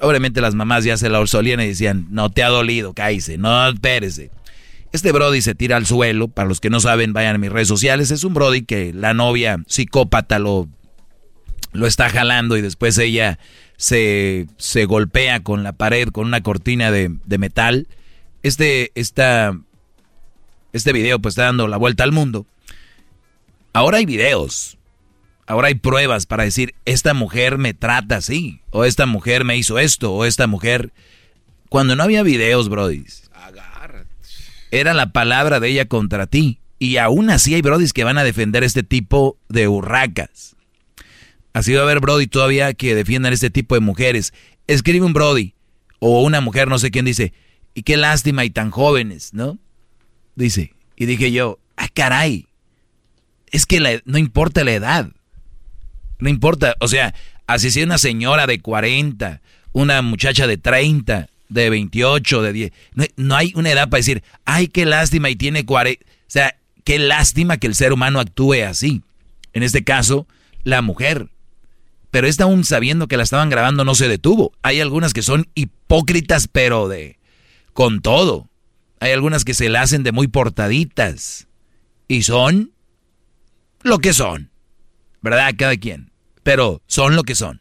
Obviamente las mamás ya se la solían y decían, no te ha dolido, cállese, no, espérese. Este Brody se tira al suelo, para los que no saben, vayan a mis redes sociales. Es un Brody que la novia psicópata lo, lo está jalando y después ella se, se golpea con la pared, con una cortina de, de metal. Este, esta, este video pues está dando la vuelta al mundo. Ahora hay videos, ahora hay pruebas para decir, esta mujer me trata así, o esta mujer me hizo esto, o esta mujer... Cuando no había videos, brodis, era la palabra de ella contra ti. Y aún así hay brodis que van a defender este tipo de hurracas. Así va a haber brody todavía que defiendan este tipo de mujeres. Escribe un brody o una mujer, no sé quién dice, y qué lástima y tan jóvenes, ¿no? Dice, y dije yo, ah, caray, es que la- no importa la edad, no importa, o sea, así si una señora de 40, una muchacha de 30, de 28, de 10, no, no hay una edad para decir, ay, qué lástima y tiene 40, o sea, qué lástima que el ser humano actúe así. En este caso, la mujer. Pero esta aún sabiendo que la estaban grabando no se detuvo. Hay algunas que son hipócritas, pero de con todo. Hay algunas que se la hacen de muy portaditas. Y son lo que son. ¿Verdad? Cada quien. Pero son lo que son.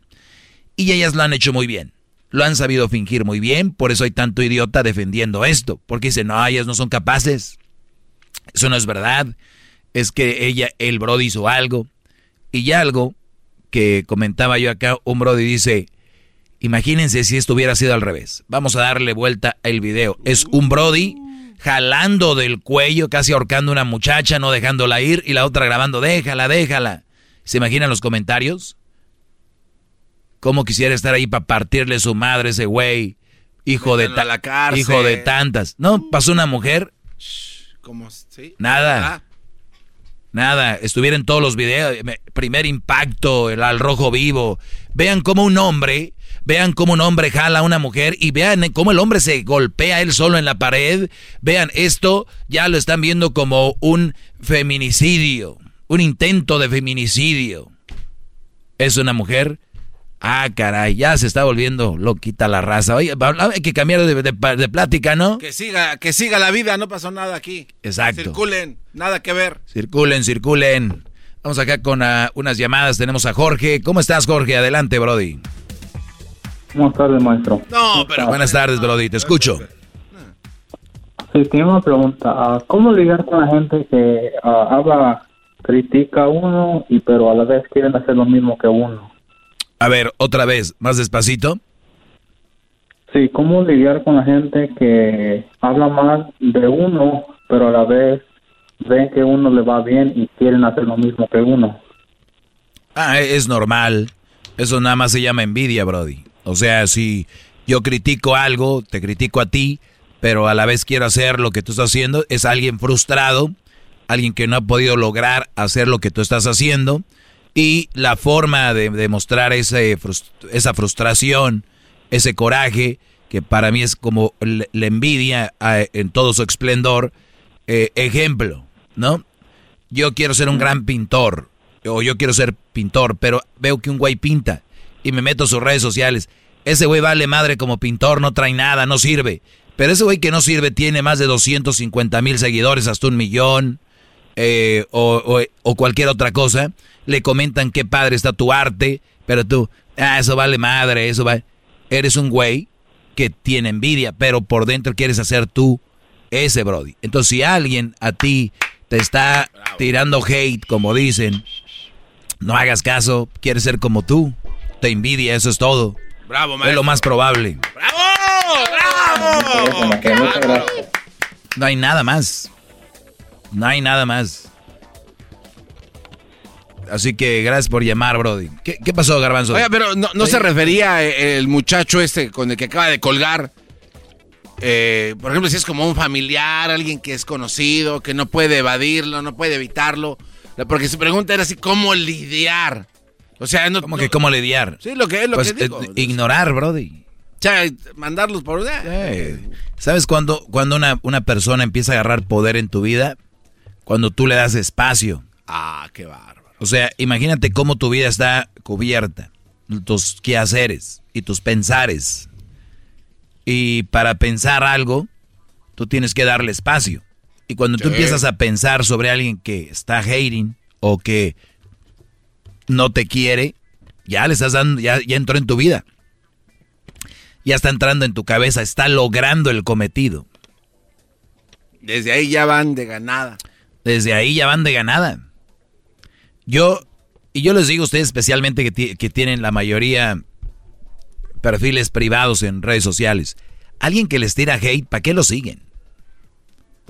Y ellas lo han hecho muy bien. Lo han sabido fingir muy bien. Por eso hay tanto idiota defendiendo esto. Porque dicen, no, ellas no son capaces. Eso no es verdad. Es que ella, el Brody hizo algo. Y algo que comentaba yo acá, un Brody dice, imagínense si esto hubiera sido al revés. Vamos a darle vuelta al video. Es un Brody jalando del cuello, casi ahorcando a una muchacha, no dejándola ir, y la otra grabando, déjala, déjala. ¿Se imaginan los comentarios? ¿Cómo quisiera estar ahí para partirle su madre ese güey? Hijo de, Métanlo la cárcel. hijo de tantas. No, pasó una mujer, ¿Cómo? ¿Sí? Nada. Ah, Nada, estuviera en todos los videos. me- Primer impacto, el al rojo vivo. Vean cómo un hombre, vean cómo un hombre jala a una mujer y vean cómo el hombre se golpea él solo en la pared. Vean, esto ya lo están viendo como un feminicidio, un intento de feminicidio. ¿Es una mujer? Ah, caray, ya se está volviendo loquita la raza. Oye, va- hay que cambiar de, de- de plática, ¿no? Que siga, que siga la vida, no pasó nada aquí. Exacto. Circulen, nada que ver. Circulen, circulen. Vamos acá con ah, unas llamadas. Tenemos a Jorge. ¿Cómo estás, Jorge? Adelante, Brody. Buenas tardes, maestro. No, pero Buenas tardes, Brody. Te escucho. Sí, tengo una pregunta. Ah, ¿Cómo lidiar con la gente que ah, habla, critica a uno, y pero a la vez quieren hacer lo mismo que uno? A ver, otra vez, más despacito. Sí, ¿cómo lidiar con la gente que habla mal de uno, pero a la vez ven que uno le va bien y quieren hacer lo mismo que uno? Ah, es normal. Eso nada más se llama envidia, Brody. O sea, si yo critico algo, te critico a ti, pero a la vez quiero hacer lo que tú estás haciendo, es alguien frustrado, alguien que no ha podido lograr hacer lo que tú estás haciendo. Y la forma de demostrar esa frustración, ese coraje, que para mí es como la envidia en todo su esplendor, eh, ejemplo, ¿no? Yo quiero ser un gran pintor, o yo quiero ser pintor, pero veo que un güey pinta y me meto a sus redes sociales. Ese güey vale madre como pintor, no trae nada, no sirve. Pero ese güey que no sirve tiene más de 250 mil seguidores, hasta un millón, eh, o, o, cualquier otra cosa. Le comentan qué padre está tu arte, pero tú, ah, eso vale madre, eso vale. Eres un güey que tiene envidia, pero por dentro quieres hacer tú ese Brody. Entonces, si alguien a ti te está tirando hate, como dicen, no hagas caso, quieres ser como tú, te envidia, eso es todo. Bravo, Es lo más probable. ¡Bravo! ¡Bravo! No hay nada más. No hay nada más. Así que gracias por llamar, Brody. ¿Qué, pasó, Garbanzo? Oiga, pero no, se refería el muchacho este con el que acaba de colgar. Eh, por ejemplo, si es como un familiar, alguien que es conocido, que no puede evadirlo, no puede evitarlo. Porque su pregunta era así, ¿cómo lidiar? O sea, no, ¿Cómo que cómo lidiar? Sí, lo que es lo pues, que digo. Eh, ignorar, Brody. O sea, mandarlos por... Eh. ¿Sabes cuando, cuando una, una persona empieza a agarrar poder en tu vida? Cuando tú le das espacio. Ah, qué bárbaro. O sea, imagínate cómo tu vida está cubierta. Tus quehaceres y tus pensares. Y para pensar algo, tú tienes que darle espacio. Y cuando tú empiezas a pensar sobre alguien que está hating o que no te quiere, ya le estás dando, ya, ya entró en tu vida. Ya está entrando en tu cabeza, está logrando el cometido. Desde ahí ya van de ganada. Desde ahí ya van de ganada. Yo, y yo les digo a ustedes especialmente que, que tienen la mayoría perfiles privados en redes sociales. Alguien que les tira hate, ¿para qué lo siguen?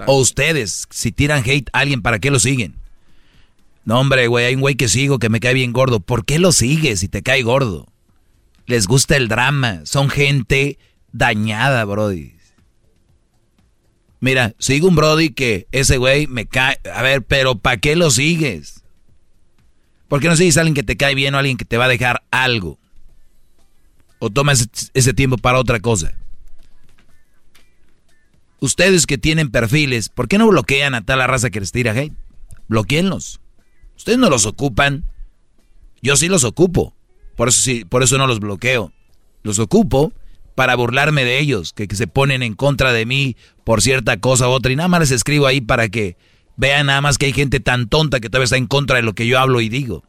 O ustedes, si tiran hate a alguien, ¿para qué lo siguen? No, hombre, güey, hay un güey que sigo que me cae bien gordo. ¿Por qué lo sigues si te cae gordo? Les gusta el drama. Son gente dañada, Brody. Mira, sigo un Brody que ese güey me cae. A ver, pero ¿para qué lo sigues? ¿Por qué no sigues a alguien que te cae bien o a alguien que te va a dejar algo? O tomas ese tiempo para otra cosa. Ustedes que tienen perfiles, ¿por qué no bloquean a tal raza que les tira hate? Bloqueenlos. Ustedes no los ocupan. Yo sí los ocupo. Por eso, sí, por eso no los bloqueo. Los ocupo para burlarme de ellos, que, se ponen en contra de mí por cierta cosa u otra. Y nada más les escribo ahí para que vean nada más que hay gente tan tonta que todavía está en contra de lo que yo hablo y digo.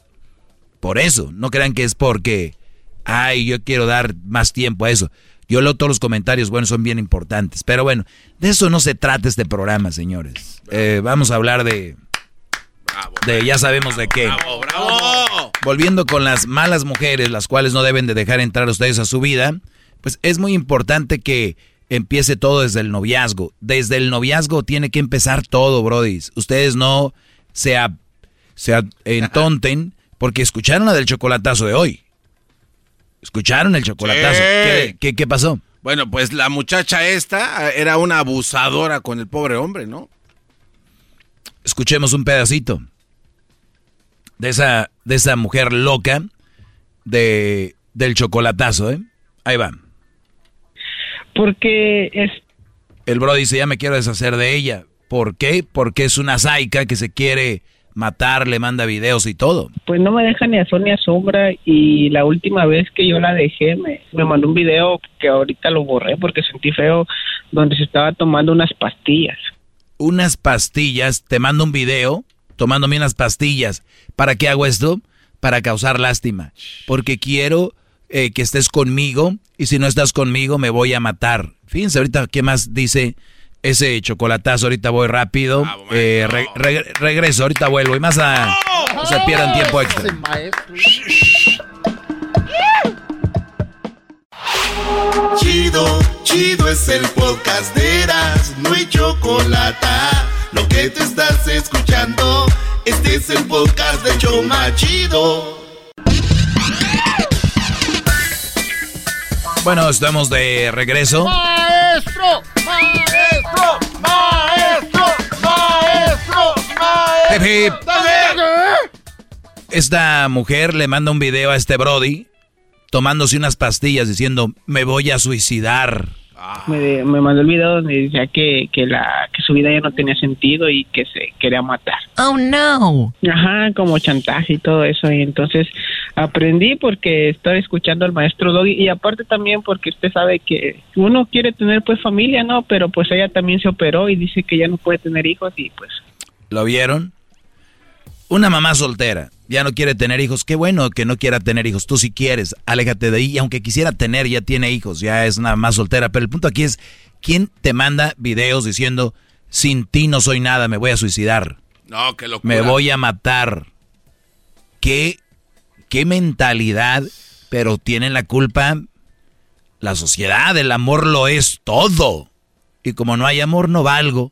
Por eso, no crean que es porque, ay, yo quiero dar más tiempo a eso. Yo leo todos los comentarios, bueno, son bien importantes. Pero bueno, de eso no se trata este programa, señores. Eh, vamos a hablar de de ya sabemos de qué. Bravo, bravo. Volviendo con las malas mujeres, las cuales no deben de dejar entrar ustedes a su vida, pues es muy importante que empiece todo desde el noviazgo. Desde el noviazgo tiene que empezar todo, brodis. Ustedes no se, se entonten porque escucharon la del chocolatazo de hoy. ¿Escucharon el chocolatazo? ¿Qué, qué pasó? Bueno, pues la muchacha esta era una abusadora con el pobre hombre, ¿no? Escuchemos un pedacito de esa, de esa mujer loca de, del chocolatazo, ¿eh? Ahí va. Porque es... El bro dice, ya me quiero deshacer de ella. ¿Por qué? Porque es una saica que se quiere matar, le manda videos y todo. Pues no me deja ni a sol ni a sombra y la última vez que yo la dejé me, me mandó un video que ahorita lo borré porque sentí feo donde se estaba tomando unas pastillas unas pastillas, te mando un video tomándome unas pastillas. ¿Para qué hago esto? Para causar lástima. Porque quiero eh, que estés conmigo y si no estás conmigo me voy a matar. Fíjense ahorita qué más dice ese chocolatazo. Ahorita voy rápido. Eh, regreso, ahorita vuelvo. Y más a... No se pierdan tiempo extra. Chido, chido es el podcast de Eras, no hay chocolate. Lo que te estás escuchando, este es el podcast de Choma Chido. Bueno, estamos de regreso. Maestro, maestro, maestro, maestro, maestro. Esta mujer le manda un video a este Brody tomándose unas pastillas diciendo, me voy a suicidar. Me, me mandó el video donde decía que, que, la, que su vida ya no tenía sentido y que se quería matar. Oh, no. Ajá, como chantaje y todo eso. Y entonces aprendí porque estoy escuchando al maestro Doggy y aparte también porque usted sabe que uno quiere tener pues familia, ¿no? Pero pues ella también se operó y dice que ya no puede tener hijos y pues... ¿Lo vieron? Una mamá soltera, ya no quiere tener hijos. Qué bueno que no quiera tener hijos. Tú si quieres, aléjate de ahí. Y aunque quisiera tener, ya tiene hijos, ya es una mamá soltera. Pero el punto aquí es, ¿quién te manda videos diciendo, sin ti no soy nada, me voy a suicidar? No, que locura. Me voy a matar. ¿Qué, qué mentalidad? Pero tienen la culpa la sociedad. El amor lo es todo. Y como no hay amor, no valgo.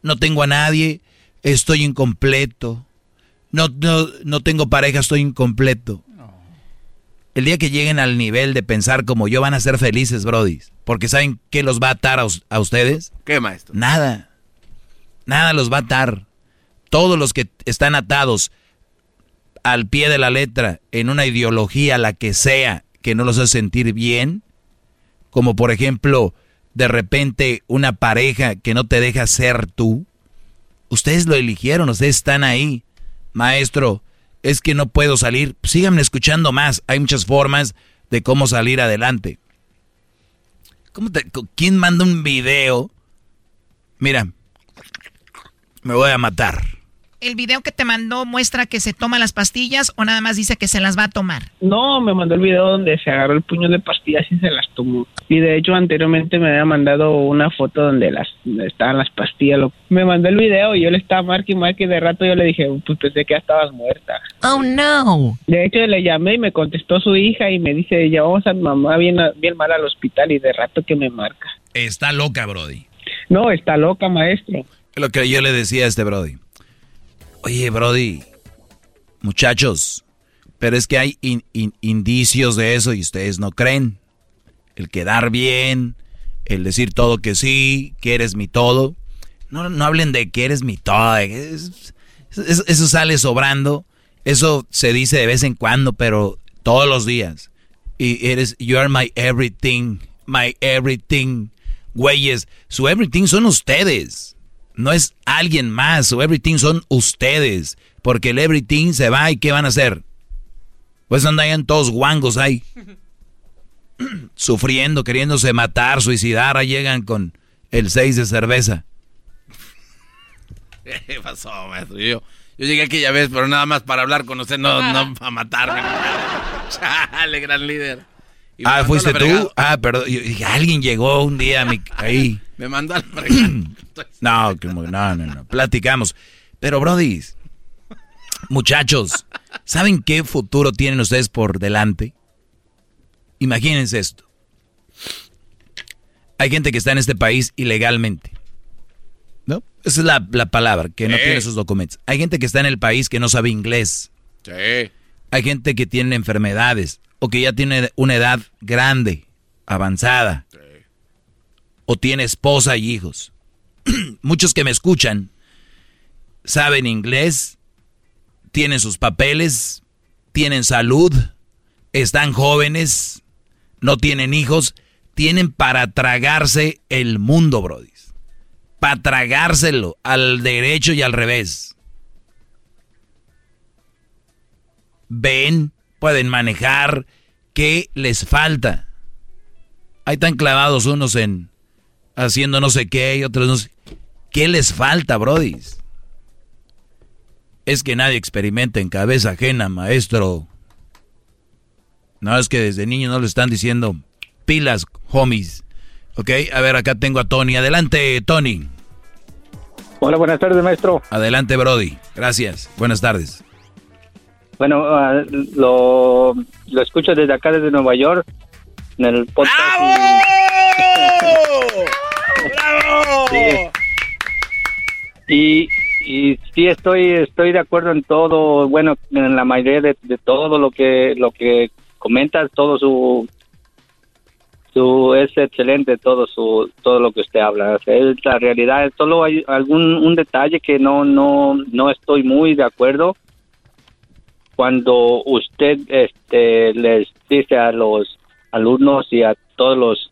No tengo a nadie. Estoy incompleto no, no, no tengo pareja, estoy incompleto. El día que lleguen al nivel de pensar como yo van a ser felices, Brody. Porque ¿saben qué los va a atar a, ustedes? ¿Qué, maestro? Nada. Nada los va a atar. Todos los que están atados al pie de la letra en una ideología, la que sea, que no los hace sentir bien, como por ejemplo, de repente una pareja que no te deja ser tú, ustedes lo eligieron, ustedes están ahí maestro, es que no puedo salir. Síganme escuchando más. Hay muchas formas de cómo salir adelante. ¿Cómo te, ¿Quién manda un video? Mira, me voy a matar el video que te mandó muestra que se toma las pastillas o nada más dice que se las va a tomar? No, me mandó el video donde se agarró el puño de pastillas y se las tomó. Y de hecho anteriormente me había mandado una foto donde las estaban las pastillas. Me mandó el video y yo le estaba marque y marque y de rato yo le dije, pues pensé que ya estabas muerta. Oh no. De hecho le llamé y me contestó su hija y me dice, llevamos a mi mamá bien, bien mal al hospital y de rato que me marca. Está loca, Brody. No, está loca, maestro. Lo que yo le decía a este Brody. Oye, Brody, muchachos, pero es que hay indicios de eso y ustedes no creen. El quedar bien, el decir todo que sí, que eres mi todo. No, no hablen de que eres mi todo. eso sale sobrando. Eso se dice de vez en cuando, pero todos los días. Y eres, you are my everything, my everything. Güeyes, su everything son ustedes no es alguien más o everything son ustedes. Porque el everything se va y ¿qué van a hacer? Pues andan todos guangos ahí. sufriendo, queriéndose matar, suicidar. Ahí llegan con el 6 de cerveza. ¿Qué pasó, maestro? Yo, yo llegué aquella vez, pero nada más para hablar con usted, no, no para matarme. Chale, gran líder. Ah, ¿fuiste tú? Ah, perdón. Yo dije, alguien llegó un día a mi, ahí. Me mandó al no, no, no, no. Platicamos. Pero, Brody, muchachos, ¿saben qué futuro tienen ustedes por delante? Imagínense esto. Hay gente que está en este país ilegalmente. ¿No? Esa es la, palabra, que no tiene sus documentos. Hay gente que está en el país que no sabe inglés. Sí. Hay gente que tiene enfermedades o que ya tiene una edad grande, avanzada. O tiene esposa y hijos. Muchos que me escuchan saben inglés, tienen sus papeles, tienen salud, están jóvenes, no tienen hijos, tienen para tragarse el mundo, Brody. Para tragárselo al derecho y al revés. Ven, pueden manejar, ¿qué les falta? Hay tan clavados unos en haciendo no sé qué y otros no sé. ¿Qué les falta, Brody? Es que nadie experimenta en cabeza ajena, maestro. No, es que desde niño no le están diciendo pilas, homies. Ok, a ver, acá tengo a Tony. Adelante, Tony. Hola, buenas tardes, maestro. Adelante, Brody. Gracias. Buenas tardes. Bueno, ah, lo, lo escucho desde acá, desde Nueva York, en el podcast. Y, y sí estoy estoy de acuerdo en todo, bueno, en la mayoría de, todo lo que lo que comentas, todo su su es excelente todo su todo lo que usted habla. Es la realidad, solo hay algún un detalle que no no no estoy muy de acuerdo cuando usted este les dice a los alumnos y a todos los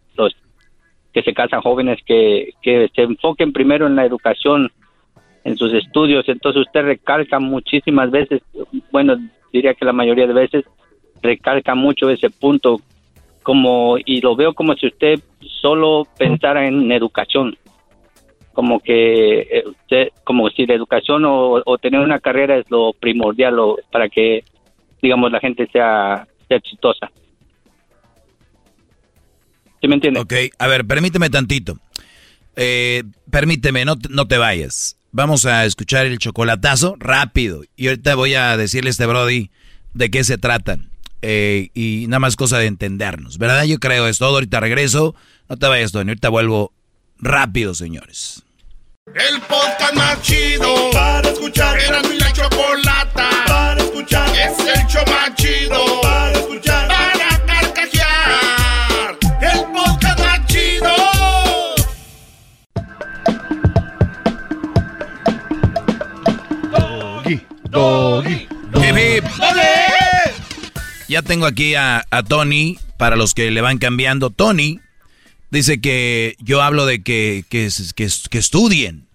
que se casan jóvenes que, que se enfoquen primero en la educación, en sus estudios. Entonces usted recalca muchísimas veces, bueno, diría que la mayoría de veces recalca mucho ese punto como y lo veo como si usted solo pensara en educación como que eh, como si la educación o, tener una carrera es lo primordial o, para que digamos la gente sea, exitosa ¿Sí me entiende? Ok, a ver, permíteme tantito. Eh, permíteme, no, no te vayas. Vamos a escuchar el chocolatazo rápido. Y ahorita voy a decirle a este Brody de qué se trata. Eh, y nada más cosa de entendernos. ¿Verdad? Yo creo es todo. Ahorita regreso. No te vayas, Tony. Ahorita vuelvo rápido, señores. El podcast más chido para escuchar. Era mi la chocolata para escuchar. Es el show más chido para escuchar. Para carcajear. El podcast más chido. Doggy, doggy, hip. Ya tengo aquí a, a Tony, para los que le van cambiando. Tony dice que yo hablo de que, que, que, que estudien,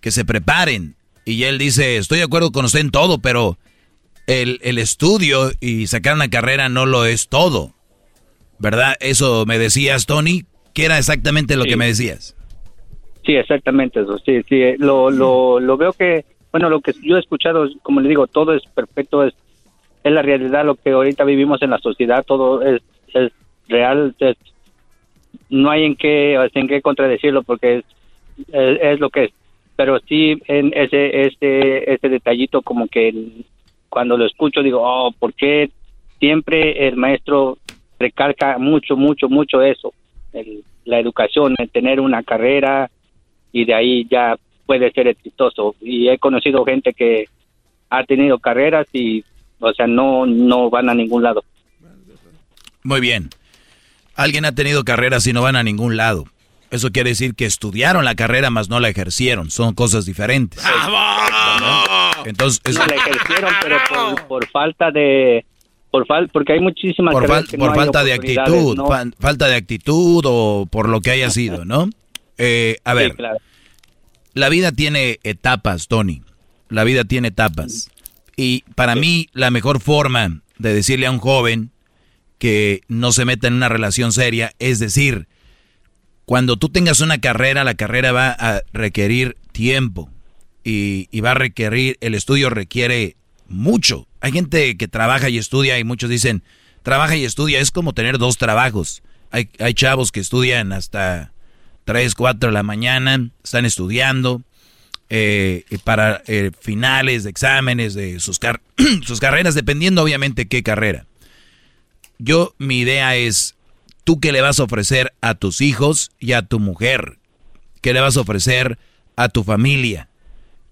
que se preparen. Y él dice, estoy de acuerdo con usted en todo, pero el, el estudio y sacar una carrera no lo es todo. ¿Verdad? Eso me decías, Tony. ¿Qué era exactamente lo Sí. que me decías? Sí, exactamente eso. Sí, sí. Lo, lo, lo veo que, bueno, lo que yo he escuchado, como le digo, todo es perfecto, es, es la realidad, lo que ahorita vivimos en la sociedad, todo es, es real, es- no hay en qué, en qué contradecirlo porque es, es, lo que es. Pero sí, en ese, ese, ese detallito como que cuando lo escucho digo, oh, ¿por qué siempre el maestro recalca mucho, mucho, mucho eso? El- la educación, el tener una carrera, y de ahí ya puede ser exitoso. Y he conocido gente que ha tenido carreras y, o sea, no, no van a ningún lado. Muy bien. Alguien ha tenido carreras y no van a ningún lado. Eso quiere decir que estudiaron la carrera, mas no la ejercieron. Son cosas diferentes. Entonces, es- No la ejercieron, pero por, por falta de... Por fal, porque hay muchísimas por, carreras fal- que por no hay falta de actitud, ¿no? fa- falta de actitud o por lo que haya sido, ¿no? Eh, a ver, la vida tiene etapas, Tony. La vida tiene etapas. Y para mí, la mejor forma de decirle a un joven que no se meta en una relación seria es decir, cuando tú tengas una carrera, la carrera va a requerir tiempo y, va a requerir, el estudio requiere mucho. Hay gente que trabaja y estudia y muchos dicen, trabaja y estudia, es como tener dos trabajos. Hay, hay chavos que estudian hasta 3, 4 de la mañana, están estudiando eh, para eh, finales de exámenes de sus, car- sus carreras, dependiendo obviamente qué carrera. Yo, mi idea es, ¿tú qué le vas a ofrecer a tus hijos y a tu mujer? ¿Qué le vas a ofrecer a tu familia?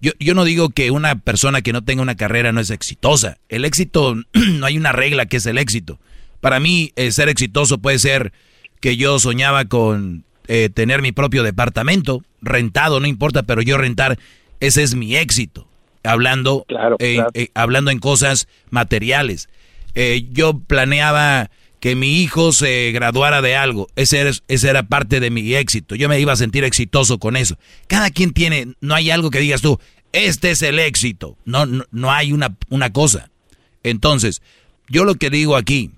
Yo, yo no digo que una persona que no tenga una carrera no es exitosa. El éxito, no hay una regla que es el éxito. Para mí, eh, ser exitoso puede ser que yo soñaba con eh, tener mi propio departamento, rentado, no importa, pero yo rentar, ese es mi éxito. Hablando, eh, claro. eh, hablando en cosas materiales. Eh, yo planeaba que mi hijo se graduara de algo. Ese era, ese era parte de mi éxito. Yo me iba a sentir exitoso con eso. Cada quien tiene, no hay algo que digas tú, este es el éxito. No, no, hay una, una cosa. Entonces, yo lo que digo aquí,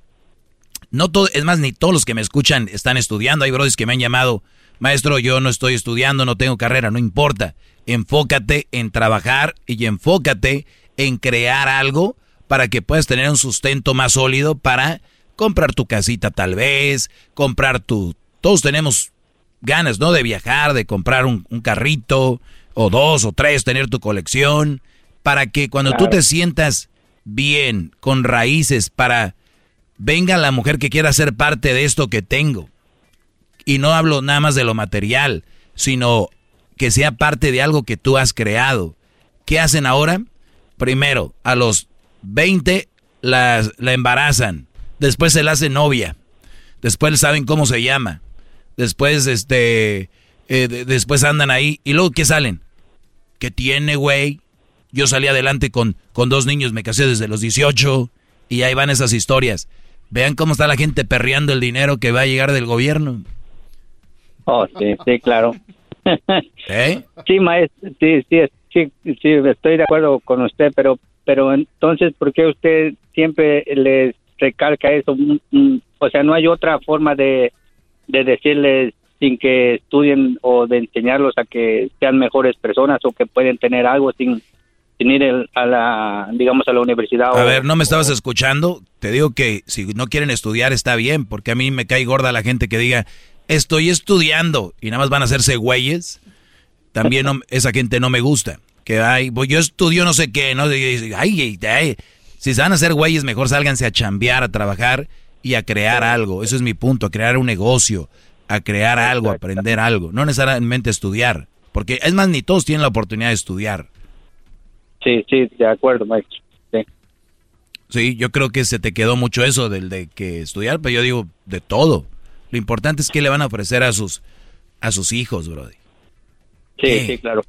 no todo, es más, ni todos los que me escuchan están estudiando. Hay brothers que me han llamado, maestro, yo no estoy estudiando, no tengo carrera, no importa. Enfócate en trabajar y enfócate en crear algo para que puedas tener un sustento más sólido para comprar tu casita tal vez, comprar tu... Todos tenemos ganas, ¿no? De viajar, de comprar un, un carrito o dos o tres, tener tu colección, para que cuando tú te sientas bien, con raíces, para venga la mujer que quiera ser parte de esto que tengo. Y no hablo nada más de lo material, sino que sea parte de algo que tú has creado. ¿Qué hacen ahora? Primero, a los 20 las, la embarazan, después se la hace novia, después saben cómo se llama, después este, eh, de- después andan ahí y luego ¿qué salen? ¿Qué tiene, güey? Yo salí adelante con, con dos niños, me casé desde los 18 y ahí van esas historias. Vean cómo está la gente perreando el dinero que va a llegar del gobierno. Oh, sí, sí, claro. ¿Eh? Sí, maestro, sí, sí, sí, sí, estoy de acuerdo con usted, pero, pero entonces, ¿por qué usted siempre les recalca eso? Mm, mm, O sea, no hay otra forma de, de decirles sin que estudien o de enseñarlos a que sean mejores personas o que pueden tener algo sin, sin ir el- a la, digamos, a la universidad. A o- ver, ¿no me estabas escuchando? Te digo que si no quieren estudiar está bien, porque a mí me cae gorda la gente que diga, estoy estudiando y nada más van a hacerse güeyes. También no- esa gente no me gusta. Que ay, pues yo estudio no sé qué, ¿no? Ay, ay, ay. Si se van a hacer güeyes, mejor sálganse a chambear, a trabajar y a crear algo. Eso es mi punto, a crear un negocio, a crear algo, a aprender algo. No necesariamente estudiar. Porque es más, ni todos tienen la oportunidad de estudiar. Sí, sí, de acuerdo, maestro. Sí. Sí, yo creo que se te quedó mucho eso del de que estudiar, pero yo digo de todo. Lo importante es que le van a ofrecer a sus a sus hijos, brody. Sí, sí, claro.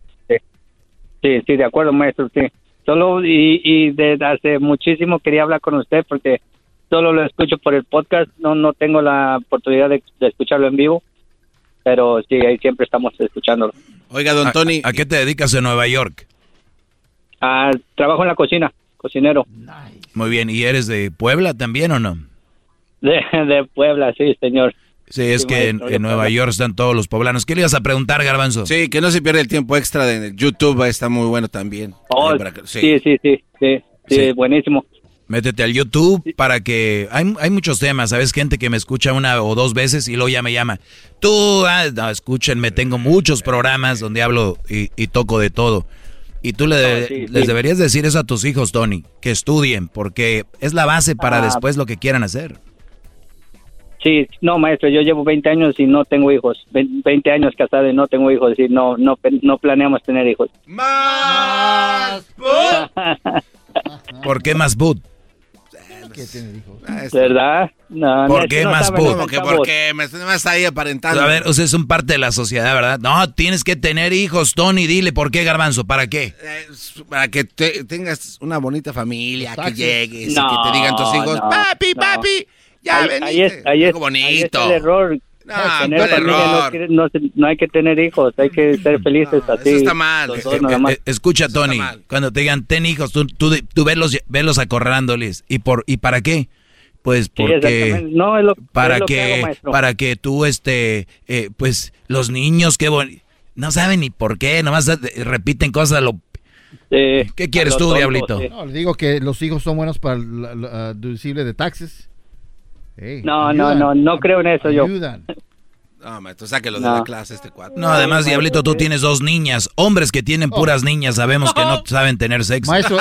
Sí. sí, de acuerdo, maestro, sí. Solo y, y desde hace muchísimo quería hablar con usted porque solo lo escucho por el podcast, no no tengo la oportunidad de, de escucharlo en vivo, pero sí, ahí siempre estamos escuchándolo. Oiga, don ¿A- Tony. ¿A, qué te dedicas en Nueva York? Ah, trabajo en la cocina, cocinero. Muy bien, ¿y eres de Puebla también o no? De, de Puebla, sí, señor. Sí, es que en, Nueva. York están todos los poblanos. ¿Qué le ibas a preguntar, Garbanzo? Sí, que no se pierda el tiempo extra de YouTube, está muy bueno también. Oh, para sí, sí, sí, sí, sí, buenísimo. Métete al YouTube para que... Hay, hay muchos temas, ¿sabes? Gente que me escucha una o dos veces y luego ya me llama. Tú, ah, no, escúchenme, tengo muchos programas donde hablo y, y toco de todo. Y tú le- sí, les sí. deberías decir eso a tus hijos, Tony, que estudien, porque es la base para Ah. después lo que quieran hacer. Sí, no, maestro, yo llevo 20 años y no tengo hijos. Ve- 20 años casado y no tengo hijos y no no no planeamos tener hijos. Más. ¿Por qué más boot? ¿Verdad? No, ¿Por no, es qué que no más boot? Porque, porque me estás ahí aparentando. A ver, ustedes son parte de la sociedad, ¿verdad? No, tienes que tener hijos, Tony. Dile, ¿por qué, Garbanzo? ¿Para qué? Eh, para que te- tengas una bonita familia, que llegues No, y que te digan tus hijos, no, papi, no. papi, ya ahí, veniste. ahí es, ahí es, bonito. ahí está el error. No, tener ¿cuál familia error? No, no no hay que tener hijos, hay que ser felices así. está mal. los dos Eh, eh, escucha, Tony, cuando te digan, ten hijos, tú, tú, tú velos, velos acorralándoles. ¿Y, por, ¿Y para qué? Pues Sí, porque... exactamente. No, es lo, para es lo que, que, hago, para que tú este eh, pues los niños qué bon- no saben ni por qué nomás eh, repiten cosas a lo ¿qué quieres tú diablito? sí. No, le digo que los hijos son buenos para el deducible de taxes. No, no, ayudan. no, no creo en eso yo. Ayudan. No, maestro, sáquelo de No. la clase este cuadro. no además diablito tú tienes dos niñas hombres que tienen puras niñas sabemos que no saben tener sexo Maestro,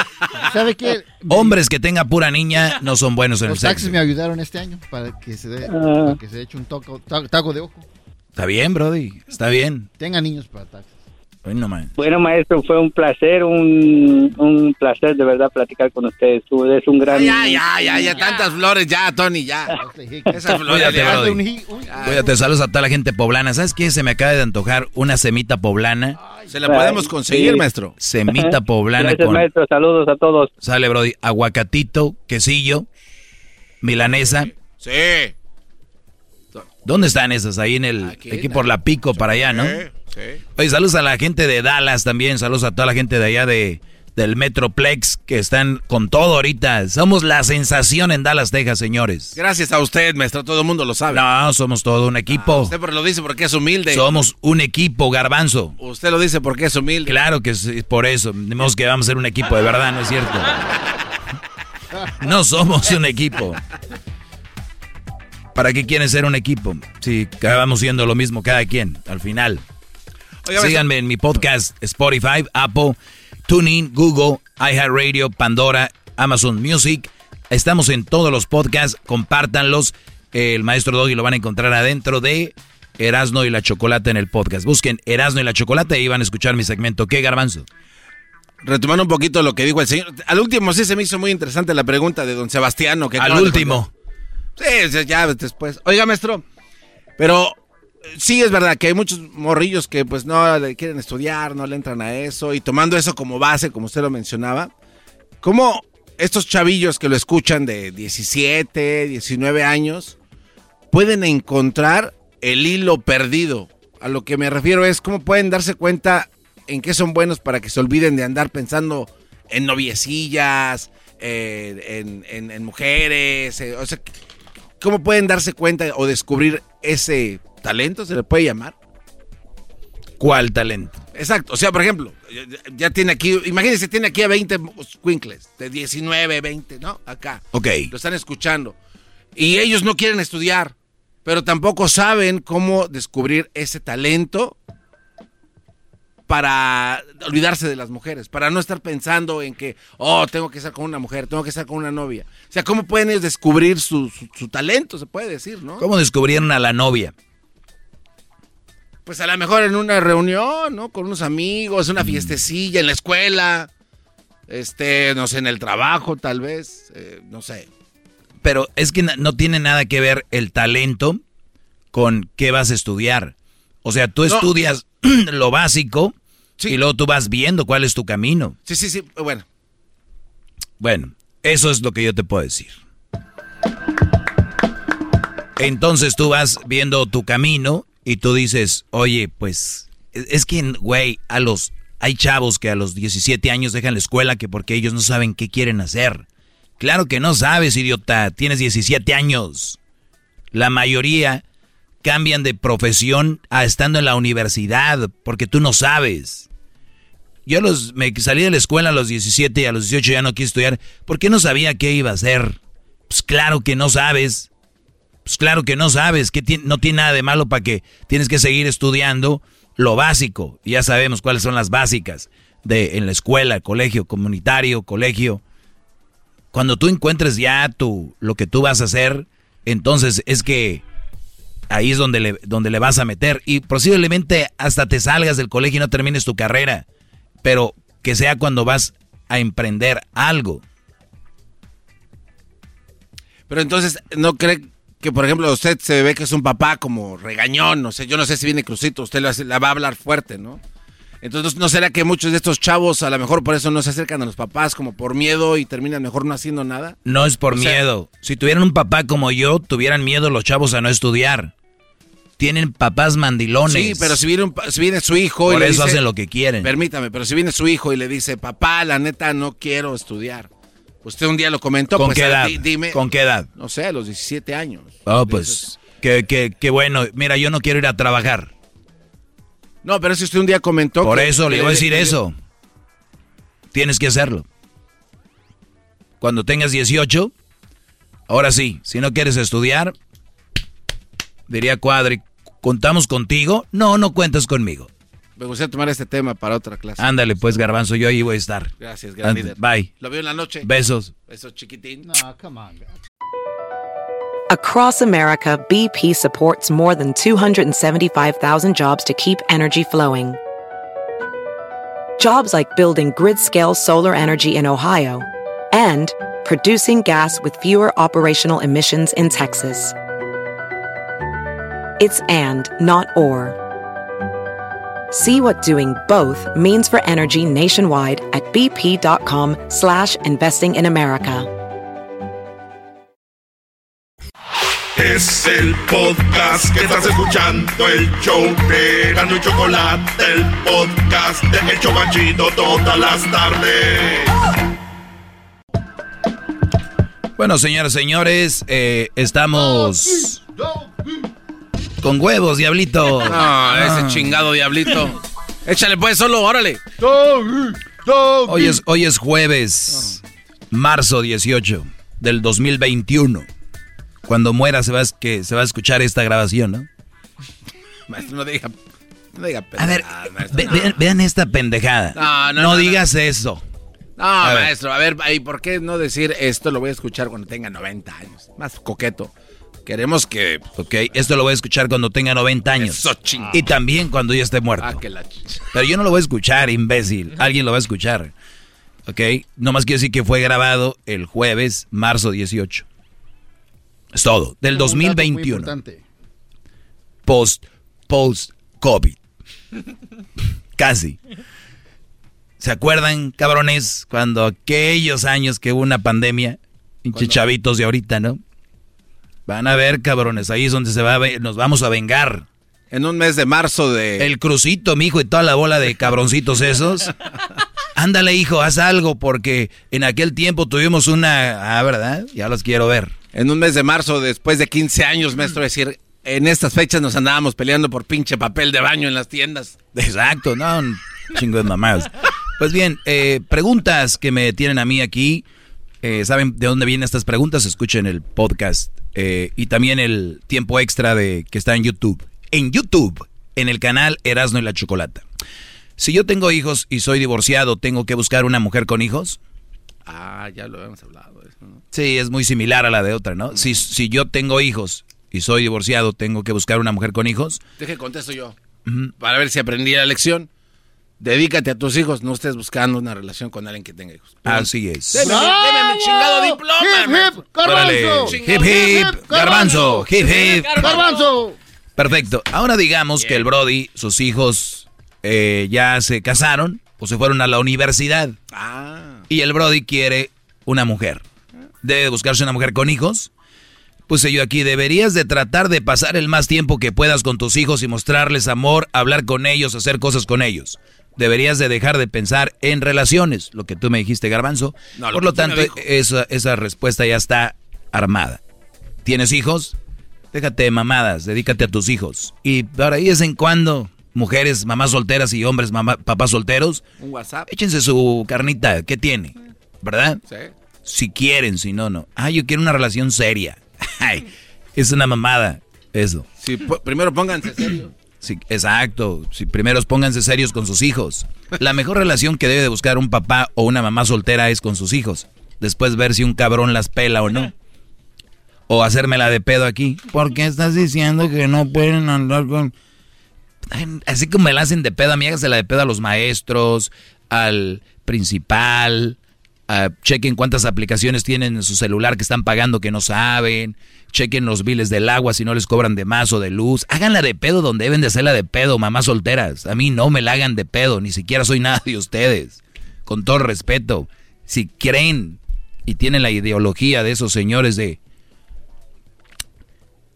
¿sabe qué? hombres que tengan pura niña no son buenos en el Los taxis sexo me ayudaron este año para que se dé, Ah. para que se eche un toco, ta- taco de ojo. está bien brody está bien Tenga niños para taxis. Bueno maestro, fue un placer, un, un placer de verdad platicar con ustedes. Tú eres un gran... Ya, ya, ya, ya, tantas flores, ya, Tony, ya. Esas flores, Cuídate, ya. brody. Cuídate, saludos a toda la gente poblana. ¿Sabes qué? Se me acaba de antojar una semita poblana. Se la podemos conseguir, maestro. Semita poblana Gracias, con... maestro. Saludos a todos. Sale, Brody. Aguacatito, quesillo, milanesa. Sí. ¿Dónde están esas? Ahí en el... Aquí, por la pico para allá, ¿no? Sí. Oye, saludos a la gente de Dallas también. Saludos a toda la gente de allá de del Metroplex que están con todo ahorita. Somos la sensación en Dallas, Texas, señores. Gracias a usted, maestro, todo el mundo lo sabe. No, somos todo un equipo. Usted lo dice porque es humilde. Somos un equipo, garbanzo. Usted lo dice porque es humilde. Claro que es por eso. Tenemos que vamos a ser un equipo de verdad, ¿no es cierto? No somos un equipo. ¿Para qué quieren ser un equipo? Si acabamos siendo lo mismo cada quien, al final. Síganme en mi podcast Spotify, Apple, TuneIn, Google, iHeartRadio, Pandora, Amazon Music. Estamos en todos los podcasts, compártanlos. El maestro Doggy lo van a encontrar adentro de Erasno y la Chocolate en el podcast. Busquen Erasno y la Chocolate y van a escuchar mi segmento. ¿Qué, Garbanzo? Retomando un poquito lo que dijo el señor. Al último sí se me hizo muy interesante la pregunta de don Sebastiano. Que Al último. Sí, ya después. Oiga, maestro, pero sí es verdad que hay muchos morrillos que pues no quieren estudiar, no le entran a eso y tomando eso como base, como usted lo mencionaba, ¿cómo estos chavillos que lo escuchan de 17, 19 años pueden encontrar el hilo perdido A lo que me refiero es cómo pueden darse cuenta en qué son buenos para que se olviden de andar pensando en noviecillas, eh, en, en- en mujeres. eh, o sea, ¿cómo pueden darse cuenta o descubrir ese talento? ¿Se le puede llamar? ¿Cuál talento? Exacto. O sea, por ejemplo, ya- tiene aquí, imagínense, tiene aquí a 20 squinkles, de 19, 20, ¿no? Acá. Ok. Lo están escuchando. Y ellos no quieren estudiar, pero tampoco saben cómo descubrir ese talento para olvidarse de las mujeres, para no estar pensando en que, oh, tengo que estar con una mujer, tengo que estar con una novia. O sea, ¿cómo pueden ellos descubrir su, su- su talento, se puede decir, ¿no? ¿Cómo descubrieron a la novia? Pues a lo mejor en una reunión, ¿no? Con unos amigos, una fiestecilla, en la escuela, este, no sé, en el trabajo tal vez, eh, no sé. Pero es que no tiene nada que ver el talento con qué vas a estudiar. O sea, tú No. estudias lo básico y luego tú vas viendo cuál es tu camino. Sí, sí, sí, bueno. Bueno, eso es lo que yo te puedo decir. Entonces tú vas viendo tu camino y tú dices, oye, pues es que, güey, a los hay chavos que a los 17 años dejan la escuela que porque ellos no saben qué quieren hacer. Claro que no sabes, idiota, tienes 17 años. La mayoría cambian de profesión a estando en la universidad porque tú no sabes. Yo los, me salí de la escuela a los 17 y a los 18 ya no quise estudiar. ¿Por qué no sabía qué iba a hacer? Pues claro que no sabes. Pues claro que no sabes. que no tiene nada de malo para que tienes que seguir estudiando lo básico. Ya sabemos cuáles son las básicas de en la escuela, colegio comunitario, colegio. Cuando tú encuentres ya tu, lo que tú vas a hacer, entonces es que ahí es donde le, donde le vas a meter. Y posiblemente hasta te salgas del colegio y no termines tu carrera. Pero que sea cuando vas a emprender algo. Pero entonces, ¿no cree que, por ejemplo, usted se ve que es un papá como regañón? No sé, yo no sé si viene crucito, usted hace- la va a hablar fuerte, ¿no? Entonces, ¿no será que muchos de estos chavos a lo mejor por eso no se acercan a los papás como por miedo y terminan mejor no haciendo nada? No es por O sea- miedo. Si tuvieran un papá como yo, tuvieran miedo los chavos a no estudiar. Tienen papás mandilones. Sí, pero si viene, un si viene su hijo y Por le eso dice- hacen lo que quieren. Permítame, pero si viene su hijo y le dice, papá, la neta no quiero estudiar. Usted un día lo comentó. ¿Con pues, qué edad? di- dime. ¿Con qué edad? No sé, a los 17 años. Oh, pues, qué, qué- qué bueno. Mira, yo no quiero ir a trabajar. No, pero si usted un día comentó. Por que- eso le iba a decir que- eso. Tienes que hacerlo. Cuando tengas 18, ahora sí, si no quieres estudiar, diría Cuadri, ¿contamos contigo? No, no cuentas conmigo. Me gustaría tomar este tema para otra clase. Ándale, pues, Garbanzo, yo ahí voy a estar. Gracias, gran Ande- líder. Bye. Lo veo en la noche. Besos. Besos, chiquitín. No, come on. Across America, BP supports more than 275,000 jobs to keep energy flowing. Jobs like building grid scale solar energy in Ohio and producing gas with fewer operational emissions in Texas. It's and, not or. See what doing both means for energy nationwide at bp.com slash investing in America. Es el podcast que estás escuchando, el show de Gano y Chocolate, el podcast de El Chocachito todas las tardes. Bueno, señoras y señores, eh, estamos con huevos, diablito. No, Ah. ese chingado diablito. Échale pues solo, órale. Hoy es, hoy es jueves, marzo 18 del 2021. Cuando muera se va, a que, se va a escuchar esta grabación, ¿no? Maestro, no diga. No diga A ver, pendejadas, maestro. ve- vean, vean esta pendejada. No, no, no, digas eso. No, A ver. maestro, a ver, ¿y por qué no decir esto lo voy a escuchar cuando tenga 90 años? Más coqueto. Queremos que... Ok, esto lo voy a escuchar cuando tenga 90 años. Eso, ching- Y también cuando ya esté muerto. Ah, que la ch- Pero yo no lo voy a escuchar, imbécil. Alguien lo va a escuchar. ¿Ok? Nomás quiero decir que fue grabado el jueves, marzo 18. Es todo. Del Un dato muy 2021. importante. Post, post, COVID. Casi. ¿Se acuerdan, cabrones, cuando aquellos años que hubo una pandemia? Pinche chavitos de ahorita, ¿no? Van a ver, cabrones, ahí es donde se va a nos vamos a vengar. En un mes de marzo de... El crucito, mijo, y toda la bola de cabroncitos esos. Ándale, hijo, haz algo, porque en aquel tiempo tuvimos una... Ah, ¿verdad? Ya los quiero ver. En un mes de marzo, después de 15 años, maestro, es decir, en estas fechas nos andábamos peleando por pinche papel de baño en las tiendas. Exacto, no, un chingo de mamás. Pues bien, eh, preguntas que me tienen a mí aquí. Eh, ¿Saben de dónde vienen estas preguntas? Escuchen el podcast eh, y también el tiempo extra de que está en YouTube. En YouTube, en el canal Erasno y la Chocolata. Si yo tengo hijos y soy divorciado, ¿tengo que buscar una mujer con hijos? Ah, ya lo hemos hablado. Eso, ¿no? Sí, es muy similar a la de otra, ¿no? Si, si yo tengo hijos y soy divorciado, ¿tengo que buscar una mujer con hijos? Deje contesto yo. Para ver si aprendí la lección. Dedícate a tus hijos, no estés buscando una relación con alguien que tenga hijos. Así es. Deme, deme mi chingado diploma. Hip, hip, garbanzo. Hip, hip, garbanzo. Hip, hip. Garbanzo. Perfecto. Ahora digamos que el Brody, sus hijos eh, ya se casaron o se fueron a la universidad. Y el Brody quiere una mujer. Debe buscarse una mujer con hijos. Puse yo aquí, deberías de tratar de pasar el más tiempo que puedas con tus hijos y mostrarles amor, hablar con ellos, hacer cosas con ellos. Deberías de dejar de pensar en relaciones, lo que tú me dijiste, Garbanzo. No, lo Por lo tanto, esa, esa respuesta ya está armada. ¿Tienes hijos? Déjate de mamadas, dedícate a tus hijos. Y ahora ahí de vez en cuando, mujeres, mamás solteras y hombres, mamá, papás solteros, Un WhatsApp. échense su carnita, ¿qué tiene? ¿Verdad? Sí. Si quieren, si no, no. Ah, yo quiero una relación seria. Ay, es una mamada, eso. Sí, primero pónganse serio. Sí, exacto. Si primero pónganse serios con sus hijos. La mejor relación que debe de buscar un papá o una mamá soltera es con sus hijos. Después ver si un cabrón las pela o no. O hacérmela de pedo aquí. ¿Por qué estás diciendo que no pueden andar con... Así como me la hacen de pedo, a mí hágasela de pedo a los maestros, al principal, a- chequen cuántas aplicaciones tienen en su celular que están pagando que no saben, chequen los biles del agua si no les cobran de más o de luz, háganla de pedo donde deben de hacerla de pedo, mamás solteras, a mí no me la hagan de pedo, ni siquiera soy nada de ustedes, con todo respeto, si creen y tienen la ideología de esos señores de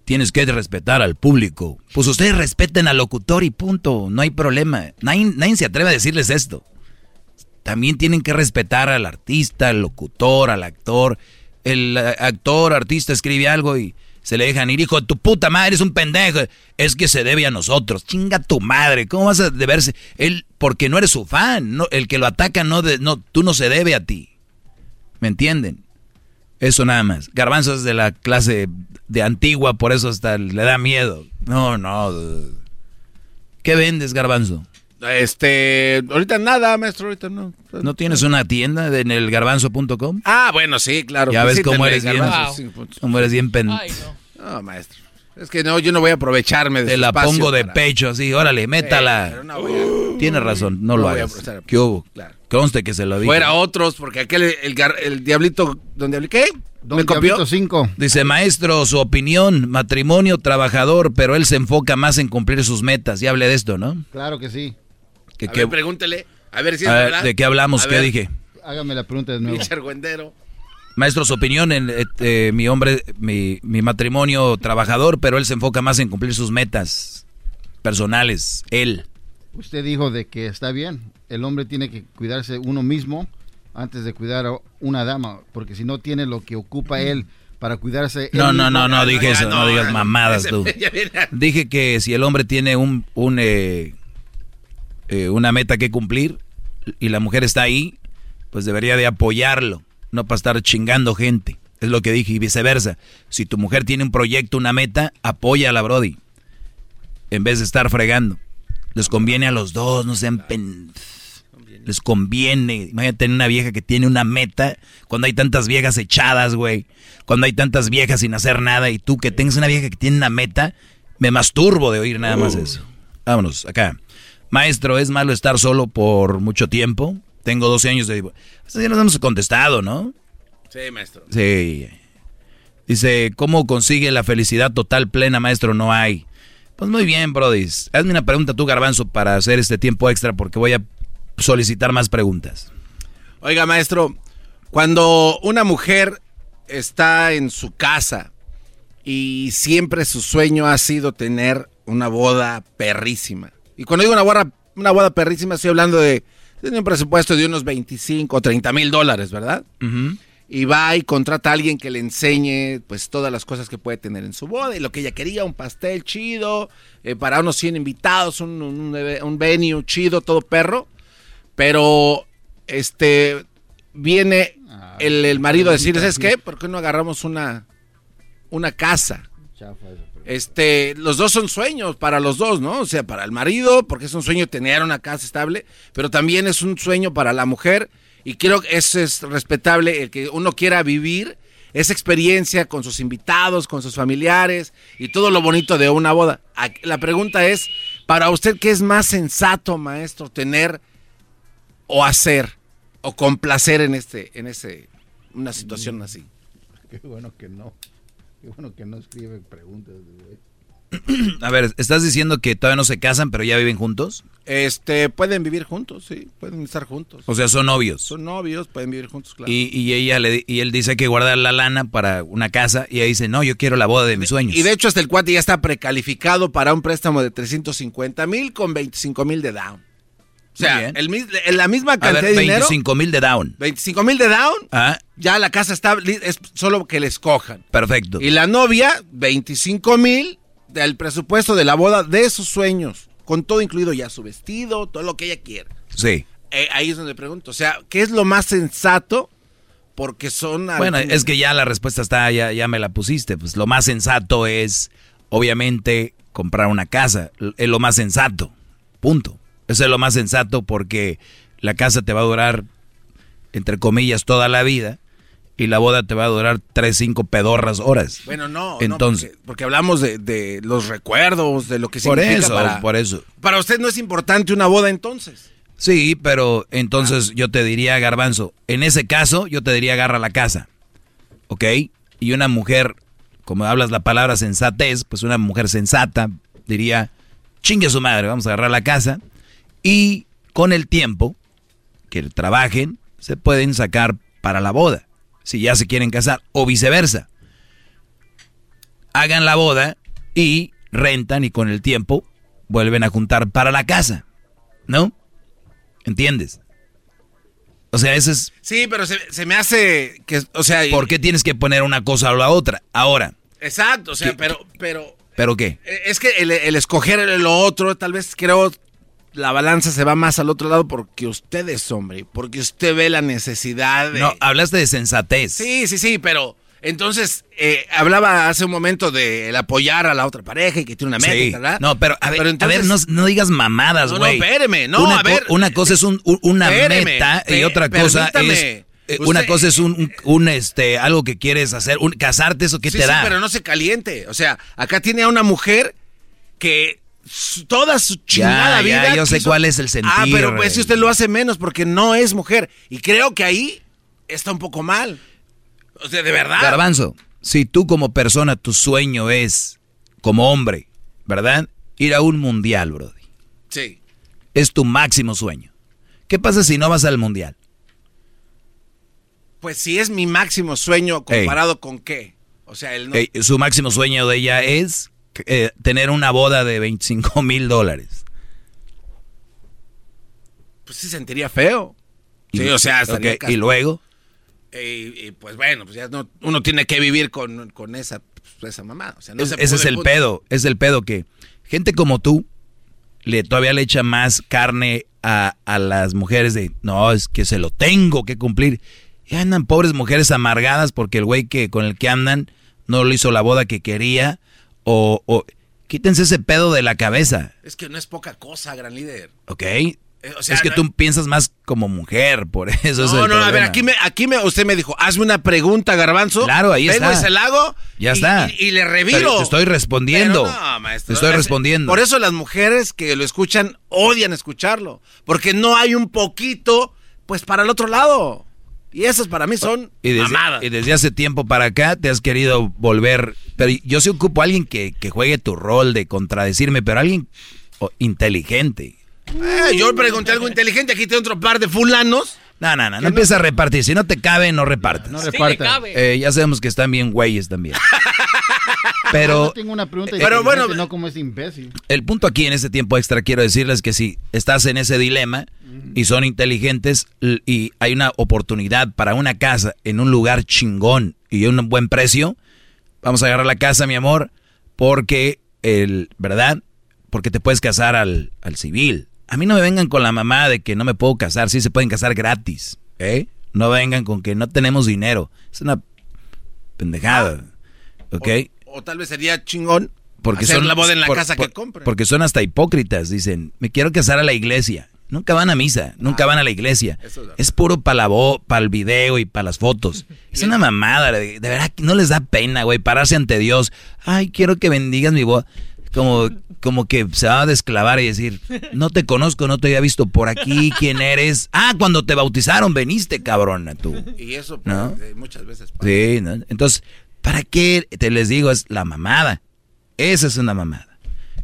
tienes que respetar al público. Pues ustedes respeten al locutor y punto, no hay problema. Nadie, nadie se atreve a decirles esto. También tienen que respetar al artista, al locutor, al actor. El eh, actor, artista escribe algo y se le dejan ir, hijo tu puta madre, es un pendejo. Es que se debe a nosotros. Chinga tu madre, ¿cómo vas a deberse? Él, porque no eres su fan, no, el que lo ataca, no, de, no, tú no se debe a ti. ¿Me entienden? Eso nada más. Garbanzo es de la clase de antigua, por eso hasta le da miedo. No, no. ¿Qué vendes, Garbanzo? Este, ahorita nada, maestro, ahorita no. ¿No tienes una tienda en el garbanzo.com? Ah, bueno, sí, claro. Ya ves cómo eres bien. Garbanzo, cinco puntos. Cómo eres bien pen... No, maestro. Es que no, yo no voy a aprovecharme de Te la pongo de para- pecho así, órale, métala. pero no voy a- Tienes razón, no, no lo voy a hagas. aprovechar. ¿Qué hubo? Claro. Conste que se lo dije. Fuera otros, porque aquel, el, gar- el diablito, ¿dónde hablé? ¿Qué? ¿Me copió? Dice, maestro, su opinión, matrimonio, trabajador, pero él se enfoca más en cumplir sus metas. Ya hablé de esto, ¿no? Claro que sí. Que, A que- ver, pregúntele. A ver si es a ver, verdad. ¿De qué hablamos? A ¿Qué ver. dije? Hágame la pregunta de nuevo. Pinche argüendero. Maestro, su opinión, en, eh, eh, mi hombre, mi, mi matrimonio trabajador, pero él se enfoca más en cumplir sus metas personales, él. Usted dijo de que está bien. El hombre tiene que cuidarse uno mismo antes de cuidar a una dama, porque si no tiene lo que ocupa él para cuidarse. No, no, no, no dije eso, no digas mamadas tú. Dije que si el hombre tiene un, un eh, eh, una meta que cumplir y la mujer está ahí, pues debería de apoyarlo, no para estar chingando gente. Es lo que dije y viceversa. Si tu mujer tiene un proyecto, una meta, apoya a la Brody. En vez de estar fregando. Les conviene a los dos, no sean pen... Les conviene. Imagínate tener una vieja que tiene una meta cuando hay tantas viejas echadas, güey. Cuando hay tantas viejas sin hacer nada y tú que tengas una vieja que tiene una meta, me masturbo de oír nada más eso. Vámonos, acá. Maestro, ¿es malo estar solo por mucho tiempo? Tengo 12 años de divorcio. Esto ya nos hemos contestado, ¿no? Sí, maestro. Sí. Dice, ¿cómo consigue la felicidad total plena, maestro? No hay. Pues muy bien, Brody. Hazme una pregunta tú, Garbanzo, para hacer este tiempo extra porque voy a solicitar más preguntas. Oiga, maestro, cuando una mujer está en su casa y siempre su sueño ha sido tener una boda perrísima. Y cuando digo una boda, una boda perrísima, estoy hablando de, de un presupuesto de unos 25 o 30 mil dólares, ¿verdad? Y va y contrata a alguien que le enseñe pues todas las cosas que puede tener en su boda y lo que ella quería, un pastel chido, eh, para unos 100 invitados, un, un, un venue chido, todo perro. Pero este viene el, el marido a decir, ¿sabes qué? ¿Por qué no agarramos una, una casa? Este, los dos son sueños para los dos, ¿no? O sea, para el marido, porque es un sueño tener una casa estable, pero también es un sueño para la mujer, y creo que eso es respetable, el que uno quiera vivir esa experiencia con sus invitados, con sus familiares, y todo lo bonito de una boda. La pregunta es, para usted, ¿qué es más sensato, maestro, tener o hacer o complacer en este, en ese, una situación así? Qué bueno que no. Qué bueno que no escribe preguntas, güey. A ver, ¿estás diciendo que todavía no se casan, pero ya viven juntos? Este, pueden vivir juntos, sí, pueden estar juntos. O sea, son novios. Son novios, pueden vivir juntos, claro. Y, y ella le, y él dice que guardar la lana para una casa y ella dice, no, yo quiero la boda de mis sueños. Y de hecho hasta el cuate ya está precalificado para un préstamo de 350 mil con 25 mil de down. O sea, el, en la misma cantidad ver, de dinero. 25 mil de down. 25 mil de down. Ah, Ya la casa está, es solo que le escojan. perfecto. Y la novia, 25 mil del presupuesto de la boda de sus sueños. Con todo incluido ya su vestido, todo lo que ella quiera. Sí. Eh, ahí es donde pregunto. O sea, ¿qué es lo más sensato? Porque son... Bueno, algunos- es que ya la respuesta está, ya, ya me la pusiste. Pues lo más sensato es, obviamente, comprar una casa. Es lo más sensato. Punto. Eso es lo más sensato porque la casa te va a durar, entre comillas, toda la vida. Y la boda te va a durar tres, cinco pedorras horas. Bueno, no, Entonces, no, porque, porque hablamos de, de los recuerdos, de lo que por significa eso, para... por eso. Para usted no es importante una boda entonces. Sí, pero entonces yo te diría, Garbanzo, en ese caso yo te diría agarra la casa, ¿ok? Y una mujer, como hablas la palabra sensatez, pues una mujer sensata diría, chingue a su madre, vamos a agarrar la casa. Y con el tiempo que trabajen, se pueden sacar para la boda, si ya se quieren casar, o viceversa. Hagan la boda y rentan y con el tiempo vuelven a juntar para la casa, ¿no? ¿Entiendes? O sea, ese es... Sí, pero se, se me hace que, o sea... ¿Por qué tienes que poner una cosa o la otra? Ahora, Exacto, o sea, ¿Qué- pero, pero ¿pero qué? eh, es que el, el escoger lo otro, tal vez creo la balanza se va más al otro lado porque usted es hombre, porque usted ve la necesidad de... No, hablaste de sensatez. Sí, sí, sí, pero entonces eh, hablaba hace un momento de el apoyar a la otra pareja y que tiene una meta, Sí. ¿verdad? No, pero a ver, Pero a ver, no, entonces- no digas mamadas, No, no, güey. espéreme, no, una a ver. Una cosa es un, un- una Espéreme, meta y otra cosa permítame. es... eh, Una cosa es un, un- un, este, algo que quieres hacer, un, casarte, eso que sí, te sí, da. pero no se caliente. O sea, acá tiene a una mujer que toda su chingada ya, vida. yo sé cuál es el sentir, Ah, pero pues si usted lo hace menos porque no es mujer. Y creo que ahí está un poco mal. O sea, de verdad. Garbanzo, si tú como persona tu sueño es, como hombre, ¿verdad? Ir a un mundial, Brody. Sí. Es tu máximo sueño. ¿Qué pasa si no vas al mundial? Pues si es mi máximo sueño comparado con qué. O sea, el no. Su máximo sueño de ella es eh, tener una boda de 25 mil dólares. Pues sí sentiría feo. Sí, Y- o sea, estaría ok, cas- y luego, Y, y, pues bueno, pues ya no, uno tiene que vivir con, con esa, pues, esa mamá. O sea, no es- se ese es el punto. pedo, es el pedo que gente como tú le todavía le echa más carne a, a las mujeres de, no, es que se lo tengo que cumplir. Y andan pobres mujeres amargadas porque el güey que con el que andan no le hizo la boda que quería o, o quítense ese pedo de la cabeza, Es que no es poca cosa, gran líder. ¿ok? Eh, o sea, es que no- tú piensas más como mujer, por eso es No, el no, a ver, aquí me, aquí me, usted me dijo, hazme una pregunta, Garbanzo. Claro, ahí Vengo está. y se la hago. Ya y- está. Y, y le reviro. Pero te estoy respondiendo. Pero no, maestro, Te estoy es- respondiendo. Por eso las mujeres que lo escuchan odian escucharlo. Porque no hay un poquito, pues, para el otro lado. Y esas para mí son Y desde, mamadas. y desde hace tiempo para acá te has querido volver. Pero yo sí ocupo a alguien que, que juegue tu rol de contradecirme, pero alguien oh, inteligente. Eh, yo pregunté algo inteligente, aquí tengo otro par de fulanos. No, no, no, no empieza a repartir. Si no te cabe, no repartas. No reparta. Eh, ya sabemos que están bien güeyes también. Pero, Yo tengo una pregunta pero bueno, no como ese imbécil. el punto aquí en este tiempo extra quiero decirles que si estás en ese dilema y son inteligentes y hay una oportunidad para una casa en un lugar chingón y un buen precio, vamos a agarrar la casa, mi amor, porque el, ¿verdad? Porque te puedes casar al, al civil. A mí no me vengan con la mamá de que no me puedo casar, sí se pueden casar gratis, ¿eh? No vengan con que no tenemos dinero. Es una pendejada, ¿ok? O tal vez sería chingón Porque hacer son la boda en la por- casa por- que compren. Porque son hasta hipócritas, dicen, me quiero casar a la iglesia. Nunca van a misa, nunca van a la iglesia. Es puro para el video y para las fotos. Es una mamada, de, de verdad no les da pena, güey, pararse ante Dios. Ay, quiero que bendigas mi boda. Como, como que se va a desclavar y decir, no te conozco, no te había visto por aquí, ¿quién eres? Ah, cuando te bautizaron, veniste, cabrona, tú. Y eso pues, ¿No? eh, muchas veces pasa. Sí, ¿no? Entonces, ¿para qué te les digo? Es la mamada. Esa es una mamada.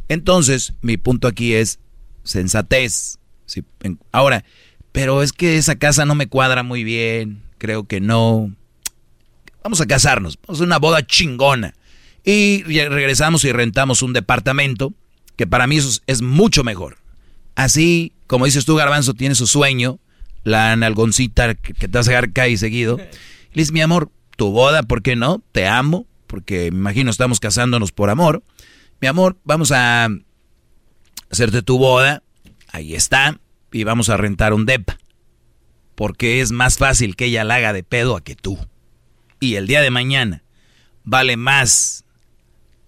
Entonces, mi punto aquí es sensatez. Sí, en- ahora, pero es que esa casa no me cuadra muy bien. Creo que no. Vamos a casarnos. Vamos a una boda chingona. Y re- regresamos y rentamos un departamento, que para mí eso es, mucho mejor. Así, como dices tú, Garbanzo, tiene su sueño, la nalgoncita que, te vas a dejar caer seguido. Le mi amor, tu boda, ¿por qué no? Te amo, porque me imagino estamos casándonos por amor. Mi amor, vamos a hacerte tu boda, ahí está, y vamos a rentar un depa. Porque es más fácil que ella la haga de pedo a que tú. Y el día de mañana vale más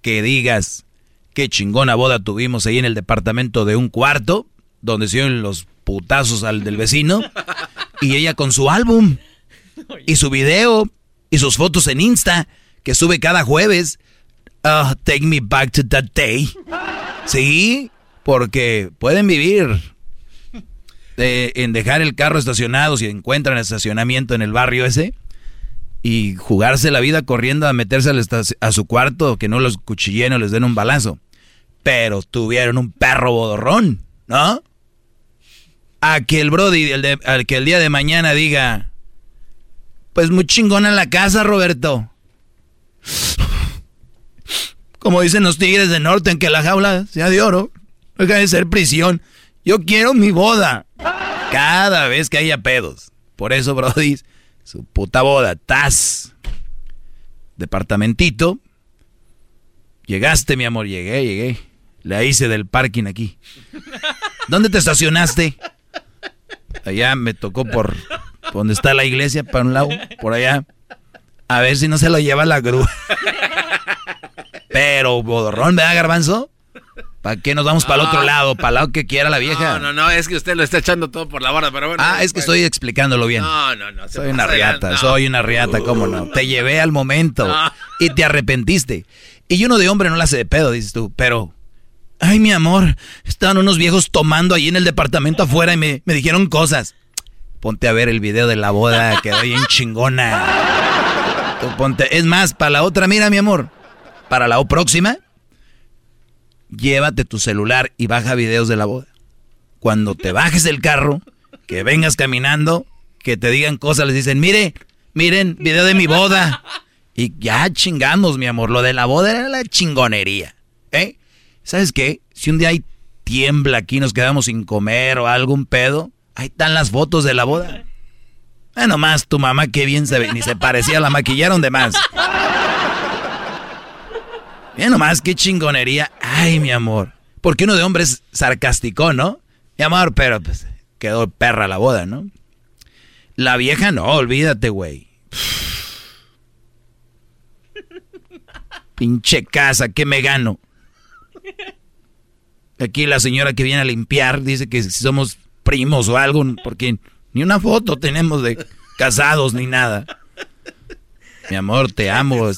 que digas qué chingona boda tuvimos ahí en el departamento de un cuarto, donde se oyen los putazos al del vecino, y ella con su álbum, y su video, y sus fotos en Insta, que sube cada jueves. Ah, take me back to that day. Sí, porque pueden vivir en dejar el carro estacionado si encuentran estacionamiento en el barrio ese y jugarse la vida corriendo a meterse a su cuarto, que no los cuchillen o les den un balazo. Pero tuvieron un perro bodorrón, ¿no? A que el Brody, el de- al que el día de mañana diga, pues muy chingona la casa, Roberto. Como dicen los tigres de norte, en que la jaula sea de oro, deja de ser prisión. Yo quiero mi boda. Cada vez que haya pedos. Por eso, Brody, su puta boda, tas. Departamentito. Llegaste, mi amor, llegué, llegué. La hice del parking aquí. ¿Dónde te estacionaste? Allá me tocó por donde está la iglesia, para un lado, por allá. A ver si no se lo lleva la grúa. Pero, bodorrón, ¿verdad, garbanzo? ¿Para qué nos vamos para el otro lado? Para el lado que quiera la vieja. No, no, no, es que usted lo está echando todo por la borda, pero bueno. Ah, es que estoy explicándolo bien. No, no, no. Soy una riata, no. soy una riata, ¿cómo no? Te llevé al momento No. y te arrepentiste. Y uno de hombre no la hace de pedo, dices tú, pero... Ay, mi amor, estaban unos viejos tomando ahí en el departamento afuera y me, me dijeron cosas. Ponte a ver el video de la boda, quedó bien chingona. Tú ponte, es más, para la otra, mira, mi amor, para la próxima, llévate tu celular y baja videos de la boda. Cuando te bajes del carro, que vengas caminando, que te digan cosas, les dicen, mire, miren, video de mi boda. Y ya chingamos, mi amor. Lo de la boda era la chingonería. ¿Eh? ¿Sabes qué? Si un día hay tiembla aquí, nos quedamos sin comer o algún pedo, ahí están las fotos de la boda. Bueno, más tu mamá, qué bien se ve, ni se parecía, la maquillaron de más. Bien nomás, qué chingonería. Ay, mi amor. Porque uno de hombres sarcástico, ¿no? Mi amor, pero pues quedó perra la boda, ¿no? La vieja no, olvídate, güey. Pinche casa, ¿qué me gano? Aquí la señora que viene a limpiar dice que si somos primos o algo, porque ni una foto tenemos de casados ni nada. Mi amor, te amo.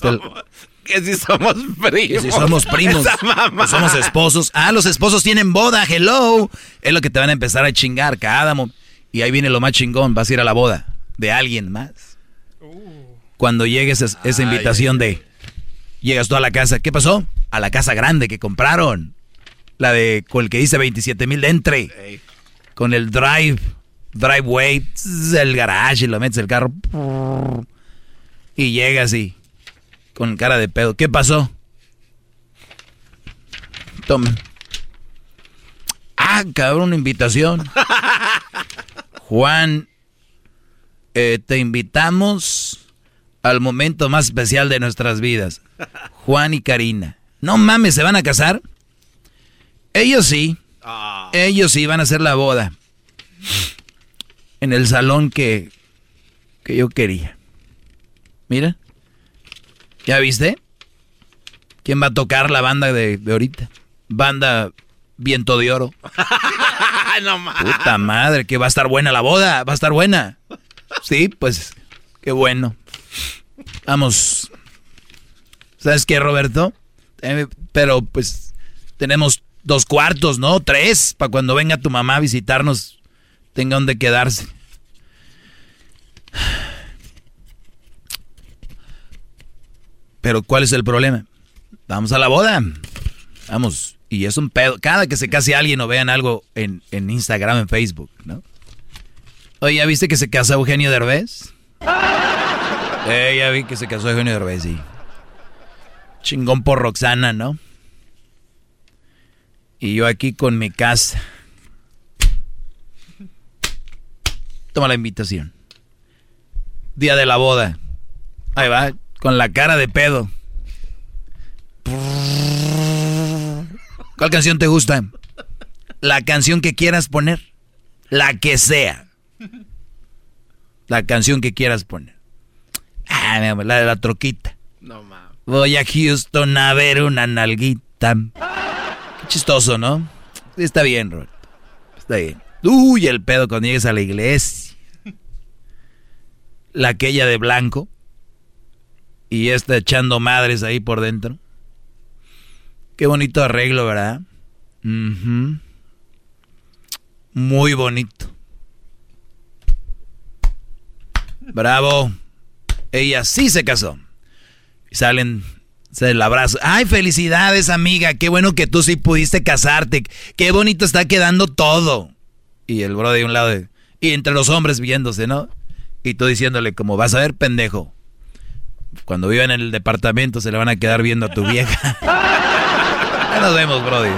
Que si somos primos. que si somos primos, Esa somos esposos. Ah, los esposos tienen boda, hello. Es lo que te van a empezar a chingar cada Y ahí viene lo más chingón, vas a ir a la boda de alguien más. Cuando llegues es- esa Ay, invitación de... Llegas tú a la casa, ¿qué pasó? A la casa grande que compraron. La de, con el que dice 27 mil de entre. Con el drive, driveway, tss, el garage y lo metes el carro. Y llegas y con cara de pedo. ¿Qué pasó? Tomen. Ah, cabrón, una invitación. Juan, eh, te invitamos al momento más especial de nuestras vidas. Juan y Karina. No mames, ¿se van a casar? Ellos sí. Ellos van a hacer la boda. En el salón que, que yo quería. Mira. ¿Ya viste? ¿Quién va a tocar la banda de, de ahorita? Banda Viento de Oro. no Puta madre, que va a estar buena la boda, va a estar buena. Sí, pues, qué bueno. Vamos. ¿Sabes qué, Roberto? Eh, pero pues tenemos dos cuartos, ¿no? Tres, para cuando venga tu mamá a visitarnos, tenga donde quedarse. Pero ¿cuál es el problema? Vamos a la boda. Vamos. Y es un pedo. Cada que se case alguien o vean algo en, en Instagram, en Facebook, ¿no? Oye, ¿ya viste que se casó Eugenio Derbez? Eh, ya vi que se casó Eugenio Derbez, sí. Chingón por Roxana, ¿no? Y yo aquí con mi casa. Toma la invitación. Día de la boda. Ahí va, con la cara de pedo. ¿Cuál canción te gusta? La canción que quieras poner. La que sea. La canción que quieras poner. Ah, la de la troquita. No mames. Voy a Houston a ver una nalguita. Chistoso, ¿no? Está bien, Robert. Está bien. Uy, el pedo cuando llegues a la iglesia. La aquella de blanco. Y esta echando madres ahí por dentro. Qué bonito arreglo, ¿verdad? Muy bonito. Bravo. Ella sí se casó. Y salen, se el abrazo. Ay, felicidades, amiga. Qué bueno que tú sí pudiste casarte. Qué bonito está quedando todo. Y el bro de un lado. y entre los hombres viéndose, ¿no? Y tú diciéndole, como vas a ver, pendejo. Cuando viva en el departamento se le van a quedar viendo a tu vieja. Ya nos vemos, Brody.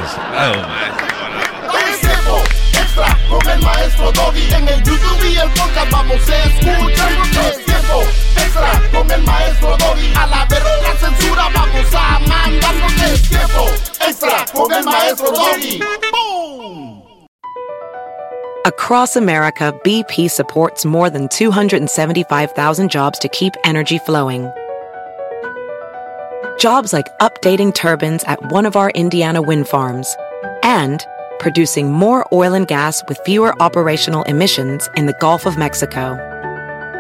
Con el maestro Doggy. En el YouTube y el podcast vamos a escuchar. Tiempo extra con el maestro. A la verga censura vamos a mandar. Es tiempo extra con el maestro. Across America, BP supports more than 275,000 jobs to keep energy flowing. Jobs like updating turbines at one of our Indiana wind farms and producing more oil and gas with fewer operational emissions in the Gulf of Mexico.